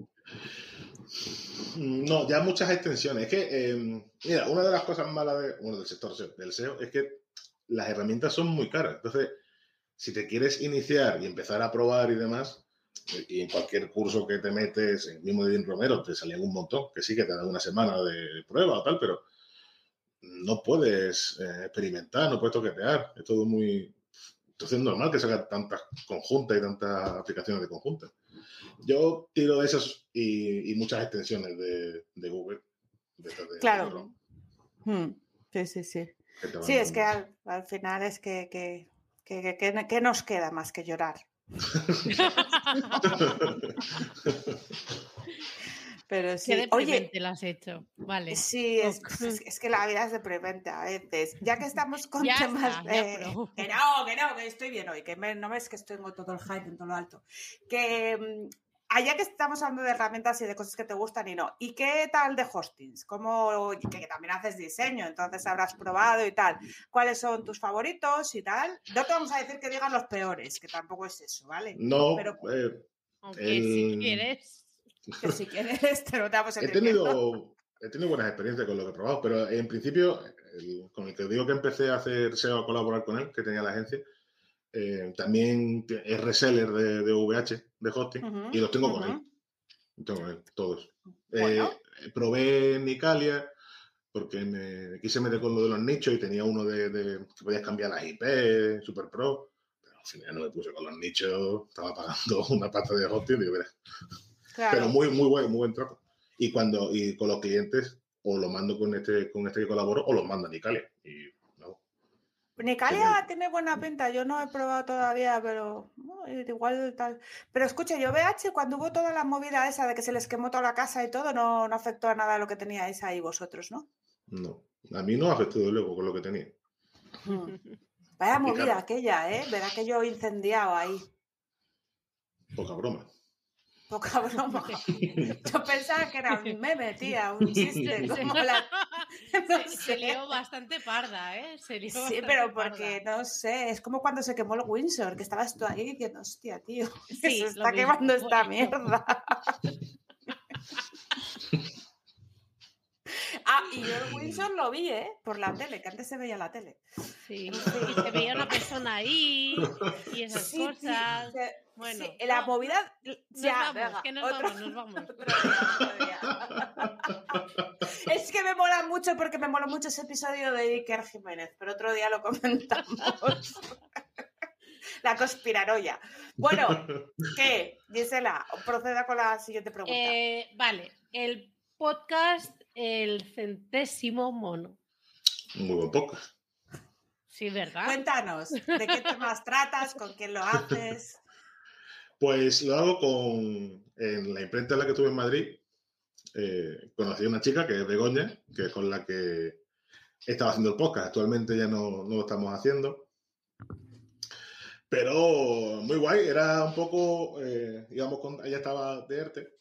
[SPEAKER 6] Mm, No, ya muchas extensiones. Es que, eh, mira, una de las cosas malas de- bueno, del sector del SEO es que las herramientas son muy caras. Entonces, si te quieres iniciar y empezar a probar y demás, y en cualquier curso que te metes, el mismo de Dean Romero, te salían un montón, que sí, que te dan una semana de prueba o tal, pero no puedes eh, experimentar, no puedes toquetear. Es todo muy... Entonces es normal que salgan tantas conjuntas y tantas aplicaciones de conjuntas. Yo tiro de esas y, y muchas extensiones de, de Google. de de-
[SPEAKER 3] Claro. Hmm, Sí, sí, sí. Sí, es que al, al final es que, que, que- que- que- que nos queda más que llorar. *laughs* Pero
[SPEAKER 2] Qué
[SPEAKER 3] sí, oye,
[SPEAKER 2] deprimente lo has hecho. Vale.
[SPEAKER 3] sí, es, es- es que la vida es deprimente a veces. Ya que estamos con *laughs*
[SPEAKER 2] Ya
[SPEAKER 3] temas
[SPEAKER 2] está, ya
[SPEAKER 3] de-. Que no, que no, que estoy bien hoy, que me- no ves que tengo todo el hype en todo lo alto. Que mm, allá que estamos hablando de herramientas y de cosas que te gustan y no. ¿Y qué tal de hostings? ¿Cómo, que, que también haces diseño, entonces habrás probado y tal. ¿Cuáles son tus favoritos y tal? No te vamos a decir que digan los peores, que tampoco es eso, ¿vale?
[SPEAKER 6] No,
[SPEAKER 3] pero-
[SPEAKER 6] eh,
[SPEAKER 2] Aunque si
[SPEAKER 6] el-
[SPEAKER 2] quieres.
[SPEAKER 3] Que si quieres *laughs* te lo damos en
[SPEAKER 6] he tenido, he tenido buenas experiencias con lo que he probado, pero en principio, el- con el que digo que empecé a hacer SEO, a colaborar con él, que tenía la agencia, eh, también es reseller de, de VH, de hosting,
[SPEAKER 3] Ujú,
[SPEAKER 6] y los tengo con
[SPEAKER 3] ujú.
[SPEAKER 6] él. Los tengo con él, todos.
[SPEAKER 3] Bueno.
[SPEAKER 6] Eh, probé Nicalia porque me quise meter con lo de los nichos y tenía uno de, de- que podías cambiar las IP, Super Pro, pero al final no me puse con los nichos, estaba pagando *laughs* una pasta de hosting, digo, mira,
[SPEAKER 3] Claro.
[SPEAKER 6] pero muy, muy buen, muy buen trato. Y cuando, y con los clientes, o lo mando con este, con este que colaboro, o los mando a Nicalia. Y
[SPEAKER 3] Nicalia tiene buena pinta, yo no he probado todavía, pero no, igual tal. Pero escucha, yo VH, cuando hubo toda la movida esa de que se les quemó toda la casa y todo, no, no afectó a nada lo que teníais ahí vosotros, ¿no?
[SPEAKER 6] no. A mí no afectó de luego con lo que tenía. *laughs*
[SPEAKER 3] Mm. Vaya movida
[SPEAKER 6] claro.
[SPEAKER 3] aquella, ¿eh? Ver aquello incendiado ahí.
[SPEAKER 6] Poca broma.
[SPEAKER 3] Poca *laughs* broma. Yo pensaba que era un meme, tía, un chiste. Como *laughs* la... no
[SPEAKER 2] Se, lió bastante parda, ¿eh? Se lió
[SPEAKER 3] Sí, pero
[SPEAKER 2] parda.
[SPEAKER 3] porque, no sé, es como cuando se quemó el Windsor, que estabas tú ahí diciendo, hostia, tío, *laughs*
[SPEAKER 2] Sí,
[SPEAKER 3] se está
[SPEAKER 2] mismo,
[SPEAKER 3] quemando esta mierda. ah, y yo el Windsor lo vi, ¿eh? Por la tele, que antes se veía la tele.
[SPEAKER 2] Sí, y se veía una persona ahí y esas
[SPEAKER 3] Sí,
[SPEAKER 2] cosas.
[SPEAKER 3] se-
[SPEAKER 2] Bueno,
[SPEAKER 3] sí, la
[SPEAKER 2] no,
[SPEAKER 3] movida...
[SPEAKER 2] Nos
[SPEAKER 3] Ya,
[SPEAKER 2] vamos,
[SPEAKER 3] venga,
[SPEAKER 2] que nos
[SPEAKER 3] otro-
[SPEAKER 2] vamos, nos vamos. *laughs*
[SPEAKER 3] es que me mola mucho porque me mola mucho ese episodio de Iker Jiménez, pero otro día lo *laughs* comentamos. la conspiraroya. Bueno, ¿qué? Gisela, proceda con la siguiente pregunta.
[SPEAKER 2] Eh, vale, el podcast El Centésimo Mono.
[SPEAKER 6] Muy buen podcast.
[SPEAKER 2] Sí, ¿verdad?
[SPEAKER 3] Cuéntanos, ¿de qué temas tratas? ¿Con quién lo haces?
[SPEAKER 6] Pues lo hago con. En la imprenta en la que estuve en Madrid, eh, conocí a una chica que es Begoña, que es con la que estaba haciendo el podcast. Actualmente ya no, no lo estamos haciendo. Pero muy guay, era un poco. eh, íbamos con, ella estaba de ERTE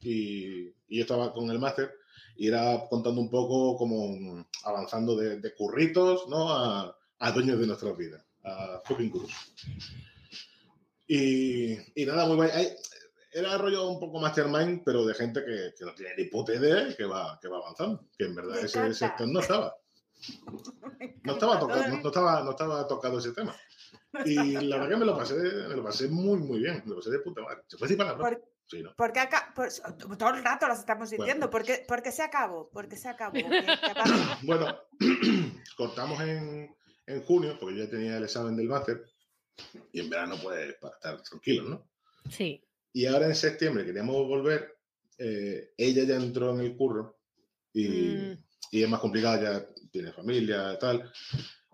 [SPEAKER 6] y, y yo estaba con el máster y era contando un poco como avanzando de, de curritos, ¿no? A, a dueños de nuestras vidas, a fucking gurus. Y, y nada, muy. Hay- era rollo un poco mastermind, pero de gente que, que no tiene ni puta idea que va, que va avanzando. Que en verdad ese sector *laughs* no estaba. No estaba, tocado, no, no estaba, no estaba tocado ese tema. Y la verdad que me lo pasé, me lo pasé muy, muy bien. Me lo pasé de puta madre. ¿Se puede decir palabras?
[SPEAKER 3] Por-
[SPEAKER 6] Sí, ¿no?
[SPEAKER 3] Porque acá, pues, todo el rato las estamos diciendo.
[SPEAKER 6] Bueno.
[SPEAKER 3] ¿Por, qué, por qué se acabó? ¿Por qué se acabó? *laughs*
[SPEAKER 6] Bueno, *clears throat* cortamos en, en junio, porque yo ya tenía el examen del máster. Y en verano, pues, para estar tranquilos, ¿no?
[SPEAKER 2] Sí.
[SPEAKER 6] Y ahora en septiembre queríamos volver. eh, ella ya entró en el curro y,
[SPEAKER 2] Mm.
[SPEAKER 6] y es más complicado, ya tiene familia y tal.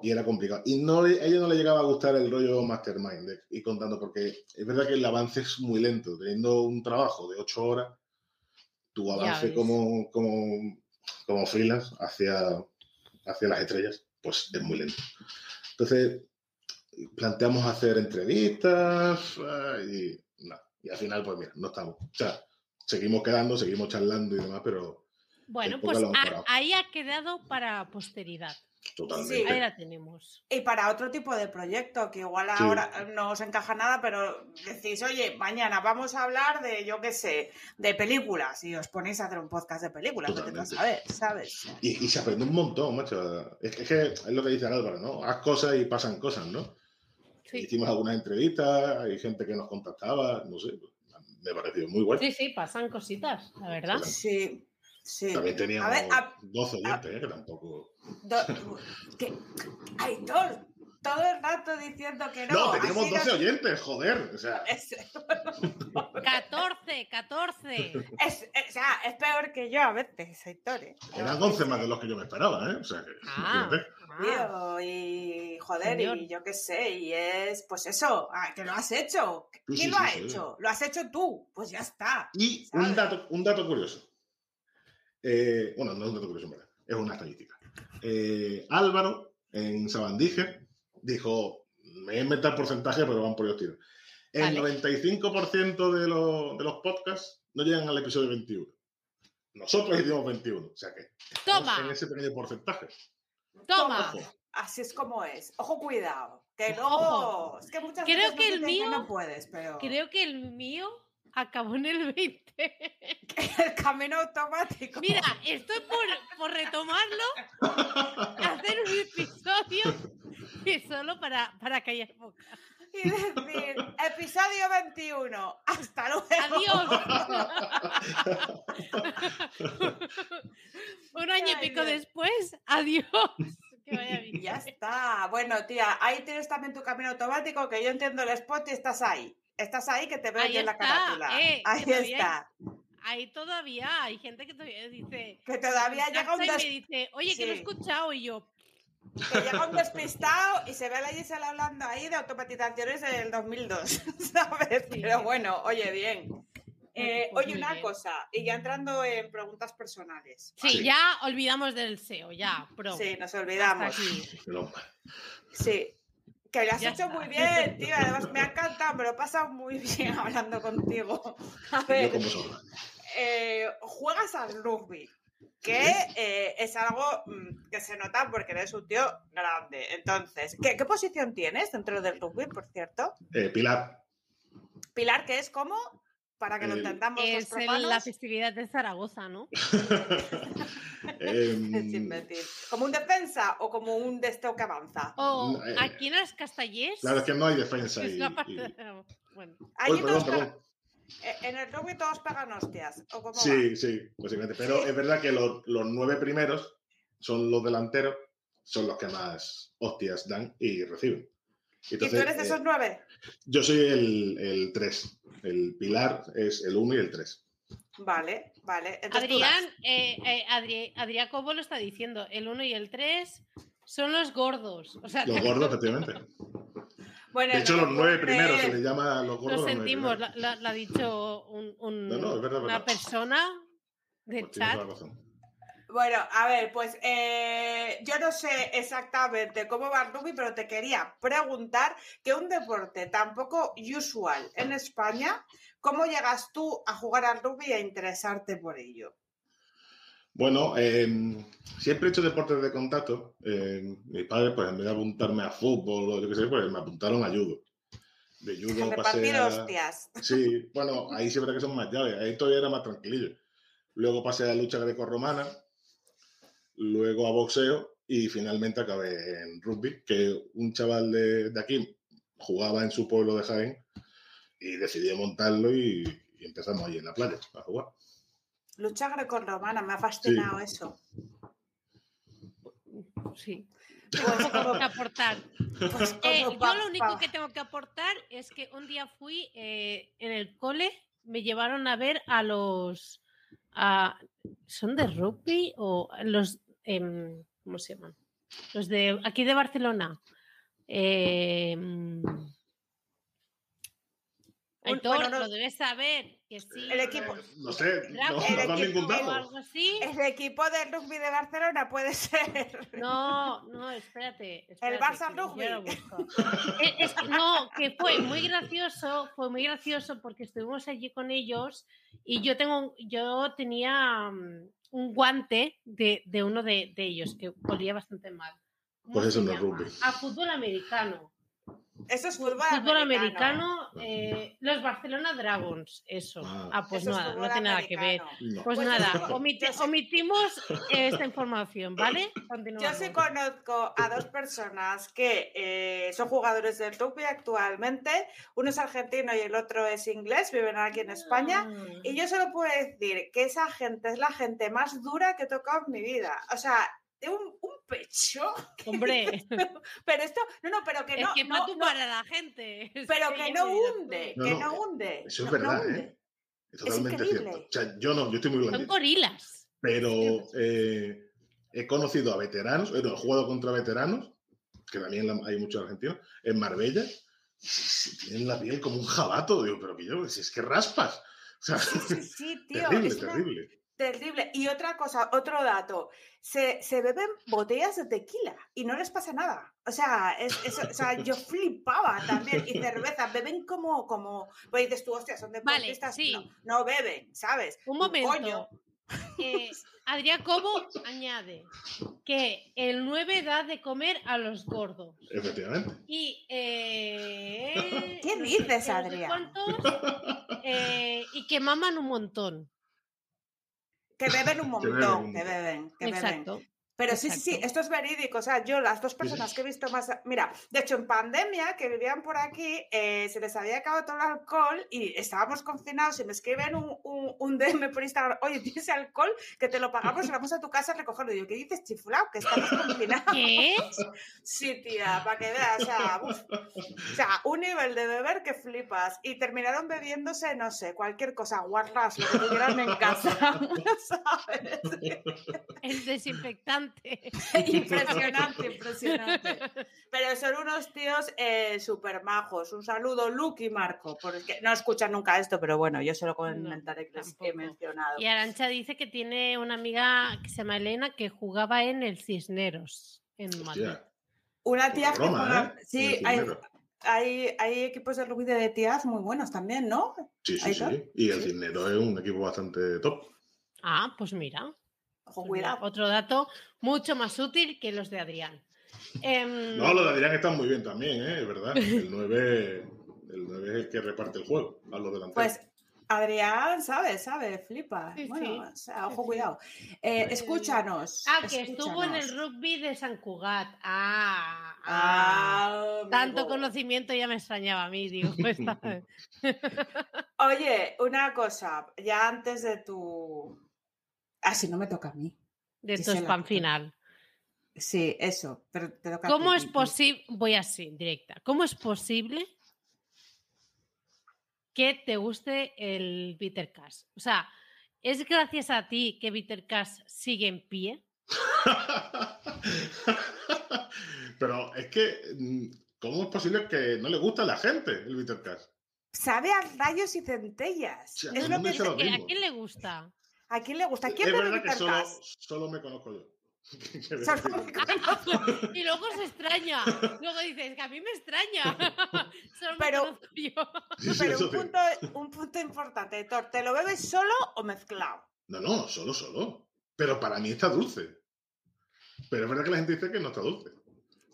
[SPEAKER 6] y era complicado. Y no, a ella no le llegaba a gustar el rollo mastermind de ir contando, porque es verdad que el avance es muy lento. Teniendo un trabajo de ocho horas, tu avance como, como, como freelance hacia, hacia las estrellas, pues es muy lento. Entonces, planteamos hacer entrevistas ah, y, nada, y al final, pues mira, no estamos. O sea, seguimos quedando, seguimos charlando y demás, pero
[SPEAKER 2] Bueno, pues ahí ha quedado para posteridad.
[SPEAKER 6] totalmente.
[SPEAKER 2] Ahí la tenemos.
[SPEAKER 3] Y para otro tipo de proyecto, que igual
[SPEAKER 6] Sí.
[SPEAKER 3] ahora no os encaja nada, pero decís, oye, mañana vamos a hablar de, yo qué sé, de películas, y os ponéis a hacer un podcast de películas, saber, ¿sabes?
[SPEAKER 6] Y, y se aprende un montón, macho. Es, que- es que es lo que dice Álvaro, ¿no? Haz cosas y pasan cosas, ¿no?
[SPEAKER 2] Sí.
[SPEAKER 6] Hicimos algunas entrevistas, hay gente que nos contactaba, no sé, me pareció muy bueno.
[SPEAKER 2] sí, sí, pasan cositas, la verdad.
[SPEAKER 3] Sí, sí.
[SPEAKER 6] También teníamos
[SPEAKER 3] A ver, a-
[SPEAKER 6] 12 oyentes, ¿eh? que tampoco.
[SPEAKER 3] do- que, Aitor, todo el rato diciendo que no.
[SPEAKER 6] No, teníamos
[SPEAKER 3] así
[SPEAKER 6] 12
[SPEAKER 3] no-
[SPEAKER 6] oyentes, joder. O sea, *laughs*
[SPEAKER 3] Es,
[SPEAKER 2] 14, 14.
[SPEAKER 3] es- es- o sea, es peor que yo a veces, Aitor. ¿eh?
[SPEAKER 6] eran 11 más de los que yo me esperaba, ¿eh? O sea, que,
[SPEAKER 2] Ah, ah.
[SPEAKER 3] Tío, y joder,
[SPEAKER 2] Señor.
[SPEAKER 3] y yo qué sé, y es pues eso, ah, que lo has hecho. ¿Quién
[SPEAKER 6] sí,
[SPEAKER 3] lo ha
[SPEAKER 6] sí.
[SPEAKER 3] hecho? Lo has hecho tú, pues ya está.
[SPEAKER 6] Y
[SPEAKER 3] ¿sabes?
[SPEAKER 6] un dato, un dato curioso. Eh, bueno, no es un dato curioso, en verdad, es una estadística. Eh, Álvaro, en Sabandije, dijo, me voy a inventar porcentaje, pero van por los tiros. El
[SPEAKER 2] Vale.
[SPEAKER 6] 95% de, los- de los podcasts no llegan al episodio 21. Nosotros hicimos 21, o sea que
[SPEAKER 2] Toma.
[SPEAKER 6] en ese pequeño porcentaje.
[SPEAKER 2] Toma.
[SPEAKER 6] Ojo.
[SPEAKER 3] Así es como es. Ojo, cuidado. Que luego. Es que muchas
[SPEAKER 2] Creo
[SPEAKER 3] veces
[SPEAKER 2] que
[SPEAKER 3] nos
[SPEAKER 2] el mío-
[SPEAKER 3] no puedes, pero.
[SPEAKER 2] Creo que el mío acabó en el 20. *laughs*
[SPEAKER 3] el camino automático.
[SPEAKER 2] Mira, estoy por, por retomarlo, hacer un episodio *laughs* solo para, para callar boca.
[SPEAKER 3] Y decir, episodio 21. Hasta luego.
[SPEAKER 2] Adiós. Un año y pico después, adiós. Que vaya
[SPEAKER 3] Y
[SPEAKER 2] bien.
[SPEAKER 3] ya está. Bueno, tía, ahí tienes también tu camino automático, que yo entiendo el spot y estás ahí. Estás ahí que te veo
[SPEAKER 2] Ahí
[SPEAKER 3] yo en la carátula.
[SPEAKER 2] eh,
[SPEAKER 3] ahí está.
[SPEAKER 2] Ahí todavía hay gente que todavía dice.
[SPEAKER 3] Que todavía
[SPEAKER 2] me
[SPEAKER 3] llega un,
[SPEAKER 2] y me dice, oye, que lo he escuchado y yo.
[SPEAKER 3] Que llega un *laughs* despistado y se ve a la Gisela hablando ahí de automatizaciones del 2002, *laughs* ¿sabes?
[SPEAKER 2] Sí.
[SPEAKER 3] Pero bueno, oye, bien. Eh,
[SPEAKER 2] Pues
[SPEAKER 3] oye, una
[SPEAKER 2] bien.
[SPEAKER 3] cosa, y ya entrando en preguntas personales.
[SPEAKER 2] Sí,
[SPEAKER 6] Sí.
[SPEAKER 2] ya olvidamos del SEO, ya, pro.
[SPEAKER 3] Sí, nos olvidamos. Sí. Que lo has
[SPEAKER 2] Ya
[SPEAKER 3] hecho
[SPEAKER 2] está.
[SPEAKER 3] muy bien, tío. Además, me ha encantado, me lo he pasado muy bien *laughs* hablando contigo. A ver, eh, juegas al rugby, que eh, es algo mm, que se nota porque eres un tío grande. Entonces, ¿qué, qué posición tienes dentro del rugby, por cierto?
[SPEAKER 6] Eh, Pilar,
[SPEAKER 3] Pilar, que es como, para que lo
[SPEAKER 6] El-
[SPEAKER 3] entendamos los
[SPEAKER 2] Es el-
[SPEAKER 3] profanos,
[SPEAKER 2] la festividad de Zaragoza, ¿no? *laughs*
[SPEAKER 6] Em,
[SPEAKER 3] sin mentir. ¿Como un defensa o como un desteo que avanza?
[SPEAKER 2] O
[SPEAKER 6] Eh,
[SPEAKER 2] aquí en las Castellers.
[SPEAKER 6] claro, es que no hay defensa.
[SPEAKER 2] es
[SPEAKER 6] Y,
[SPEAKER 2] la parte
[SPEAKER 6] y-
[SPEAKER 2] de- Bueno,
[SPEAKER 6] perdón, perdón.
[SPEAKER 3] Eh, En el rugby todos pegan hostias. ¿o cómo va?
[SPEAKER 6] Sí, sí, posiblemente. Pero
[SPEAKER 3] Sí.
[SPEAKER 6] es verdad que los, los nueve primeros son los delanteros, son los que más hostias dan y reciben.
[SPEAKER 3] ¿Y tú eres de
[SPEAKER 6] eh,
[SPEAKER 3] esos nueve?
[SPEAKER 6] yo soy el, el 3. El pilar es el 1 y el 3.
[SPEAKER 3] Vale, vale. Entonces.
[SPEAKER 2] Adrián, eh, eh, Adri- Adrián Cobo lo está diciendo. El 1 y el 3 son los gordos. O sea,
[SPEAKER 6] Los gordos, efectivamente.
[SPEAKER 3] Bueno,
[SPEAKER 6] De hecho,
[SPEAKER 3] no,
[SPEAKER 6] los nueve primeros se les llama los gordos.
[SPEAKER 2] lo sentimos, la- ha dicho un- un-
[SPEAKER 6] No, no, es verdad, es
[SPEAKER 2] una
[SPEAKER 6] verdad.
[SPEAKER 2] persona de
[SPEAKER 6] Pues
[SPEAKER 2] chat.
[SPEAKER 3] Bueno, a ver, pues eh, yo no sé exactamente cómo va el rugby, pero te quería preguntar que un deporte tan poco usual en España, ¿cómo llegas tú a jugar al rugby y a interesarte por ello?
[SPEAKER 6] Bueno, eh, siempre he hecho deportes de contacto. Eh, mis padres, pues en vez de apuntarme a fútbol o yo qué sé, pues me apuntaron a judo. De judo pasé a...
[SPEAKER 3] hostias.
[SPEAKER 6] Sí, bueno, ahí verdad que son más llaves. Ahí todavía era más tranquilillo. Luego pasé a la lucha grecorromana, luego a boxeo y finalmente acabé en rugby, que un chaval de, de aquí jugaba en su pueblo de Jaén y decidí montarlo y, y empezamos ahí en la playa a jugar.
[SPEAKER 3] Lucha grecorromana, me ha fascinado eso.
[SPEAKER 2] Sí. *laughs* Que aportar.
[SPEAKER 3] Pues
[SPEAKER 2] Eh, yo lo único que tengo que aportar es que un día fui eh, en el cole, me llevaron a ver a los. a- ¿Son de rugby o los. em, ¿Cómo se llaman? Los de aquí de Barcelona. Eh, mm, Aitor,
[SPEAKER 3] bueno, no-
[SPEAKER 2] lo debes saber, que sí.
[SPEAKER 3] El equipo-
[SPEAKER 6] No sé, no,
[SPEAKER 3] el
[SPEAKER 6] no dan
[SPEAKER 3] equipo
[SPEAKER 6] ningún
[SPEAKER 2] o
[SPEAKER 6] dato.
[SPEAKER 2] algo así.
[SPEAKER 3] El equipo de rugby de Barcelona puede ser.
[SPEAKER 2] No, no, espérate. espérate,
[SPEAKER 3] Barça
[SPEAKER 2] que yo
[SPEAKER 3] Rugby.
[SPEAKER 2] lo busco. Eh, es no, que fue muy gracioso, fue muy gracioso porque estuvimos allí con ellos y yo tengo, yo tenía mm, un guante de, de uno de, de ellos que olía bastante mal. ¿Cómo
[SPEAKER 6] Pues eso no es rugby.
[SPEAKER 2] A fútbol americano.
[SPEAKER 3] Eso es fútbol,
[SPEAKER 2] Fútbol
[SPEAKER 3] americano.
[SPEAKER 2] americano, eh, los Barcelona Dragons, eso.
[SPEAKER 6] Ah.
[SPEAKER 2] Ah, pues
[SPEAKER 3] Eso
[SPEAKER 2] nada, no tiene nada que ver.
[SPEAKER 6] No.
[SPEAKER 2] Pues
[SPEAKER 3] Pues
[SPEAKER 2] nada,
[SPEAKER 3] sé-
[SPEAKER 2] omitimos esta información, ¿vale? *coughs*
[SPEAKER 3] Yo sí conozco a dos personas que eh, son jugadores del rugby actualmente. Uno es argentino y el otro es inglés, viven aquí en España.
[SPEAKER 2] Ah.
[SPEAKER 3] Y yo solo puedo decir que esa gente es la gente más dura que he tocado en mi vida. O sea, de un, un pecho. *laughs*
[SPEAKER 2] Hombre,
[SPEAKER 3] Pero esto, no, no, pero que
[SPEAKER 2] es
[SPEAKER 3] no.
[SPEAKER 2] que
[SPEAKER 3] no,
[SPEAKER 2] para
[SPEAKER 3] no,
[SPEAKER 2] tumbar a la gente. *laughs* es
[SPEAKER 3] pero que no hunde.
[SPEAKER 6] No,
[SPEAKER 3] que
[SPEAKER 6] no,
[SPEAKER 3] no hunde.
[SPEAKER 6] Eso es verdad,
[SPEAKER 3] hunde.
[SPEAKER 6] ¿eh? Es totalmente
[SPEAKER 3] increíble.
[SPEAKER 6] cierto. O sea, yo no, yo estoy muy
[SPEAKER 2] Son
[SPEAKER 6] blandito.
[SPEAKER 2] gorilas.
[SPEAKER 6] Pero eh, he conocido a veteranos, bueno, he jugado contra veteranos, que también hay muchos argentinos, en Marbella, tienen la piel como un jabato, digo, pero que yo, si es que raspas. O sea,
[SPEAKER 3] Sí, sí, sí, *laughs* tío.
[SPEAKER 6] terrible,
[SPEAKER 3] es una-
[SPEAKER 6] terrible.
[SPEAKER 3] Terrible. Y otra cosa, otro dato. Se, se beben botellas de tequila y no les pasa nada. O sea, es, es- o sea yo *laughs* flipaba también. Y cerveza, beben como, como, pues dices tú, hostia, son
[SPEAKER 2] Vale,
[SPEAKER 3] deportistas.
[SPEAKER 2] sí.
[SPEAKER 3] No, no beben, ¿sabes?
[SPEAKER 2] Un
[SPEAKER 3] Coño,
[SPEAKER 2] momento. Eh, Adrián Cobo añade que el 9 da de comer a los gordos.
[SPEAKER 6] Efectivamente.
[SPEAKER 2] Y. eh,
[SPEAKER 3] ¿Qué dices,
[SPEAKER 2] qué, no sé
[SPEAKER 3] Adrián?
[SPEAKER 2] cuántos, eh, y que maman un montón.
[SPEAKER 3] Que beben *laughs* un
[SPEAKER 6] Que
[SPEAKER 3] montón,
[SPEAKER 6] beben un
[SPEAKER 3] que beben,
[SPEAKER 2] Exacto.
[SPEAKER 3] Pero sí, sí, sí, esto es verídico. O sea, yo las dos personas que he visto más... Mira, de hecho, en pandemia, que vivían por aquí, eh, se les había acabado todo el alcohol y estábamos confinados y me escriben un, un, un DM por Instagram, oye, ¿tienes alcohol? Que te lo pagamos y vamos a tu casa a recogerlo. Y yo, ¿qué dices, chiflao? Que estamos confinados.
[SPEAKER 2] ¿Qué?
[SPEAKER 3] Sí, tía, para que veas. O sea, uf. O sea, un nivel de beber que flipas. Y terminaron bebiéndose, no sé, cualquier cosa, guarras, lo que tuvieran en casa. *laughs* ¿Sabes?
[SPEAKER 2] El desinfectante. *laughs*
[SPEAKER 3] impresionante, impresionante. Pero son unos tíos eh, súper majos. Un saludo, Luke y Marco, porque no escuchan nunca esto, pero bueno, yo se lo comentaré que les he mencionado.
[SPEAKER 2] Y Arancha dice que tiene una amiga que se llama Elena que jugaba en el Cisneros en Madrid.
[SPEAKER 6] Hostia,
[SPEAKER 3] Una tía que juega-
[SPEAKER 6] ¿eh?
[SPEAKER 3] Sí, hay,
[SPEAKER 6] Cisnero.
[SPEAKER 3] hay, hay equipos de rugby de tías muy buenos también, ¿no?
[SPEAKER 6] Sí, sí, sí. Y el
[SPEAKER 3] Sí.
[SPEAKER 6] Cisnero es un equipo bastante top.
[SPEAKER 2] Ah, pues mira.
[SPEAKER 3] Ojo, cuidado.
[SPEAKER 2] Otro dato mucho más útil que los de Adrián. Em,
[SPEAKER 6] No, los de Adrián están muy bien también, ¿eh? Es verdad. El 9, el 9 es el que reparte el juego a los delanteros.
[SPEAKER 3] Pues Adrián sabe, sabe, flipa.
[SPEAKER 2] Sí,
[SPEAKER 3] bueno,
[SPEAKER 2] sí.
[SPEAKER 3] o sea, ojo, cuidado. Eh, escúchanos.
[SPEAKER 2] Ah, que estuvo en el rugby de San Cugat. Ah, ah.
[SPEAKER 3] Ah,
[SPEAKER 2] Tanto conocimiento ya me extrañaba a mí, digo. *laughs* esta-
[SPEAKER 3] Oye, una cosa, ya antes de tu. Ah, si no me toca a mí.
[SPEAKER 2] de tu
[SPEAKER 3] Gisela,
[SPEAKER 2] spam final.
[SPEAKER 3] Sí, eso, pero te toca a
[SPEAKER 2] ¿Cómo
[SPEAKER 3] ti,
[SPEAKER 2] es posible? Voy así, directa. ¿Cómo es posible que te guste el Bitter Cash? O sea, ¿es gracias a ti que Bitter Cash sigue en pie? *laughs*
[SPEAKER 6] Pero es que, mm, ¿cómo es posible que no le gusta a la gente el Bitter Cash?
[SPEAKER 3] Sabe a rayos y centellas. Es lo que
[SPEAKER 6] lo
[SPEAKER 2] ¿Que ¿A quién le gusta?
[SPEAKER 3] ¿A quién le gusta? ¿Quién
[SPEAKER 6] es
[SPEAKER 3] bebe
[SPEAKER 6] verdad que solo, solo me conozco yo. *laughs* *laughs*
[SPEAKER 2] Y luego se extraña. Luego dices que a mí me extraña. *laughs* Solo me
[SPEAKER 3] Pero-
[SPEAKER 2] conozco yo.
[SPEAKER 3] Pero un punto, un punto importante, Thor, ¿te lo bebes solo o mezclado?
[SPEAKER 6] No, no, solo, solo. Pero para mí está dulce. Pero es verdad que la gente dice que no está dulce.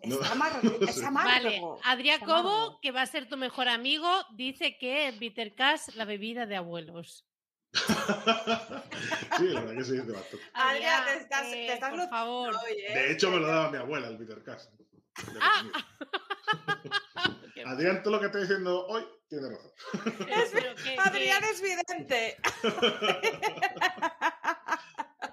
[SPEAKER 6] No,
[SPEAKER 3] Es amargo.
[SPEAKER 6] no
[SPEAKER 3] es
[SPEAKER 6] sé.
[SPEAKER 3] amargo.
[SPEAKER 2] Vale, Adrián. Cobo, que va a ser tu mejor amigo, dice que Bitter Cash, la bebida de abuelos.
[SPEAKER 6] Sí, la verdad que sí, dice bastante. *laughs*
[SPEAKER 3] Adrián, te estás- te estás
[SPEAKER 2] por
[SPEAKER 3] lo-
[SPEAKER 2] favor.
[SPEAKER 3] Oye,
[SPEAKER 6] De hecho, me lo daba mi abuela el Bitter Cash.
[SPEAKER 2] Ah.
[SPEAKER 6] Adrián, todo lo que estoy diciendo hoy tiene razón.
[SPEAKER 2] Que-
[SPEAKER 3] Adrián
[SPEAKER 2] que-
[SPEAKER 3] es vidente. *laughs*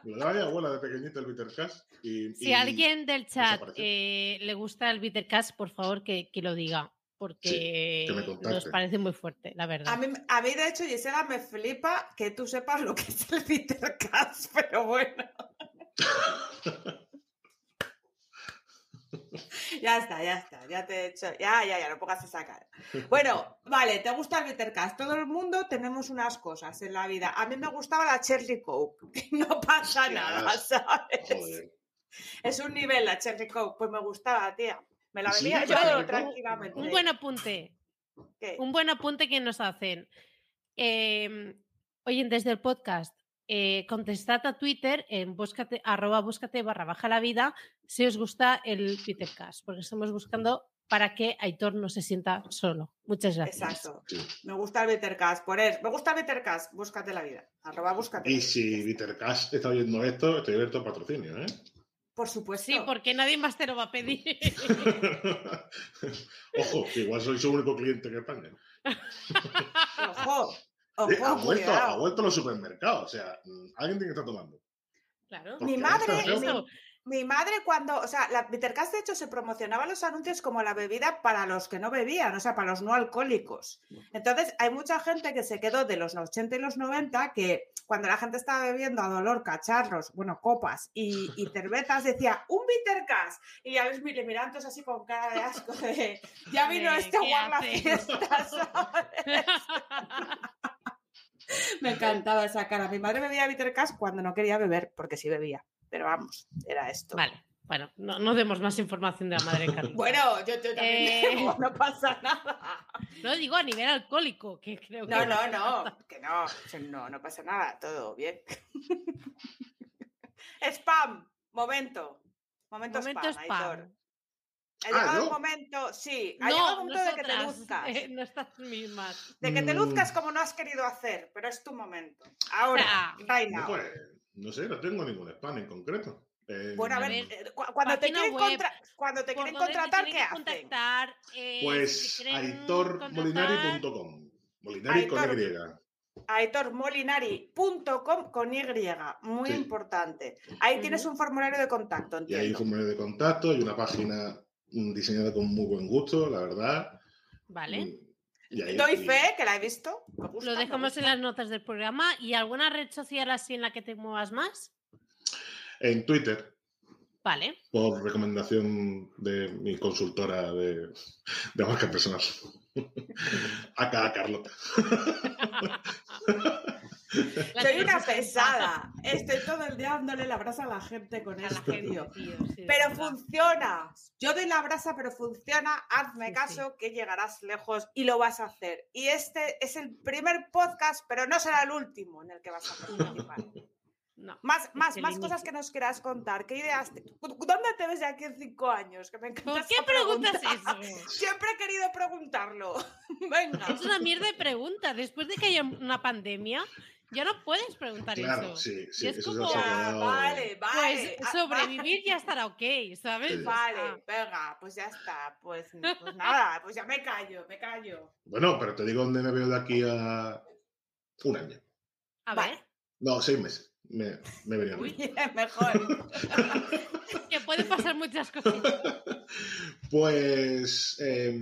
[SPEAKER 6] Me lo daba mi abuela de pequeñito el Bitter Cash. Y,
[SPEAKER 2] Si
[SPEAKER 6] y-
[SPEAKER 2] alguien del chat eh, le gusta el Bitter Cash, por favor que, que lo diga, porque nos parece muy fuerte, la verdad.
[SPEAKER 3] A mí, a mí, de hecho, Gisela, me flipa que tú sepas lo que es el Bitter Cash, *laughs* pero bueno. *laughs* Ya está, ya está, ya te he hecho, ya, ya, ya, lo pongas a sacar. Bueno, vale, te gusta el Bittercast. Todo el mundo tenemos unas cosas en la vida. A mí me gustaba la Cherry Coke. *laughs* No pasa
[SPEAKER 6] Hostias.
[SPEAKER 3] nada, ¿sabes?
[SPEAKER 6] Joder.
[SPEAKER 3] Es un nivel la Cherry Coke. Pues me gustaba, tía. Me la bebía
[SPEAKER 6] la
[SPEAKER 3] yo tranquilamente.
[SPEAKER 2] Un buen apunte.
[SPEAKER 3] ¿Qué?
[SPEAKER 2] Un buen apunte que nos hacen. Eh, oyentes del podcast, eh, contestad a Twitter en búscate, arroba búscate barra baja la vida si os gusta el Twittercast, porque estamos buscando para que Aitor no se sienta solo. Muchas gracias.
[SPEAKER 3] Exacto. Me gusta el Bittercast. Poner, me gusta el Bittercast. Búscate la vida. Arroba búscate.
[SPEAKER 6] Y si Bittercast está viendo esto, estoy abierto a patrocinio, ¿eh?
[SPEAKER 3] Por supuesto.
[SPEAKER 2] Sí, porque nadie más te lo va a pedir. *laughs*
[SPEAKER 6] Ojo, que igual soy su único cliente en España. *laughs*
[SPEAKER 3] Ojo.
[SPEAKER 6] Eh, ha,
[SPEAKER 3] Ojo,
[SPEAKER 6] vuelto, ha vuelto a los supermercados. O sea, mm, alguien tiene que estar tomando.
[SPEAKER 2] claro.
[SPEAKER 6] Porque
[SPEAKER 3] Mi madre, mi,
[SPEAKER 2] Eso.
[SPEAKER 3] Mi madre cuando, o sea, la Bittercast de hecho se promocionaba los anuncios como la bebida para los que no bebían, o sea, para los no alcohólicos. Entonces, hay mucha gente que se quedó de los 80 y los 90 que cuando la gente estaba bebiendo a dolor cacharros, bueno, copas y, y *laughs* cervezas, decía, un Bittercast. Y ya les le todos así con cara de asco de, *laughs* ya vino este
[SPEAKER 2] ¿qué
[SPEAKER 3] guarda
[SPEAKER 2] hace?
[SPEAKER 3] fiesta, ¿sabes? Me encantaba esa cara. Mi madre bebía Bittercast cuando no quería beber, porque sí bebía. Pero vamos, era esto.
[SPEAKER 2] Vale, bueno, no, no demos más información de la madre *laughs* Carlos.
[SPEAKER 3] Bueno, yo, yo también
[SPEAKER 2] Eh.
[SPEAKER 3] no pasa nada. *laughs*
[SPEAKER 2] No digo a nivel alcohólico, que creo que...
[SPEAKER 3] No, no, no, que no, no, no pasa nada, todo bien. *laughs* Spam, momento. Momento,
[SPEAKER 2] Momento
[SPEAKER 3] spam, Aitor.
[SPEAKER 2] spam.
[SPEAKER 3] Ha
[SPEAKER 6] Ah,
[SPEAKER 3] llegado
[SPEAKER 6] ¿yo?
[SPEAKER 3] el momento, sí, ha llegado el
[SPEAKER 2] No,
[SPEAKER 3] momento de que te luzcas.
[SPEAKER 2] eh, no estas mismas.
[SPEAKER 3] De que te
[SPEAKER 6] Mm.
[SPEAKER 3] luzcas como no has querido hacer, pero es tu momento. Ahora, right
[SPEAKER 6] No,
[SPEAKER 3] now.
[SPEAKER 6] pues, no sé, no tengo ningún spam en concreto. Eh,
[SPEAKER 3] Bueno, a ver, eh, cu- cuando te quieren,
[SPEAKER 2] web,
[SPEAKER 3] contra- cuando te quieren
[SPEAKER 2] te
[SPEAKER 3] contratar, ¿qué hacen?
[SPEAKER 2] contactar, eh, si
[SPEAKER 6] Pues
[SPEAKER 2] quieren
[SPEAKER 6] aitormolinari.com. Molinari con
[SPEAKER 3] Aitor.
[SPEAKER 6] Y.
[SPEAKER 3] aitormolinari.com con Y, muy
[SPEAKER 6] Sí.
[SPEAKER 3] importante. Ahí tienes un formulario de contacto,
[SPEAKER 6] Y hay un
[SPEAKER 3] entiendo.
[SPEAKER 6] formulario de contacto y una página mm, diseñada con muy buen gusto, la verdad.
[SPEAKER 2] Vale.
[SPEAKER 3] Doy
[SPEAKER 6] y-
[SPEAKER 3] fe, que la he visto. me gusta,
[SPEAKER 2] Lo
[SPEAKER 3] me
[SPEAKER 2] dejamos en las notas del programa. ¿Y alguna red social así en la que te muevas más?
[SPEAKER 6] En Twitter,
[SPEAKER 2] Vale.
[SPEAKER 6] por recomendación de mi consultora de, de marca personal. *laughs* Acá, Carlota. *laughs*
[SPEAKER 3] Soy una pesada. Estoy todo el día dándole la brasa a la gente con esto, tío.
[SPEAKER 2] tío, sí,
[SPEAKER 3] Pero
[SPEAKER 2] verdad.
[SPEAKER 3] funciona. Yo doy la brasa, pero funciona. Hazme
[SPEAKER 2] Sí,
[SPEAKER 3] caso que llegarás lejos y lo vas a hacer. Y este es el primer podcast, pero no será el último en el que vas a participar.
[SPEAKER 2] No.
[SPEAKER 3] Más, más, más cosas que nos quieras contar. ¿Qué ideas? te- ¿Dónde te ves de aquí en cinco años? Que me encanta
[SPEAKER 2] ¿Por qué preguntas
[SPEAKER 3] pregunta.
[SPEAKER 2] eso? *laughs*
[SPEAKER 3] Siempre he querido preguntarlo. *laughs* Venga.
[SPEAKER 2] Es una mierda de pregunta. Después de que haya una pandemia, ya no puedes preguntar
[SPEAKER 6] Claro,
[SPEAKER 2] eso.
[SPEAKER 6] sí,
[SPEAKER 2] Y
[SPEAKER 6] sí,
[SPEAKER 2] es
[SPEAKER 6] eso
[SPEAKER 2] como-
[SPEAKER 6] ha
[SPEAKER 3] Ya,
[SPEAKER 6] quedado-
[SPEAKER 3] vale, vale.
[SPEAKER 2] Pues
[SPEAKER 3] Ah,
[SPEAKER 2] sobrevivir ya estará ok, ¿sabes?
[SPEAKER 6] Sí.
[SPEAKER 3] Vale, venga, pues ya está. Pues, pues nada, pues ya me callo, me callo.
[SPEAKER 6] Bueno, pero te digo dónde me veo de aquí a un año.
[SPEAKER 2] a
[SPEAKER 3] Vale.
[SPEAKER 2] ver,
[SPEAKER 6] No, seis meses. Me, me vería
[SPEAKER 2] Uy. *laughs*
[SPEAKER 3] mejor. *laughs*
[SPEAKER 2] que pueden pasar muchas cosas. *laughs*
[SPEAKER 6] Pues eh,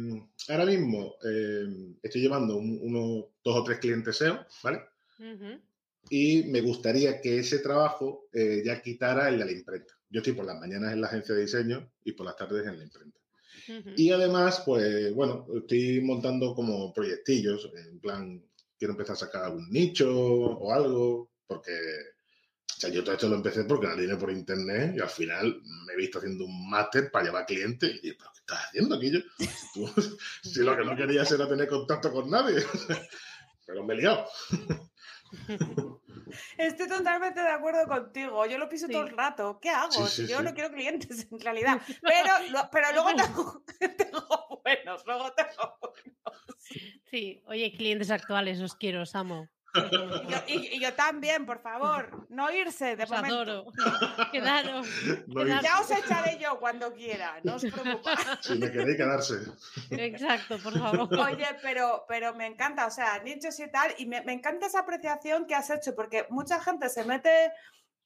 [SPEAKER 6] ahora mismo eh, estoy llevando un- unos dos o tres clientes SEO, ¿vale?
[SPEAKER 2] Ujú.
[SPEAKER 6] Y me gustaría que ese trabajo eh, ya quitara el de la imprenta. Yo estoy por las mañanas en la agencia de diseño y por las tardes en la imprenta.
[SPEAKER 2] Ujú.
[SPEAKER 6] Y además, pues bueno, estoy montando como proyectillos, en plan, quiero empezar a sacar algún nicho o algo, porque, o sea, yo todo esto lo empecé porque la línea por internet y al final me he visto haciendo un máster para llevar clientes y ¿pero qué estás haciendo aquí? Yo, *laughs* Tú- si lo que no querías era tener contacto con nadie. *laughs* Pero me he liado. *laughs*
[SPEAKER 3] Estoy totalmente de acuerdo contigo. Yo lo piso
[SPEAKER 2] Sí.
[SPEAKER 3] todo el rato. ¿Qué hago?
[SPEAKER 6] Sí,
[SPEAKER 3] yo
[SPEAKER 6] sí.
[SPEAKER 3] no quiero clientes en realidad. *laughs* Pero, lo- pero luego tengo, *laughs* tengo buenos. Luego tengo
[SPEAKER 2] Sí, oye, clientes actuales, os quiero, os amo.
[SPEAKER 3] Y yo, y- y yo también, por favor. No irse de
[SPEAKER 2] Os
[SPEAKER 3] momento.
[SPEAKER 2] adoro. *laughs* Quedaros.
[SPEAKER 6] No,
[SPEAKER 3] Ya os echaré yo cuando quiera. No os preocupéis. *laughs*
[SPEAKER 6] si me queréis quedarse.
[SPEAKER 2] Exacto, por favor.
[SPEAKER 3] Oye, pero, pero me encanta, o sea, nichos y tal, y me, me encanta esa apreciación que has hecho, porque mucha gente se mete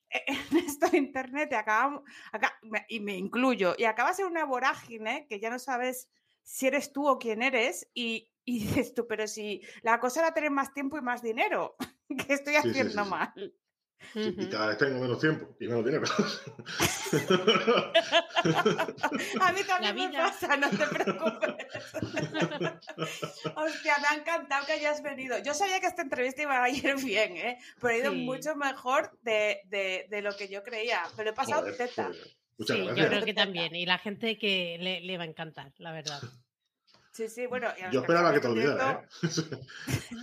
[SPEAKER 3] en esto de internet y acaba, acá- me- y me incluyo, y acabas en una vorágine que ya no sabes si eres tú o quién eres, y, y dices tú, pero si la cosa era tener más tiempo y más dinero, *laughs* ¿qué estoy
[SPEAKER 6] Sí, sí,
[SPEAKER 3] haciendo
[SPEAKER 6] sí, sí.
[SPEAKER 3] mal?
[SPEAKER 6] Sí, y cada vez tengo menos tiempo y menos dinero. *laughs*
[SPEAKER 3] A mí *laughs* también me pasa, no te preocupes. Hostia, me ha encantado que hayas venido. Yo sabía que esta entrevista iba a ir bien, ¿eh? Pero ha ido
[SPEAKER 2] Sí.
[SPEAKER 3] mucho mejor de, de- de lo que yo creía. Me lo he pasado
[SPEAKER 6] Joder,
[SPEAKER 3] teta.
[SPEAKER 6] pues, muchas
[SPEAKER 2] Sí, yo creo que también. Y la gente que le, le va a encantar, la verdad.
[SPEAKER 3] Sí, sí, bueno.
[SPEAKER 6] Yo esperaba que te olvidara, ¿eh?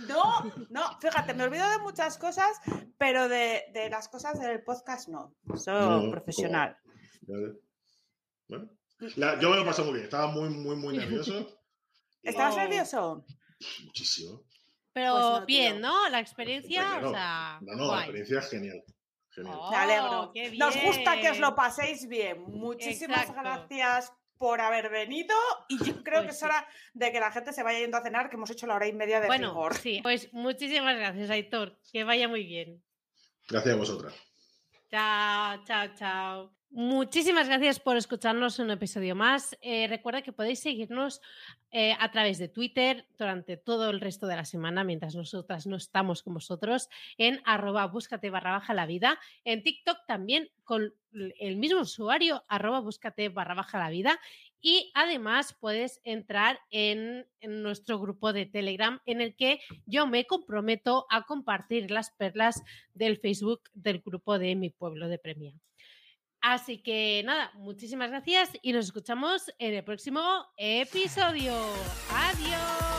[SPEAKER 3] No, no, fíjate, me olvido de muchas cosas, pero de, de las cosas del podcast no. Soy
[SPEAKER 6] No, no,
[SPEAKER 3] profesional.
[SPEAKER 6] Vale. Bueno, la- yo me lo pasé muy bien. Estaba muy, muy, muy nervioso. *laughs*
[SPEAKER 3] ¿Estabas
[SPEAKER 2] Oh.
[SPEAKER 3] nervioso?
[SPEAKER 6] Muchísimo.
[SPEAKER 2] Pero
[SPEAKER 3] Pues no,
[SPEAKER 2] bien,
[SPEAKER 3] tío.
[SPEAKER 2] ¿no? La experiencia,
[SPEAKER 6] Hombre,
[SPEAKER 2] o
[SPEAKER 6] no.
[SPEAKER 2] sea.
[SPEAKER 6] No, no, la experiencia es genial. Genial.
[SPEAKER 2] Oh,
[SPEAKER 3] Me alegro.
[SPEAKER 2] qué
[SPEAKER 3] Nos gusta que os lo paséis bien. Muchísimas
[SPEAKER 2] Exacto.
[SPEAKER 3] gracias por haber venido y yo creo
[SPEAKER 2] Pues
[SPEAKER 3] que es
[SPEAKER 2] sí.
[SPEAKER 3] hora de que la gente se vaya yendo a cenar, que hemos hecho la hora y media de
[SPEAKER 2] Bueno,
[SPEAKER 3] rigor.
[SPEAKER 2] sí, pues muchísimas gracias, Aitor. Que vaya muy bien.
[SPEAKER 6] Gracias a vosotras.
[SPEAKER 2] Chao, chao, chao. Muchísimas gracias por escucharnos un episodio más. Eh, recuerda que podéis seguirnos eh, a través de Twitter durante todo el resto de la semana, mientras nosotras no estamos con vosotros, en arroba búscate barra baja la vida. En TikTok también con el mismo usuario, arroba búscate barra baja la vida. Y además puedes entrar en, en nuestro grupo de Telegram en el que yo me comprometo a compartir las perlas del Facebook del grupo de mi pueblo de Premia. Así que nada, muchísimas gracias y nos escuchamos en el próximo episodio. Adiós.